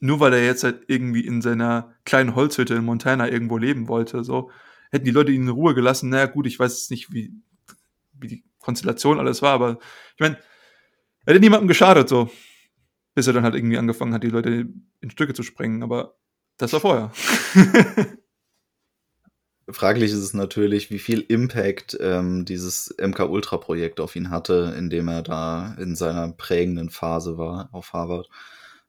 Nur weil er jetzt halt irgendwie in seiner kleinen Holzhütte in Montana irgendwo leben wollte, so, hätten die Leute ihn in Ruhe gelassen. Naja, gut, ich weiß jetzt nicht, wie, wie die Konstellation alles war, aber ich meine, hätte niemandem geschadet, so. Bis er dann halt irgendwie angefangen hat, die Leute in Stücke zu sprengen, aber das war vorher. Fraglich ist es natürlich, wie viel Impact ähm, dieses MK-Ultra-Projekt auf ihn hatte, indem er da in seiner prägenden Phase war auf Harvard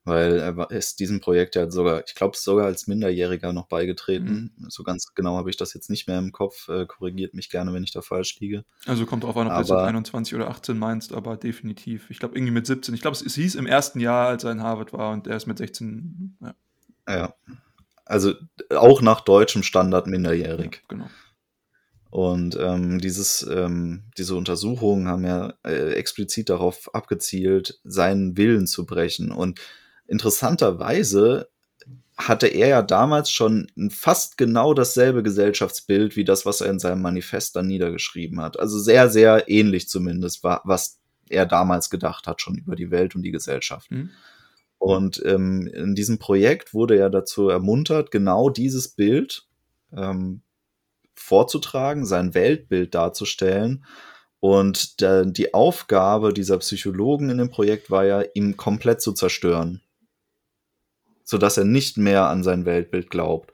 weil er ist diesem Projekt ja sogar, ich glaube, sogar als Minderjähriger noch beigetreten. Mhm. So ganz genau habe ich das jetzt nicht mehr im Kopf. Äh, korrigiert mich gerne, wenn ich da falsch liege. Also kommt drauf an, ob aber, du jetzt 21 oder 18 meinst, aber definitiv. Ich glaube, irgendwie mit 17. Ich glaube, es, es, hieß im ersten Jahr, als er in Harvard war und er ist mit 16. Ja. ja. Also auch nach deutschem Standard minderjährig. Ja, genau. Und ähm, dieses, ähm, diese Untersuchungen haben ja äh, explizit darauf abgezielt, seinen Willen zu brechen. Und interessanterweise hatte er ja damals schon fast genau dasselbe Gesellschaftsbild wie das, was er in seinem Manifest dann niedergeschrieben hat. Also sehr, sehr ähnlich zumindest, war, was er damals gedacht hat, schon über die Welt und die Gesellschaft. Mhm. Und ähm, in diesem Projekt wurde er dazu ermuntert, genau dieses Bild ähm, vorzutragen, sein Weltbild darzustellen. Und der, die Aufgabe dieser Psychologen in dem Projekt war ja, ihn komplett zu zerstören sodass er nicht mehr an sein Weltbild glaubt.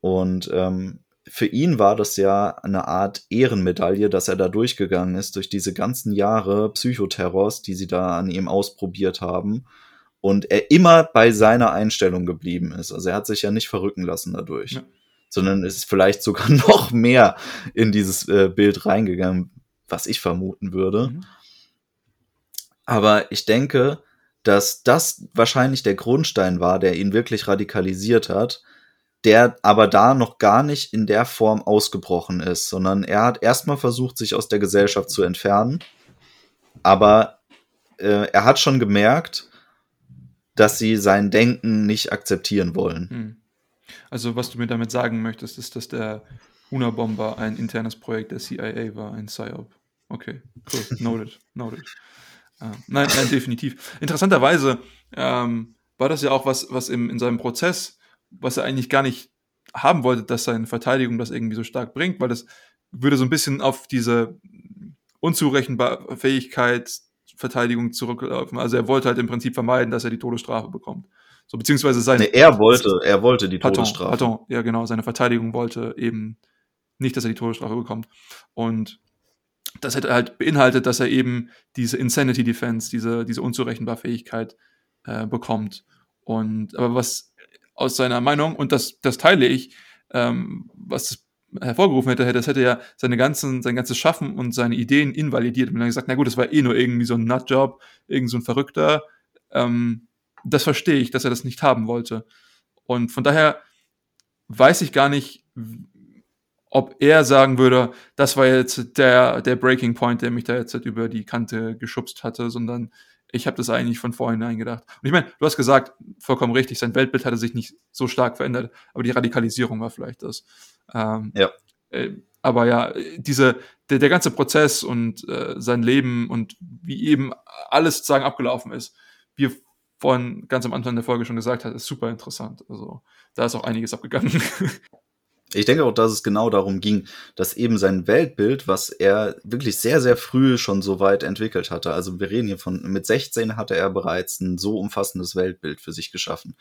Und ähm, für ihn war das ja eine Art Ehrenmedaille, dass er da durchgegangen ist, durch diese ganzen Jahre Psychoterrors, die sie da an ihm ausprobiert haben. Und er immer bei seiner Einstellung geblieben ist. Also er hat sich ja nicht verrücken lassen dadurch, ja. sondern ist vielleicht sogar noch mehr in dieses äh, Bild reingegangen, was ich vermuten würde. Mhm. Aber ich denke, dass das wahrscheinlich der Grundstein war, der ihn wirklich radikalisiert hat, der aber da noch gar nicht in der Form ausgebrochen ist, sondern er hat erstmal versucht, sich aus der Gesellschaft zu entfernen, aber äh, er hat schon gemerkt, dass sie sein Denken nicht akzeptieren wollen. Hm. Also was du mir damit sagen möchtest, ist, dass der Una-Bomber ein internes Projekt der CIA war, ein PSYOP. Okay, cool. Noted, noted. Ah, nein, nein, definitiv. Interessanterweise ähm, war das ja auch was, was im, in seinem Prozess, was er eigentlich gar nicht haben wollte, dass seine Verteidigung das irgendwie so stark bringt, weil das würde so ein bisschen auf diese unzurechenbare Fähigkeit Verteidigung zurücklaufen. Also er wollte halt im Prinzip vermeiden, dass er die Todesstrafe bekommt. So, beziehungsweise seine. Nee, er wollte, er wollte die pardon, Todesstrafe. Pardon, ja, genau. Seine Verteidigung wollte eben nicht, dass er die Todesstrafe bekommt. Und das hätte halt beinhaltet, dass er eben diese Insanity Defense, diese, diese Unzurechenbarfähigkeit äh, bekommt. Und aber was aus seiner Meinung, und das, das teile ich, ähm, was das hervorgerufen hätte, das hätte ja seine ganzen, sein ganzes Schaffen und seine Ideen invalidiert. Und dann gesagt, na gut, das war eh nur irgendwie so ein Nutjob, irgend so ein Verrückter. Ähm, das verstehe ich, dass er das nicht haben wollte. Und von daher weiß ich gar nicht, ob er sagen würde, das war jetzt der, der Breaking Point, der mich da jetzt über die Kante geschubst hatte, sondern ich habe das eigentlich von vorhinein gedacht. Und ich meine, du hast gesagt, vollkommen richtig, sein Weltbild hatte sich nicht so stark verändert, aber die Radikalisierung war vielleicht das. Ähm, ja. Äh, aber ja, diese, der, der ganze Prozess und äh, sein Leben und wie eben alles sozusagen abgelaufen ist, wie vorhin ganz am Anfang der Folge schon gesagt hat, ist super interessant. Also da ist auch einiges abgegangen. Ich denke auch, dass es genau darum ging, dass eben sein Weltbild, was er wirklich sehr, sehr früh schon so weit entwickelt hatte, also wir reden hier von, mit 16 hatte er bereits ein so umfassendes Weltbild für sich geschaffen,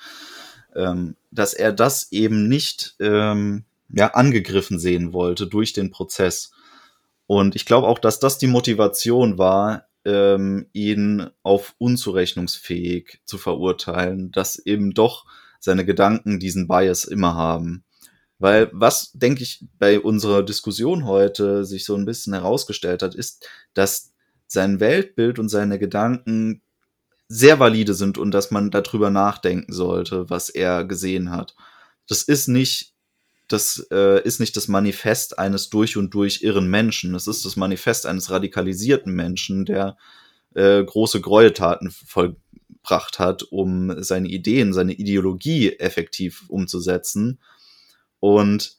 ähm, dass er das eben nicht ähm, ja, angegriffen sehen wollte durch den Prozess. Und ich glaube auch, dass das die Motivation war, ähm, ihn auf unzurechnungsfähig zu verurteilen, dass eben doch seine Gedanken diesen Bias immer haben. Weil was, denke ich, bei unserer Diskussion heute sich so ein bisschen herausgestellt hat, ist, dass sein Weltbild und seine Gedanken sehr valide sind und dass man darüber nachdenken sollte, was er gesehen hat. Das ist nicht das äh, ist nicht das Manifest eines durch und durch irren Menschen. Es ist das Manifest eines radikalisierten Menschen, der äh, große Gräueltaten vollbracht hat, um seine Ideen, seine Ideologie effektiv umzusetzen. Und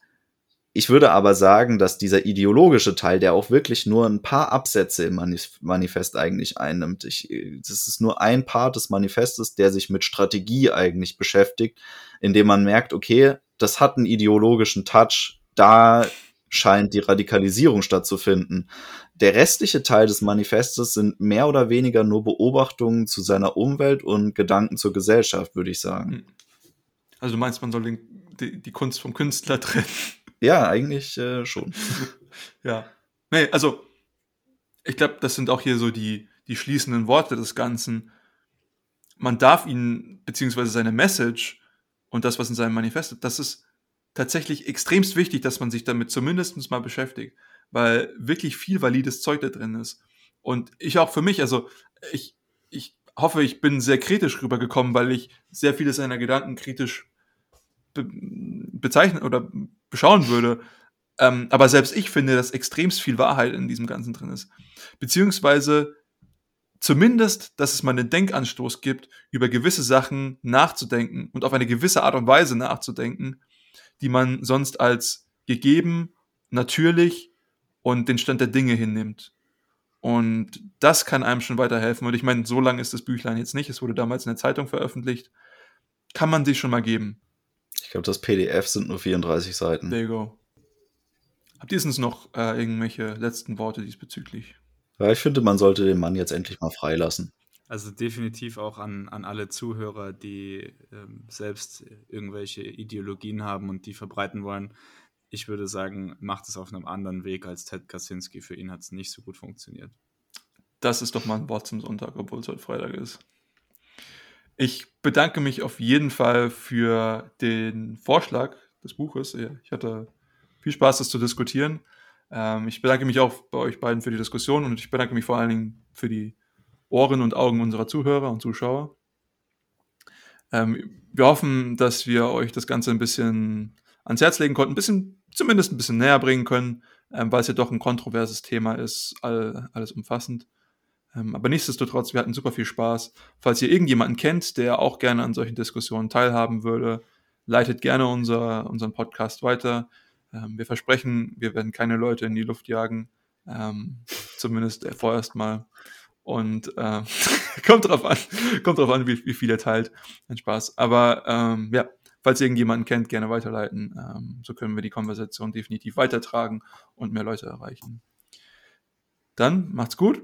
ich würde aber sagen, dass dieser ideologische Teil, der auch wirklich nur ein paar Absätze im Manifest eigentlich einnimmt, ich, das ist nur ein Part des Manifestes, der sich mit Strategie eigentlich beschäftigt, indem man merkt, okay, das hat einen ideologischen Touch, da scheint die Radikalisierung stattzufinden. Der restliche Teil des Manifestes sind mehr oder weniger nur Beobachtungen zu seiner Umwelt und Gedanken zur Gesellschaft, würde ich sagen. Also du meinst, man soll den, die, die Kunst vom Künstler trennen? Ja, eigentlich äh, schon. ja. Nee, also ich glaube, das sind auch hier so die, die schließenden Worte des Ganzen. Man darf ihn, beziehungsweise seine Message und das, was in seinem Manifest ist, das ist tatsächlich extremst wichtig, dass man sich damit zumindest mal beschäftigt, weil wirklich viel valides Zeug da drin ist. Und ich auch für mich, also ich, ich hoffe, ich bin sehr kritisch rübergekommen, weil ich sehr viele seiner Gedanken kritisch be bezeichnen oder beschauen würde. Ähm, aber selbst ich finde, dass extremst viel Wahrheit in diesem Ganzen drin ist. Beziehungsweise zumindest, dass es mal einen Denkanstoß gibt, über gewisse Sachen nachzudenken und auf eine gewisse Art und Weise nachzudenken, die man sonst als gegeben, natürlich und den Stand der Dinge hinnimmt. Und das kann einem schon weiterhelfen. Und ich meine, so lange ist das Büchlein jetzt nicht. Es wurde damals in der Zeitung veröffentlicht. Kann man sich schon mal geben. Ich glaube, das PDF sind nur 34 Seiten. There you go. Habt ihr sonst noch äh, irgendwelche letzten Worte diesbezüglich? Ja, ich finde, man sollte den Mann jetzt endlich mal freilassen. Also definitiv auch an, an alle Zuhörer, die ähm, selbst irgendwelche Ideologien haben und die verbreiten wollen. Ich würde sagen, macht es auf einem anderen Weg als Ted Kaczynski. Für ihn hat es nicht so gut funktioniert. Das ist doch mal ein Wort zum Sonntag, obwohl es heute Freitag ist. Ich bedanke mich auf jeden Fall für den Vorschlag des Buches. Ich hatte viel Spaß, das zu diskutieren. Ähm, ich bedanke mich auch bei euch beiden für die Diskussion und ich bedanke mich vor allen Dingen für die Ohren und Augen unserer Zuhörer und Zuschauer. Ähm, wir hoffen, dass wir euch das Ganze ein bisschen ans Herz legen konnten, ein bisschen, zumindest ein bisschen näher bringen können, ähm, weil es ja doch ein kontroverses Thema ist, all, alles umfassend. Ähm, aber nichtsdestotrotz, wir hatten super viel Spaß. Falls ihr irgendjemanden kennt, der auch gerne an solchen Diskussionen teilhaben würde, leitet gerne unser, unseren Podcast weiter. Ähm, wir versprechen, wir werden keine Leute in die Luft jagen. Ähm, zumindest vorerst mal. Und äh, kommt drauf an, kommt drauf an, wie, wie viel er teilt. Ein Spaß. Aber ähm, ja, falls ihr irgendjemanden kennt, gerne weiterleiten. Ähm, so können wir die Konversation definitiv weitertragen und mehr Leute erreichen. Dann macht's gut.